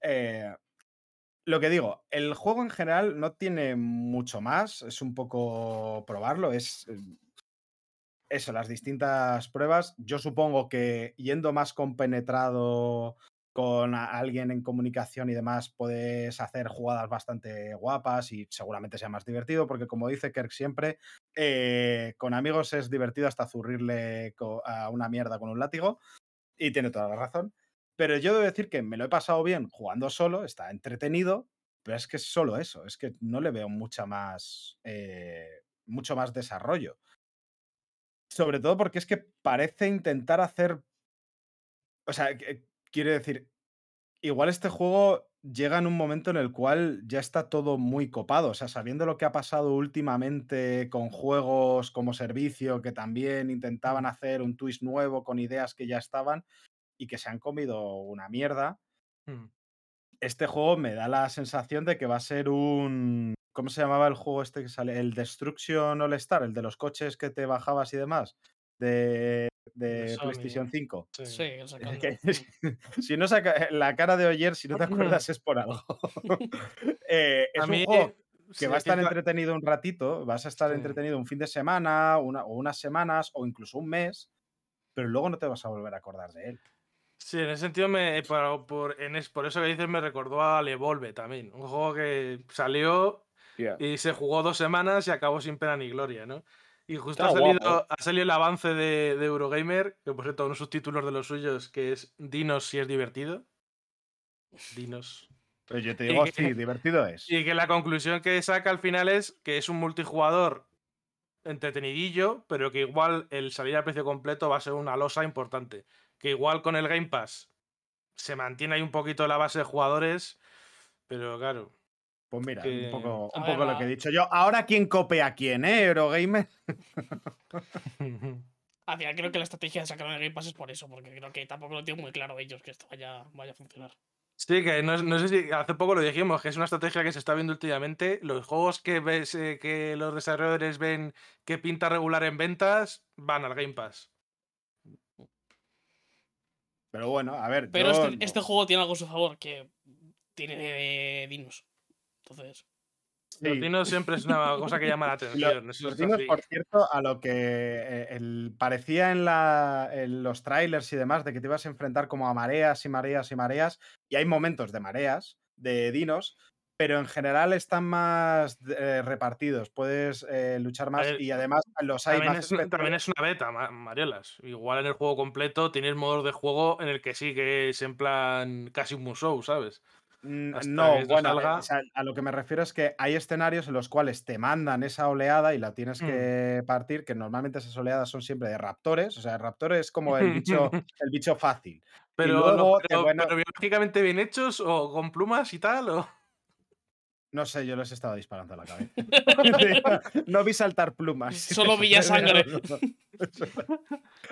S1: Eh, lo que digo, el juego en general no tiene mucho más, es un poco probarlo, es eh, eso, las distintas pruebas. Yo supongo que yendo más compenetrado con alguien en comunicación y demás, puedes hacer jugadas bastante guapas y seguramente sea más divertido, porque como dice Kirk siempre, eh, con amigos es divertido hasta zurrirle a una mierda con un látigo, y tiene toda la razón. Pero yo debo decir que me lo he pasado bien jugando solo, está entretenido, pero es que es solo eso, es que no le veo mucha más, eh, mucho más desarrollo. Sobre todo porque es que parece intentar hacer. O sea, quiero decir, igual este juego llega en un momento en el cual ya está todo muy copado. O sea, sabiendo lo que ha pasado últimamente con juegos como servicio que también intentaban hacer un twist nuevo con ideas que ya estaban y que se han comido una mierda.
S4: Mm.
S1: Este juego me da la sensación de que va a ser un. ¿Cómo se llamaba el juego este que sale? El Destruction All Star, el de los coches que te bajabas y demás. De, de
S4: Sony,
S1: PlayStation 5.
S4: Sí.
S2: Sí,
S1: que- si no saca la cara de Oyer, si no te acuerdas, es por algo. Eh, es
S4: A mí,
S1: un juego que
S4: sí,
S1: va a estar entretenido un ratito, vas a estar
S4: Sí.
S1: entretenido un fin de semana, una, o unas semanas, o incluso un mes, pero luego no te vas a volver a acordar de él.
S4: Sí, en ese sentido, me, por, por- en es- por eso que dices, me recordó a Evolve también. Un juego que salió y se jugó dos semanas y acabó sin pena ni gloria, ¿no? Y justo ha salido,
S3: guapo.
S4: ha salido el avance de, de Eurogamer, que por cierto, uno de sus títulos de los suyos, que es Dinos si es divertido. Dinos.
S1: Pero yo te digo,
S4: que-
S1: sí, divertido es.
S4: Y que la conclusión que saca al final es que es un multijugador entretenidillo, pero que igual el salir a precio completo va a ser una losa importante. Que igual con el Game Pass se mantiene ahí un poquito la base de jugadores, pero claro.
S1: Pues mira,
S4: que-
S1: un poco,
S2: A
S1: un
S2: ver,
S1: poco lo que he dicho yo. Ahora, ¿quién copia a quién, eh, Eurogamer?
S2: Al final creo que la estrategia de sacar el Game Pass es por eso, porque creo que tampoco lo tienen muy claro ellos que esto vaya, vaya a funcionar.
S4: Sí, que no, no sé si hace poco lo dijimos, que es una estrategia que se está viendo últimamente. Los juegos que ves eh, que los desarrolladores ven que pinta regular en ventas, van al Game Pass.
S1: Pero bueno, a ver.
S2: Pero
S1: yo
S2: este, este juego tiene algo a su favor, que tiene dinos. Entonces,
S4: Los dinos siempre es una cosa que llama la
S1: Lo-
S4: atención.
S1: los dinos, por cierto, a lo que eh, el- parecía en, la- en los trailers y demás, de que te ibas a enfrentar como a mareas y mareas y mareas, y hay momentos de mareas, de dinos, pero en general están más eh, repartidos, puedes eh, luchar más
S4: ver,
S1: y además los hay
S4: También
S1: más
S4: es, también es una beta, Ma- Mariolas. Igual en el juego completo tienes modos de juego en el que sí que es en plan casi un musou, ¿sabes?
S1: No, bueno, o sea, a lo que me refiero es que hay escenarios en los cuales te mandan esa oleada y la tienes
S4: Mm.
S1: que partir, que normalmente esas oleadas son siempre de raptores, o sea, el raptor es como el bicho, el bicho fácil.
S4: Pero,
S1: luego a-
S4: pero biológicamente bien hechos o con plumas y tal. O...
S1: No sé, yo les estaba disparando a la cabeza. no vi saltar plumas.
S2: Solo vi
S1: soy
S2: sangre.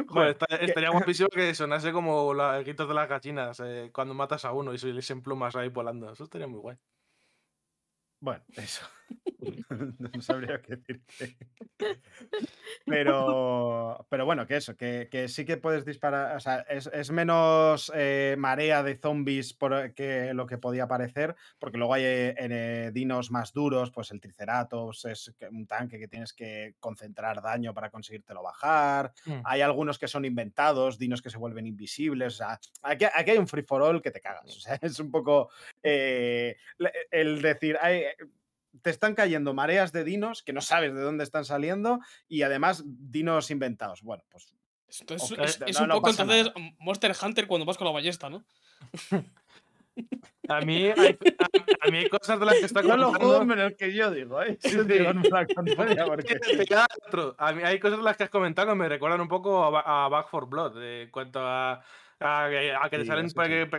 S4: Joder, estaría guapísimo que sonase como los gritos de las gallinas eh, cuando matas a uno y saliesen plumas ahí volando. Eso estaría muy guay.
S1: Bueno, eso. no sabría qué decirte. Pero, pero bueno, que eso, que, que sí que puedes disparar. O sea, es, es menos eh, marea de zombies por, que lo que podía parecer, porque luego hay eh, eh, dinos más duros, pues el Triceratops es un tanque que tienes que concentrar daño para conseguírtelo bajar.
S4: Mm.
S1: Hay algunos que son inventados, dinos que se vuelven invisibles. O sea, aquí, aquí hay un free for all que te cagas. O sea, es un poco eh, el decir, "Ay, eh, te están cayendo mareas de dinos que no sabes de dónde están saliendo y además dinos inventados. Bueno, pues Ok,
S2: es,
S1: no-
S2: es
S1: no
S2: un poco entonces
S1: nada.
S2: Monster Hunter cuando vas con la ballesta, ¿no?
S4: A mí, hay, a, a mí hay cosas de las que está
S1: no lo
S4: contando.
S1: juego menos que yo digo, ¿eh?
S4: Sí, sí.
S1: digo, no porque-
S4: Te queda otro. A mí hay cosas de las que has comentado que me recuerdan un poco a, a Back for Blood eh, en cuanto a, A, que- a que te
S1: Sí,
S4: salen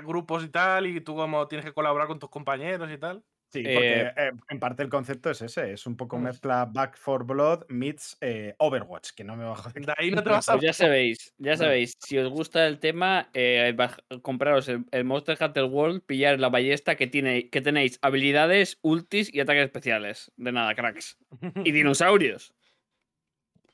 S4: grupos y tal, y tú como tienes que colaborar con tus compañeros y tal.
S1: Sí, porque
S3: Eh,
S1: eh, en parte el concepto es ese, es un poco
S4: Mm.
S1: mezcla Back for Blood meets eh, Overwatch, que no me bajo de
S4: ahí no te vas a.
S3: Pues ya sabéis, ya sabéis, si os gusta el tema, eh, compraros el, el Monster Hunter World, pillar la ballesta que, tiene, que tenéis habilidades, ultis y ataques especiales. De nada, cracks. Y dinosaurios.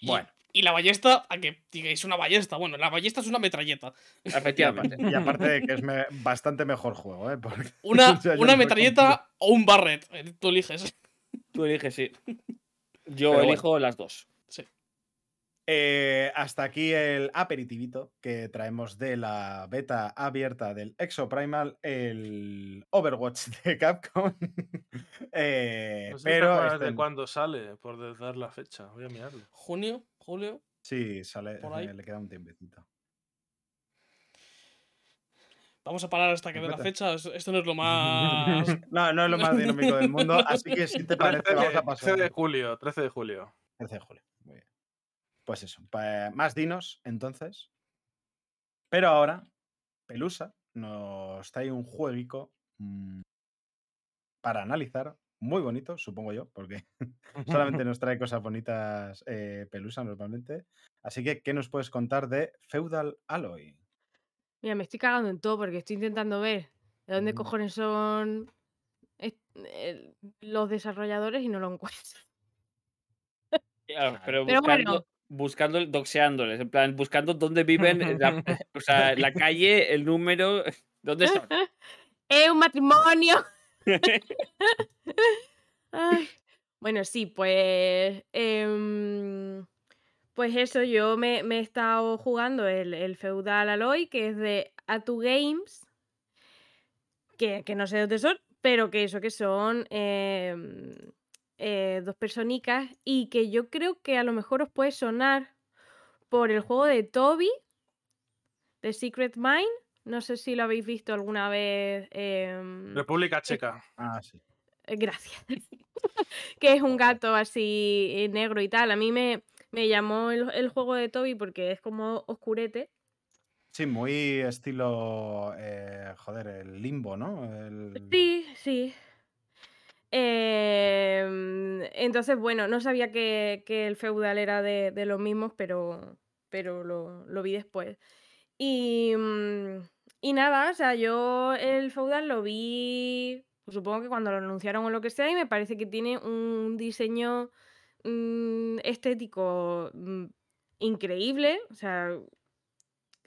S1: Bueno.
S2: Y la ballesta, a que digáis una ballesta. Bueno, la ballesta es una metralleta.
S3: Efectivamente.
S1: y aparte de que es me- bastante mejor juego, ¿eh? Porque-
S2: Una,
S1: o sea, yo
S2: una metralleta o un barret. eh, Tú eliges.
S3: Tú eliges, sí. Yo
S1: Pero
S3: elijo las dos.
S1: Eh, hasta aquí el aperitivito que traemos de la beta abierta del Exoprimal, el Overwatch de Capcom. Eh,
S4: No sé
S1: pero
S4: pero
S1: este-
S4: de cuándo sale, por de- dar la fecha. Voy a mirarlo.
S2: Junio, julio.
S1: sí, sale,
S2: por ahí.
S1: le queda un tiempecito.
S2: Vamos a parar hasta que dé la fecha. es- Esto no es lo más.
S1: No, no es lo más dinámico del mundo, así que si te parece,
S4: 13
S1: vamos a pasar.
S4: 13 de julio, 13 de julio.
S1: 13 de julio. Muy bien. Pues eso, pa- más dinos entonces. Pero ahora, Pelusa nos trae un jueguico mm, para analizar, muy bonito, supongo yo, porque solamente nos trae cosas bonitas eh, Pelusa normalmente. Así que, ¿qué nos puedes contar de Feudal Alloy?
S5: Mira, me estoy cagando en todo porque estoy intentando ver de dónde cojones son los desarrolladores y no lo encuentro.
S3: Claro, pero
S5: Pero
S3: buscando,
S5: bueno.
S3: buscando, doxeándoles, en plan, buscando dónde viven, la, o sea, la calle, el número, dónde son.
S5: ¡Es un matrimonio! Bueno, sí, pues. em, pues eso, yo me, me he estado jugando el, el Feudal Alloy, que es de Atu Games. Que, que no sé dónde son, pero que eso que son em, eh, dos personicas. Y que yo creo que a lo mejor os puede sonar por el juego de Toby, The Secret Mine. No sé si lo habéis visto alguna vez. em,
S4: República Checa.
S1: Ah, sí.
S5: eh, Gracias. que es un gato así eh, negro y tal. A mí me, me llamó el, el juego de Toby porque es como oscurete.
S1: Sí, muy estilo, eh, joder, el limbo, ¿no? El-
S5: Sí, sí. Em, entonces, bueno, no sabía que, que el feudal era de, de los mismos, pero, pero lo, lo vi después. Y, mm, y nada, o sea, yo el feudal lo vi, pues supongo que cuando lo anunciaron o lo que sea, y me parece que tiene un diseño mm, estético mm, increíble. O sea,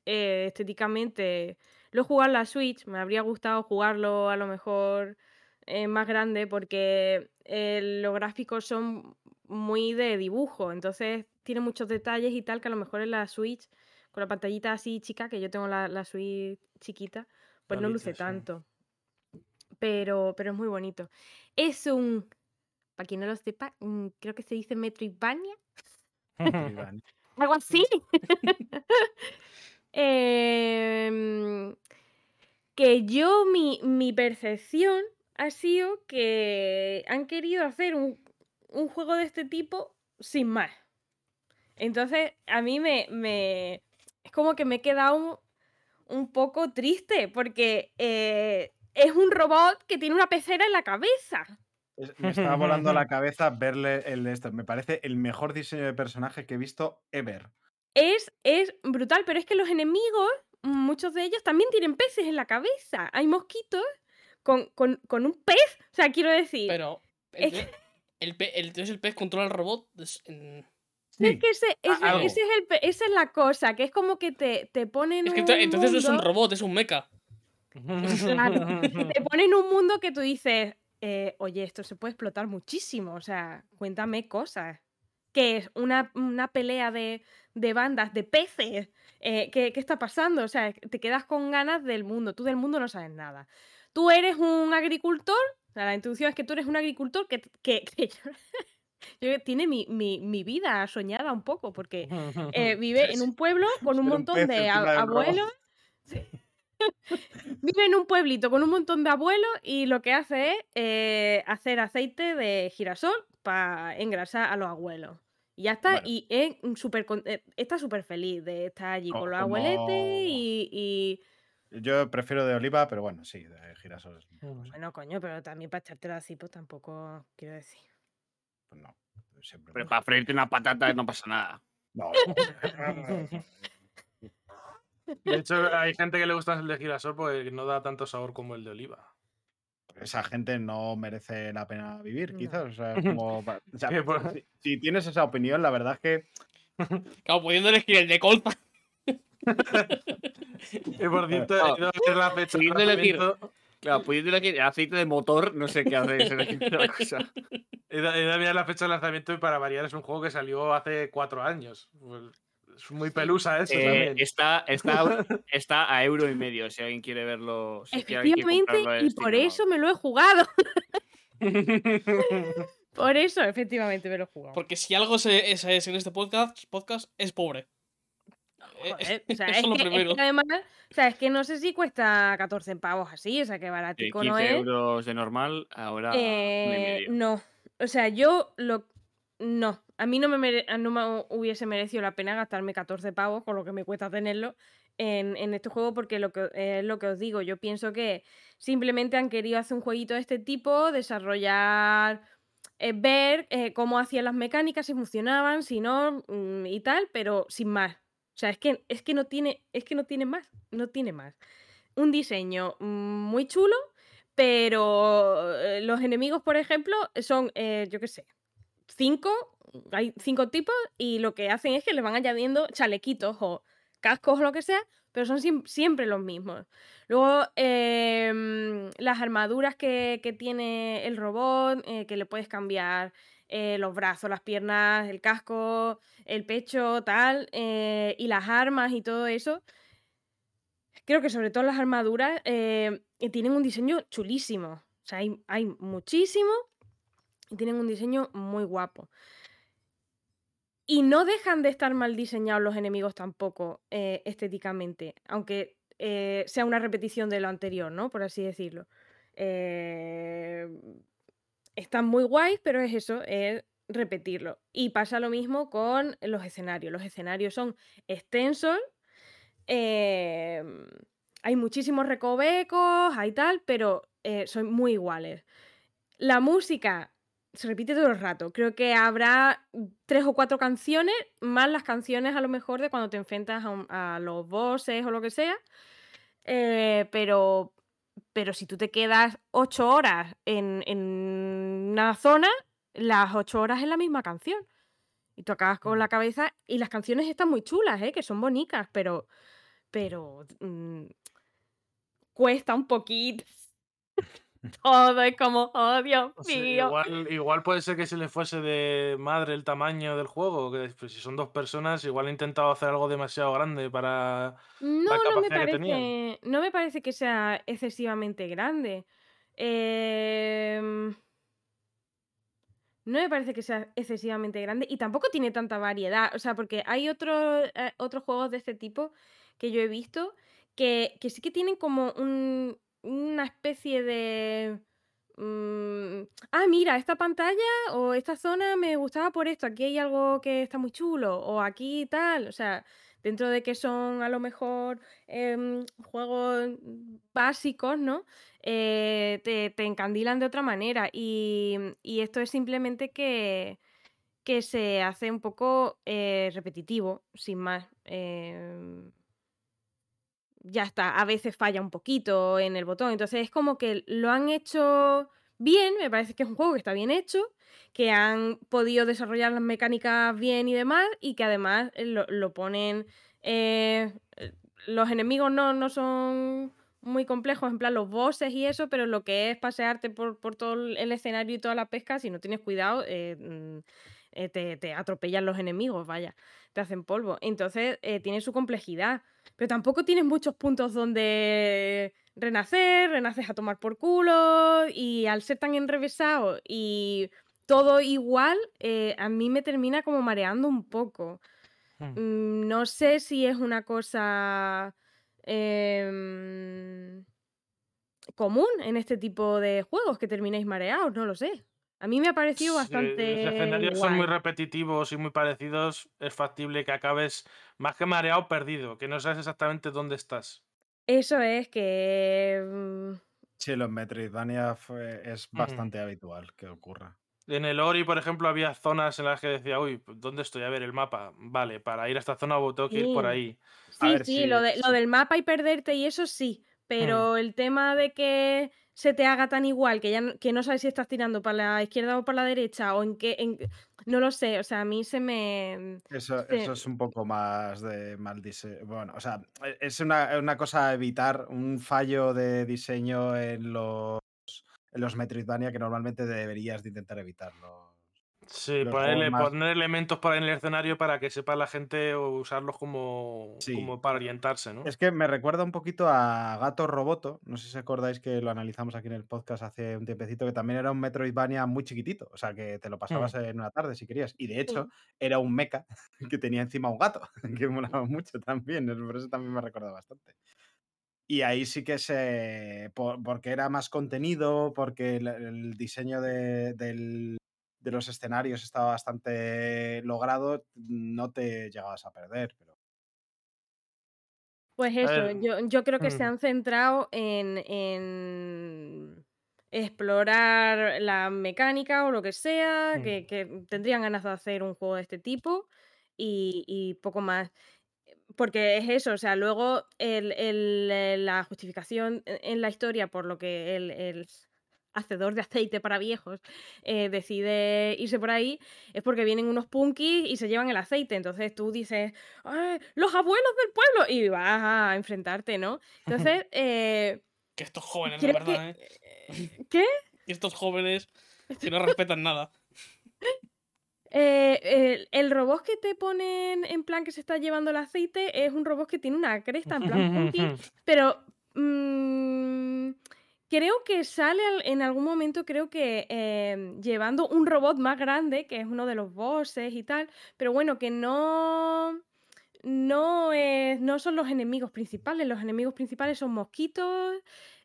S5: eh, estéticamente lo en la Switch, me habría gustado jugarlo a lo mejor eh, más grande porque eh, los gráficos son muy de dibujo, entonces tiene muchos detalles y tal que a lo mejor en la Switch, con la pantallita así chica, que yo tengo la, la Switch chiquita, pues no luce
S4: sí.
S5: tanto. Pero, pero es muy bonito. Es un, para quien no lo sepa, mm, creo que se dice Metroidvania. Algo así. Em, que yo, mi, mi percepción ha sido que han querido hacer un, un juego de este tipo sin más. Entonces, a mí me, me- es como que me he quedado un, un poco triste porque eh, es un robot que tiene una pecera en la cabeza.
S1: Es- Me estaba volando la cabeza verle el de esto. Me parece el mejor diseño de personaje que he visto ever.
S5: Es, es brutal, pero es que los enemigos, muchos de ellos también tienen peces en la cabeza. Hay mosquitos con, con- con un pez. O sea, quiero decir,
S2: Pero.
S5: Es
S2: El, pe- el, el- entonces el pez controla el robot. es- en-
S5: es que ese, ese- es el esa es la cosa, que es como que te, te ponen
S2: Es que
S5: un
S2: ento- entonces no es un robot, es un mecha.
S5: Claro. te ponen un mundo que tú dices, eh, oye, esto se puede explotar muchísimo, o sea, cuéntame cosas. Que es una, una pelea de, de bandas, de peces. eh, ¿qué, qué está pasando? O sea, te quedas con ganas del mundo. Tú del mundo no sabes nada. Tú eres un agricultor. o sea, la introducción es que tú eres un agricultor que, que, que yo- tiene mi, mi- mi vida soñada un poco, porque eh, vive en un pueblo con un montón de abuelos. Vive en un pueblito con un montón de abuelos y lo que hace es eh, hacer aceite de girasol para engrasar a los abuelos. Y ya está.
S1: Bueno.
S5: Y es con- eh, está súper feliz de estar allí
S1: Co-
S5: con los abueletes y, y-
S1: Yo prefiero de oliva, pero bueno, sí, de girasol.
S5: Bueno, coño, pero también para echártelo así, pues tampoco quiero decir.
S1: Pues no. Siempre
S3: Pero para freírte una patata no pasa nada.
S1: No,
S4: De hecho, hay gente que le gusta el de girasol porque no da tanto sabor como el de oliva.
S1: esa gente no merece la pena vivir,
S5: No.
S1: quizás. O sea, es como pa- o sea,
S4: Que por-
S1: si, si tienes esa opinión, la verdad es que
S2: Claro, pudiendo elegir el de colza.
S4: Y por cierto, he ido a ver la fecha de.
S3: Claro, aceite de motor, no sé qué hace la cosa.
S4: He mirar la fecha de lanzamiento y para variar es un juego que salió hace cuatro años. Pues, es muy pelusa eso
S3: Eh,
S4: también.
S3: está, está, está a euro y medio, si alguien quiere verlo. Si quiere
S5: Efectivamente, y por
S3: Steam,
S5: eso me lo he jugado. por eso, efectivamente, me lo he jugado.
S2: Porque si algo es, es en este podcast, podcast es pobre. Eh,
S5: Joder, o sea,
S2: eso
S5: es,
S2: es lo
S5: que, es
S2: primero.
S5: que además, o sea, es que no sé si cuesta 14 pavos así, o sea, que baratico
S3: 15
S5: no es.
S3: euros de normal, ahora
S5: Eh, no, o sea, yo lo... No, a mí no me, mere- no me hubiese merecido la pena gastarme 14 pavos con lo que me cuesta tenerlo en, en este juego porque lo que, es lo que os digo, yo pienso que simplemente han querido hacer un jueguito de este tipo, desarrollar, eh, ver eh, cómo hacían las mecánicas, si funcionaban, si no mm, y tal, pero sin más. O sea, es que, es que no tiene, es que no tiene más, no tiene más. Un diseño mm, muy chulo, pero eh, los enemigos, por ejemplo, son, eh, yo qué sé, cinco, hay cinco tipos y lo que hacen es que le van añadiendo chalequitos o cascos o lo que sea, pero son siem- siempre los mismos. Luego, em, las armaduras que, que tiene el robot, eh, que le puedes cambiar eh, los brazos, las piernas, el casco, el pecho, tal, eh, y las armas y todo eso. Creo que sobre todo las armaduras eh, tienen un diseño chulísimo. O sea, hay, muchísimo y tienen un diseño muy guapo. Y no dejan de estar mal diseñados los enemigos tampoco, estéticamente, aunque sea una repetición de lo anterior, ¿no? Por así decirlo. Eh, están muy guays, pero es eso, es repetirlo. Y pasa lo mismo con los escenarios. Los escenarios son extensos, em, hay muchísimos recovecos, hay tal, pero eh, son muy iguales. La música se repite todo el rato. Creo que habrá tres o cuatro canciones, más las canciones a lo mejor de cuando te enfrentas a, un- a los bosses o lo que sea. Eh, pero, pero si tú te quedas ocho horas en, en una zona, las ocho horas es la misma canción. Y tú acabas con la cabeza. Y las canciones están muy chulas, ¿eh? que son bonitas, pero. Pero. mm, cuesta un poquito. Todo es como, oh Dios mío.
S4: igual, igual puede ser que se le fuese de madre el tamaño del juego. Que pues, si son dos personas, igual he intentado hacer algo demasiado grande para.
S5: No, no me
S4: capacidad que tenían.
S5: parece. No me parece que sea excesivamente grande. Em, no me parece que sea excesivamente grande. Y tampoco tiene tanta variedad. O sea, porque hay otros eh, otros juegos de este tipo que yo he visto que, que sí que tienen como un- una especie de. mm, ah, mira, esta pantalla o esta zona me gustaba por esto. Aquí hay algo que está muy chulo. O aquí tal. O sea, dentro de que son a lo mejor em, juegos básicos, ¿no? Eh, te, te encandilan de otra manera. Y, y esto es simplemente que, que se hace un poco eh, repetitivo, sin más. Ya está, a veces falla un poquito en el botón. Entonces es como que lo han hecho bien, me parece que es un juego que está bien hecho, que han podido desarrollar las mecánicas bien y demás, y que además eh, lo, ponen... eh, eh, los enemigos no, no son muy complejos, en plan los bosses y eso, pero lo que es pasearte por, por todo el el escenario y toda la pesca, si no tienes cuidado, eh, mm, eh, te, te atropellan los enemigos, vaya, te hacen polvo. Entonces eh, tiene su complejidad, pero tampoco tienes muchos puntos donde renacer, renaces a tomar por culo, y al ser tan enrevesado y todo igual, eh, a mí me termina como mareando un poco.
S4: Hmm.
S5: Mm, No sé si es una cosa em, común en este tipo de juegos que terminéis mareados, no lo sé. A mí me ha parecido bastante.
S4: los escenarios son muy repetitivos y muy parecidos, es factible que acabes más que mareado, perdido, que no sabes exactamente dónde estás.
S5: Eso es que. mm,
S1: Sí, los Metroidvania es bastante habitual que ocurra.
S4: En el Ori, por ejemplo, había zonas en las que decía, uy, ¿dónde estoy? A ver, el mapa. Vale, para ir a esta zona tengo que ir por
S5: Sí.
S4: ahí.
S1: A
S5: Sí,
S1: ver,
S5: sí, lo, de, lo
S1: sí.
S5: del mapa y perderte y eso sí, pero el tema de que se te haga tan igual que ya no, que no sabes si estás tirando para la izquierda o para la derecha o en qué, en- no lo sé, o sea, a mí se me...
S1: Eso,
S5: se-
S1: eso es un poco más de mal diseño. Bueno, o sea, e- es una, una cosa a evitar un fallo de diseño en los, en los Metroidvania que normalmente deberías de intentar evitarlo.
S4: Sí, ponerle,
S1: más-
S4: poner elementos por ahí en el escenario para que sepa la gente o usarlos como,
S1: Sí.
S4: como para orientarse, ¿no?
S1: Es que me recuerda un poquito a Gato Roboto. No sé si acordáis que lo analizamos aquí en el podcast hace un tiempecito, que también era un Metroidvania muy chiquitito. O sea, que te lo pasabas en una tarde si querías. Y de hecho, era un mecha que tenía encima un gato, que molaba mucho también. Por eso también me recuerda bastante. Y ahí sí que se. por- porque era más contenido, porque el, el diseño de, del- de los escenarios estaba bastante logrado, no te llegabas a perder. Pero
S5: Pues eso, yo, yo creo que se
S4: mm.
S5: han centrado en, en explorar la mecánica o lo que sea,
S4: Mm.
S5: que, que tendrían ganas de hacer un juego de este tipo y, y poco más. Porque es eso, o sea, luego el, el, la justificación en la historia por lo que el hacedor de aceite para viejos eh, decide irse por ahí es porque vienen unos punkis y se llevan el aceite. Entonces tú dices, "Ay, los abuelos del pueblo y vas a enfrentarte, ¿no? Entonces, eh,
S2: Que estos jóvenes, de
S5: creo que...
S2: verdad, ¿eh?
S5: ¿Qué?
S2: Que estos jóvenes que no respetan nada.
S5: Eh, el, el robot que te ponen en plan que se está llevando el aceite es un robot que tiene una cresta en plan punky, pero mm, creo que sale al- en algún momento, creo que em, llevando un robot más grande, que es uno de los bosses y tal, pero bueno, que no, no, no son los enemigos principales, los enemigos principales son mosquitos,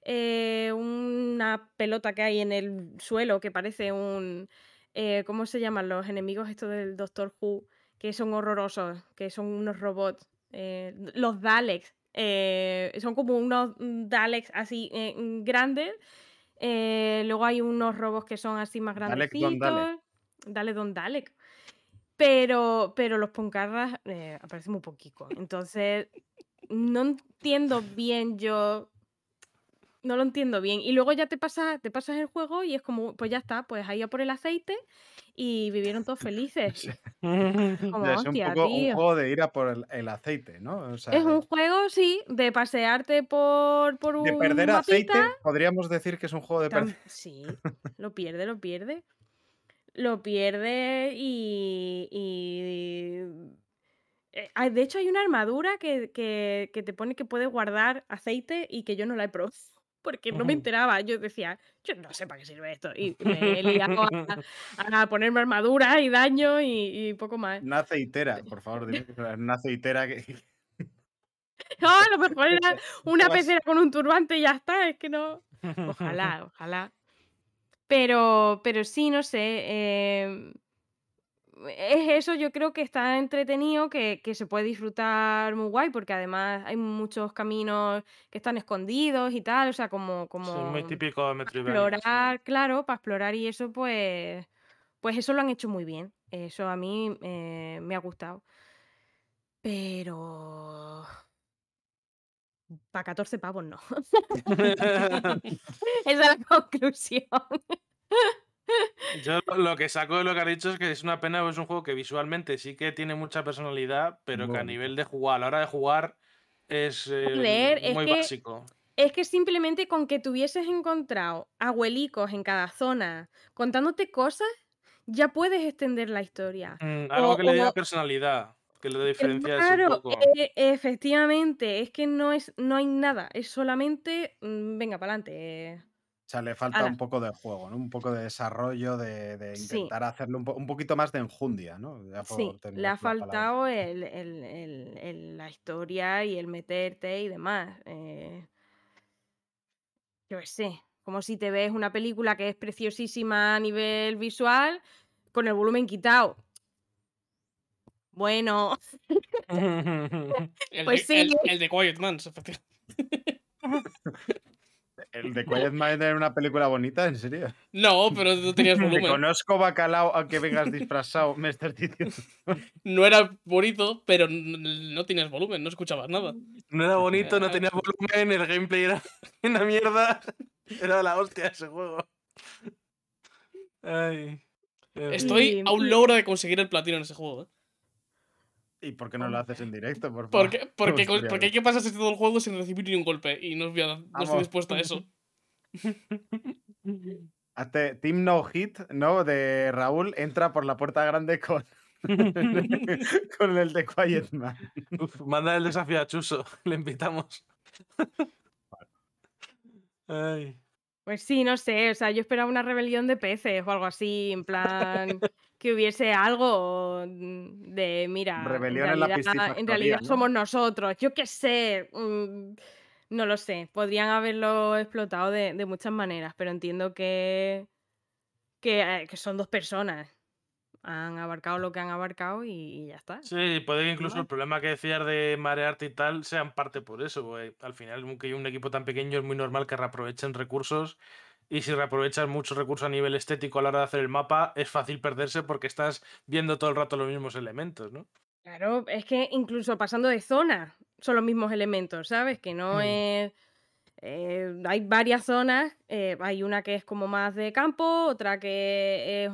S5: eh, una pelota que hay en el suelo que parece un... eh, ¿Cómo se llaman los enemigos estos del Doctor Who? Que son horrorosos, que son unos robots. eh, los Daleks. Eh, son como unos mm, Daleks así eh, mm, grandes. eh, luego hay unos robots que son así más
S1: Dalek Don
S5: grandecitos.
S1: Dalek.
S5: Dale Don Dalek. Pero, pero los poncarras aparecen muy poquito. Entonces, no entiendo bien yo. No lo entiendo bien. Y luego ya te pasas, te pasas el juego y es como, pues ya está, pues ahí a por el aceite y vivieron todos felices. Como,
S1: es un poco juego de ir a por el, el aceite, ¿no? O sea,
S5: Es un
S1: de,
S5: juego, sí, de pasearte por, por
S1: de
S5: un
S1: perder aceite, podríamos decir que es un juego de perder.
S5: sí, lo pierde, lo pierde. Lo pierde y. y- eh, de hecho, hay una armadura que, que, que te pone que puedes guardar aceite y que yo no la he probado. Porque no me enteraba. Yo decía, yo no sé para qué sirve esto. Y me he liado a, a ponerme armadura y daño y, y poco más.
S1: Una aceitera, por favor, dime que una aceitera que.
S5: No, a lo mejor era una pecera con un turbante y ya está. Es que no. Ojalá, ojalá. Pero, pero sí, no sé. em, es eso, yo creo que está entretenido, que, que se puede disfrutar muy guay, porque además hay muchos caminos que están escondidos y tal, o sea, como,
S4: Sí, muy
S5: como
S4: típico de Metroidvania. sí.
S5: explorar, claro, para explorar y eso, pues, pues eso lo han hecho muy bien. Eso a mí eh, me ha gustado. Pero... Para 14 pavos no. Esa es la conclusión.
S4: Yo lo- que saco de lo que has dicho es que es una pena, es un juego que visualmente sí que tiene mucha personalidad, pero que a nivel de jugar, a la hora de jugar, es eh,
S5: es
S4: muy
S5: que-
S4: básico.
S5: Es que simplemente con que tuvieses encontrado abuelicos en cada zona contándote cosas, ya puedes extender la historia.
S4: Mm, algo
S5: o-
S4: que le
S5: o-
S4: personalidad, que lo diferencia un
S5: Claro,
S4: poco.
S5: e- efectivamente, es que no es, no hay nada, es solamente, mm, venga, para adelante.
S1: O sea, le falta un poco de juego, ¿no? Un poco de desarrollo, de, de
S5: Sí.
S1: intentar hacerle un, po- un poquito más de enjundia, ¿no? Ya por
S5: le ha
S1: la palabra.
S5: faltado el, el- el- el- la historia y el meterte y demás. eh, yo qué sé, Como si te ves una película que es preciosísima a nivel visual con el volumen quitado. Bueno,
S2: El,
S5: Pues
S2: de, el,
S5: sí.
S2: el de Quiet Man.
S1: El de Quiet Mind era una película bonita, ¿en serio?
S2: No, pero no tenías
S1: Te
S2: volumen.
S1: conozco bacalao aunque vengas disfrazado, me estás diciendo.
S2: No era bonito, pero no tenías volumen, no escuchabas nada.
S4: No era bonito, no
S2: Ah.
S4: tenía volumen, el gameplay era una mierda. Era la hostia ese juego. Ay.
S2: Estoy a un logro de conseguir el platino en ese juego. ¿eh?
S1: ¿Y por qué no lo haces en directo, por favor?
S2: Porque, porque,
S1: gustaría
S2: porque hay que pasarse todo el juego sin recibir ni un golpe. Y no, voy a- no estoy dispuesto a eso.
S1: Hazte Team No Hit, ¿no? De Raúl entra por la puerta grande con, con el de Quiet Man.
S4: Uf, manda el desafío a Chuso, le invitamos. Ay.
S5: Pues sí, no sé, o sea, yo esperaba una rebelión de peces o algo así, en plan que hubiese algo mm, de, mira,
S1: Rebelión
S5: en
S1: en la
S5: realidad,
S1: piscifactoría,
S5: en realidad
S1: ¿no?
S5: somos nosotros, yo qué sé, mm, no lo sé, podrían haberlo explotado de, de muchas maneras, pero entiendo que, que, eh, que son dos personas, han abarcado lo que han abarcado y, y ya está.
S4: Sí, puede que incluso el problema que decías de marearte y tal sea en parte por eso. porque al final, aunque hay un equipo tan pequeño, es muy normal que reaprovechen recursos. Y si reaprovechas muchos recursos a nivel estético a la hora de hacer el mapa, es fácil perderse porque estás viendo todo el rato los mismos elementos, ¿no?
S5: Claro, es que incluso pasando de zona son los mismos elementos, ¿sabes? Que no
S4: Mm.
S5: es... eh, hay varias zonas, eh, hay una que es como más de campo, otra que es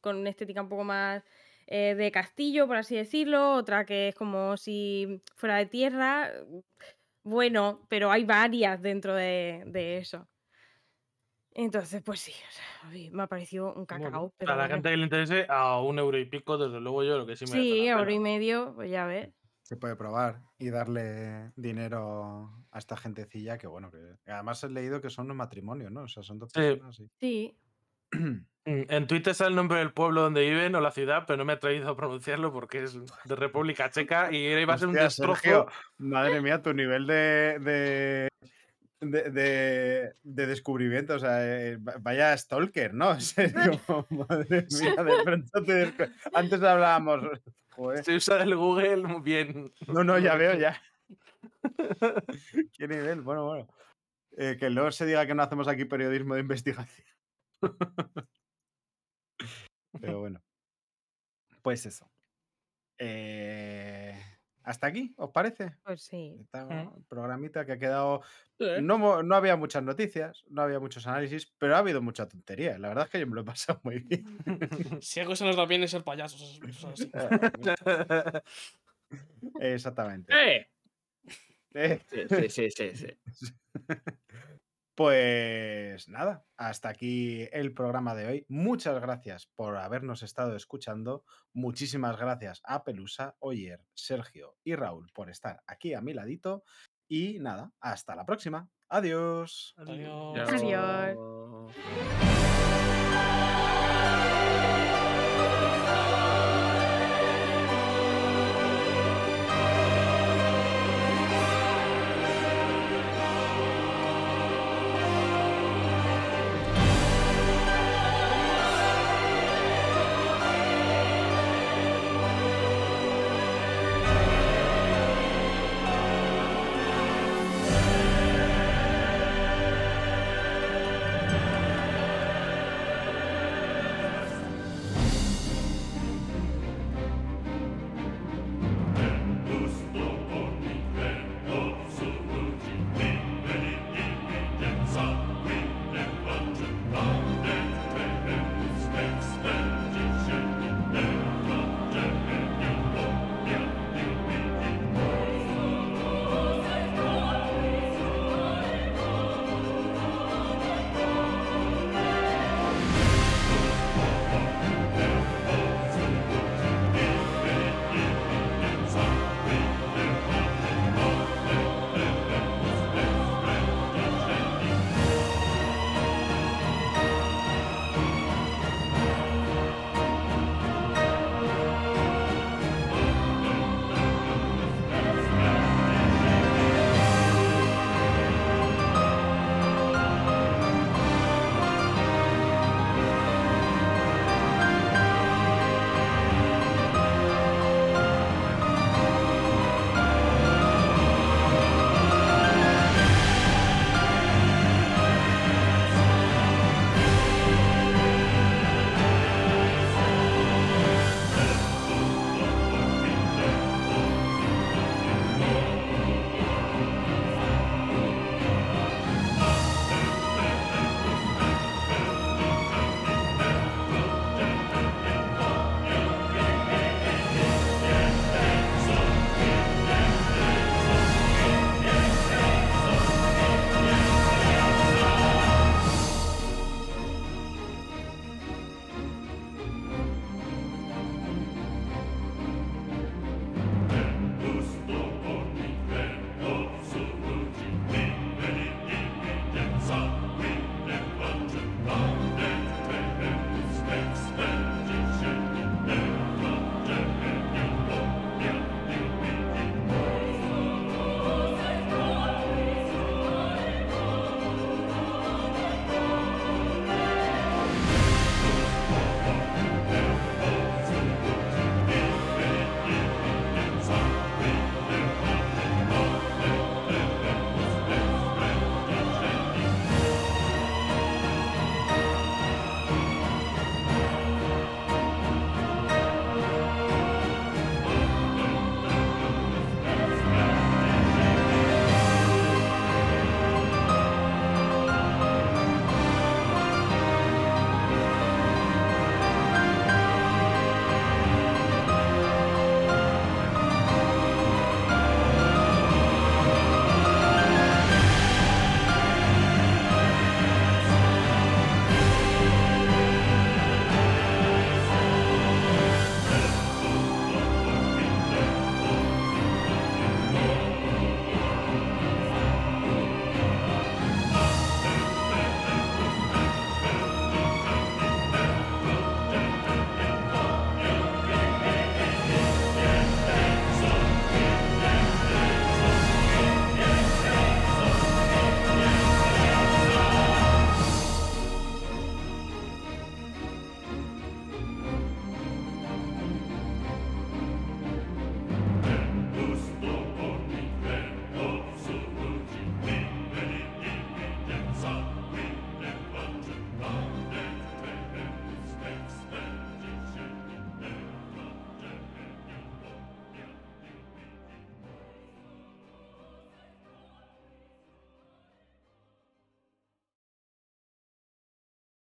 S5: con estética un poco más eh, de castillo, por así decirlo, otra que es como si fuera de tierra. Bueno, pero hay varias dentro de, de eso. Entonces, pues sí, o sea, a mí me ha parecido un
S4: Bueno,
S5: cacao.
S4: a
S5: pero
S4: la
S5: bueno.
S4: gente que le interese, a un euro y pico, desde luego yo lo que sí me merece
S5: Sí,
S4: la
S5: euro
S4: pena.
S5: y medio, pues ya ves.
S1: Se puede probar y darle dinero a esta gentecilla que, bueno, que además he leído que son un matrimonio, ¿no? O sea, son dos
S4: Sí.
S1: personas, sí.
S5: Sí,
S4: Mm, En Twitter está el nombre del pueblo donde viven o la ciudad, pero no me he atrevido a pronunciarlo porque es de República Checa y iba a ser un
S1: Hostia,
S4: destrozo.
S1: Sergio, madre mía, tu nivel de, de, de, de- de descubrimiento, o sea, eh, va- vaya stalker, ¿no? En serio, madre mía, de pronto te Antes hablábamos, joder,
S4: Se usa el Google muy bien.
S1: no, no, ya veo, ya. ¿Qué nivel? Bueno, bueno. Eh, que luego se diga que no hacemos aquí periodismo de investigación. Pero bueno. Pues eso. Eh, ¿Hasta aquí? ¿Os parece?
S5: pues sí.
S1: Esta
S4: Mm.
S1: programita que ha quedado. No, no había muchas noticias, no había muchos análisis, pero ha habido mucha tontería. La verdad es que yo me lo he pasado muy bien.
S2: Si algo se nos da bien es ser payasos. eso- es así.
S1: Exactamente.
S3: ¡Eh!
S1: Eh,
S3: Sí, sí, sí, sí, sí.
S1: Pues nada, hasta aquí el programa de hoy. Muchas gracias por habernos estado escuchando. Muchísimas gracias a Pelusa, Oyer, Sergio y Raúl por estar aquí a mi ladito. Y nada, hasta la próxima. Adiós.
S2: Adiós.
S5: Adiós.
S3: Yo-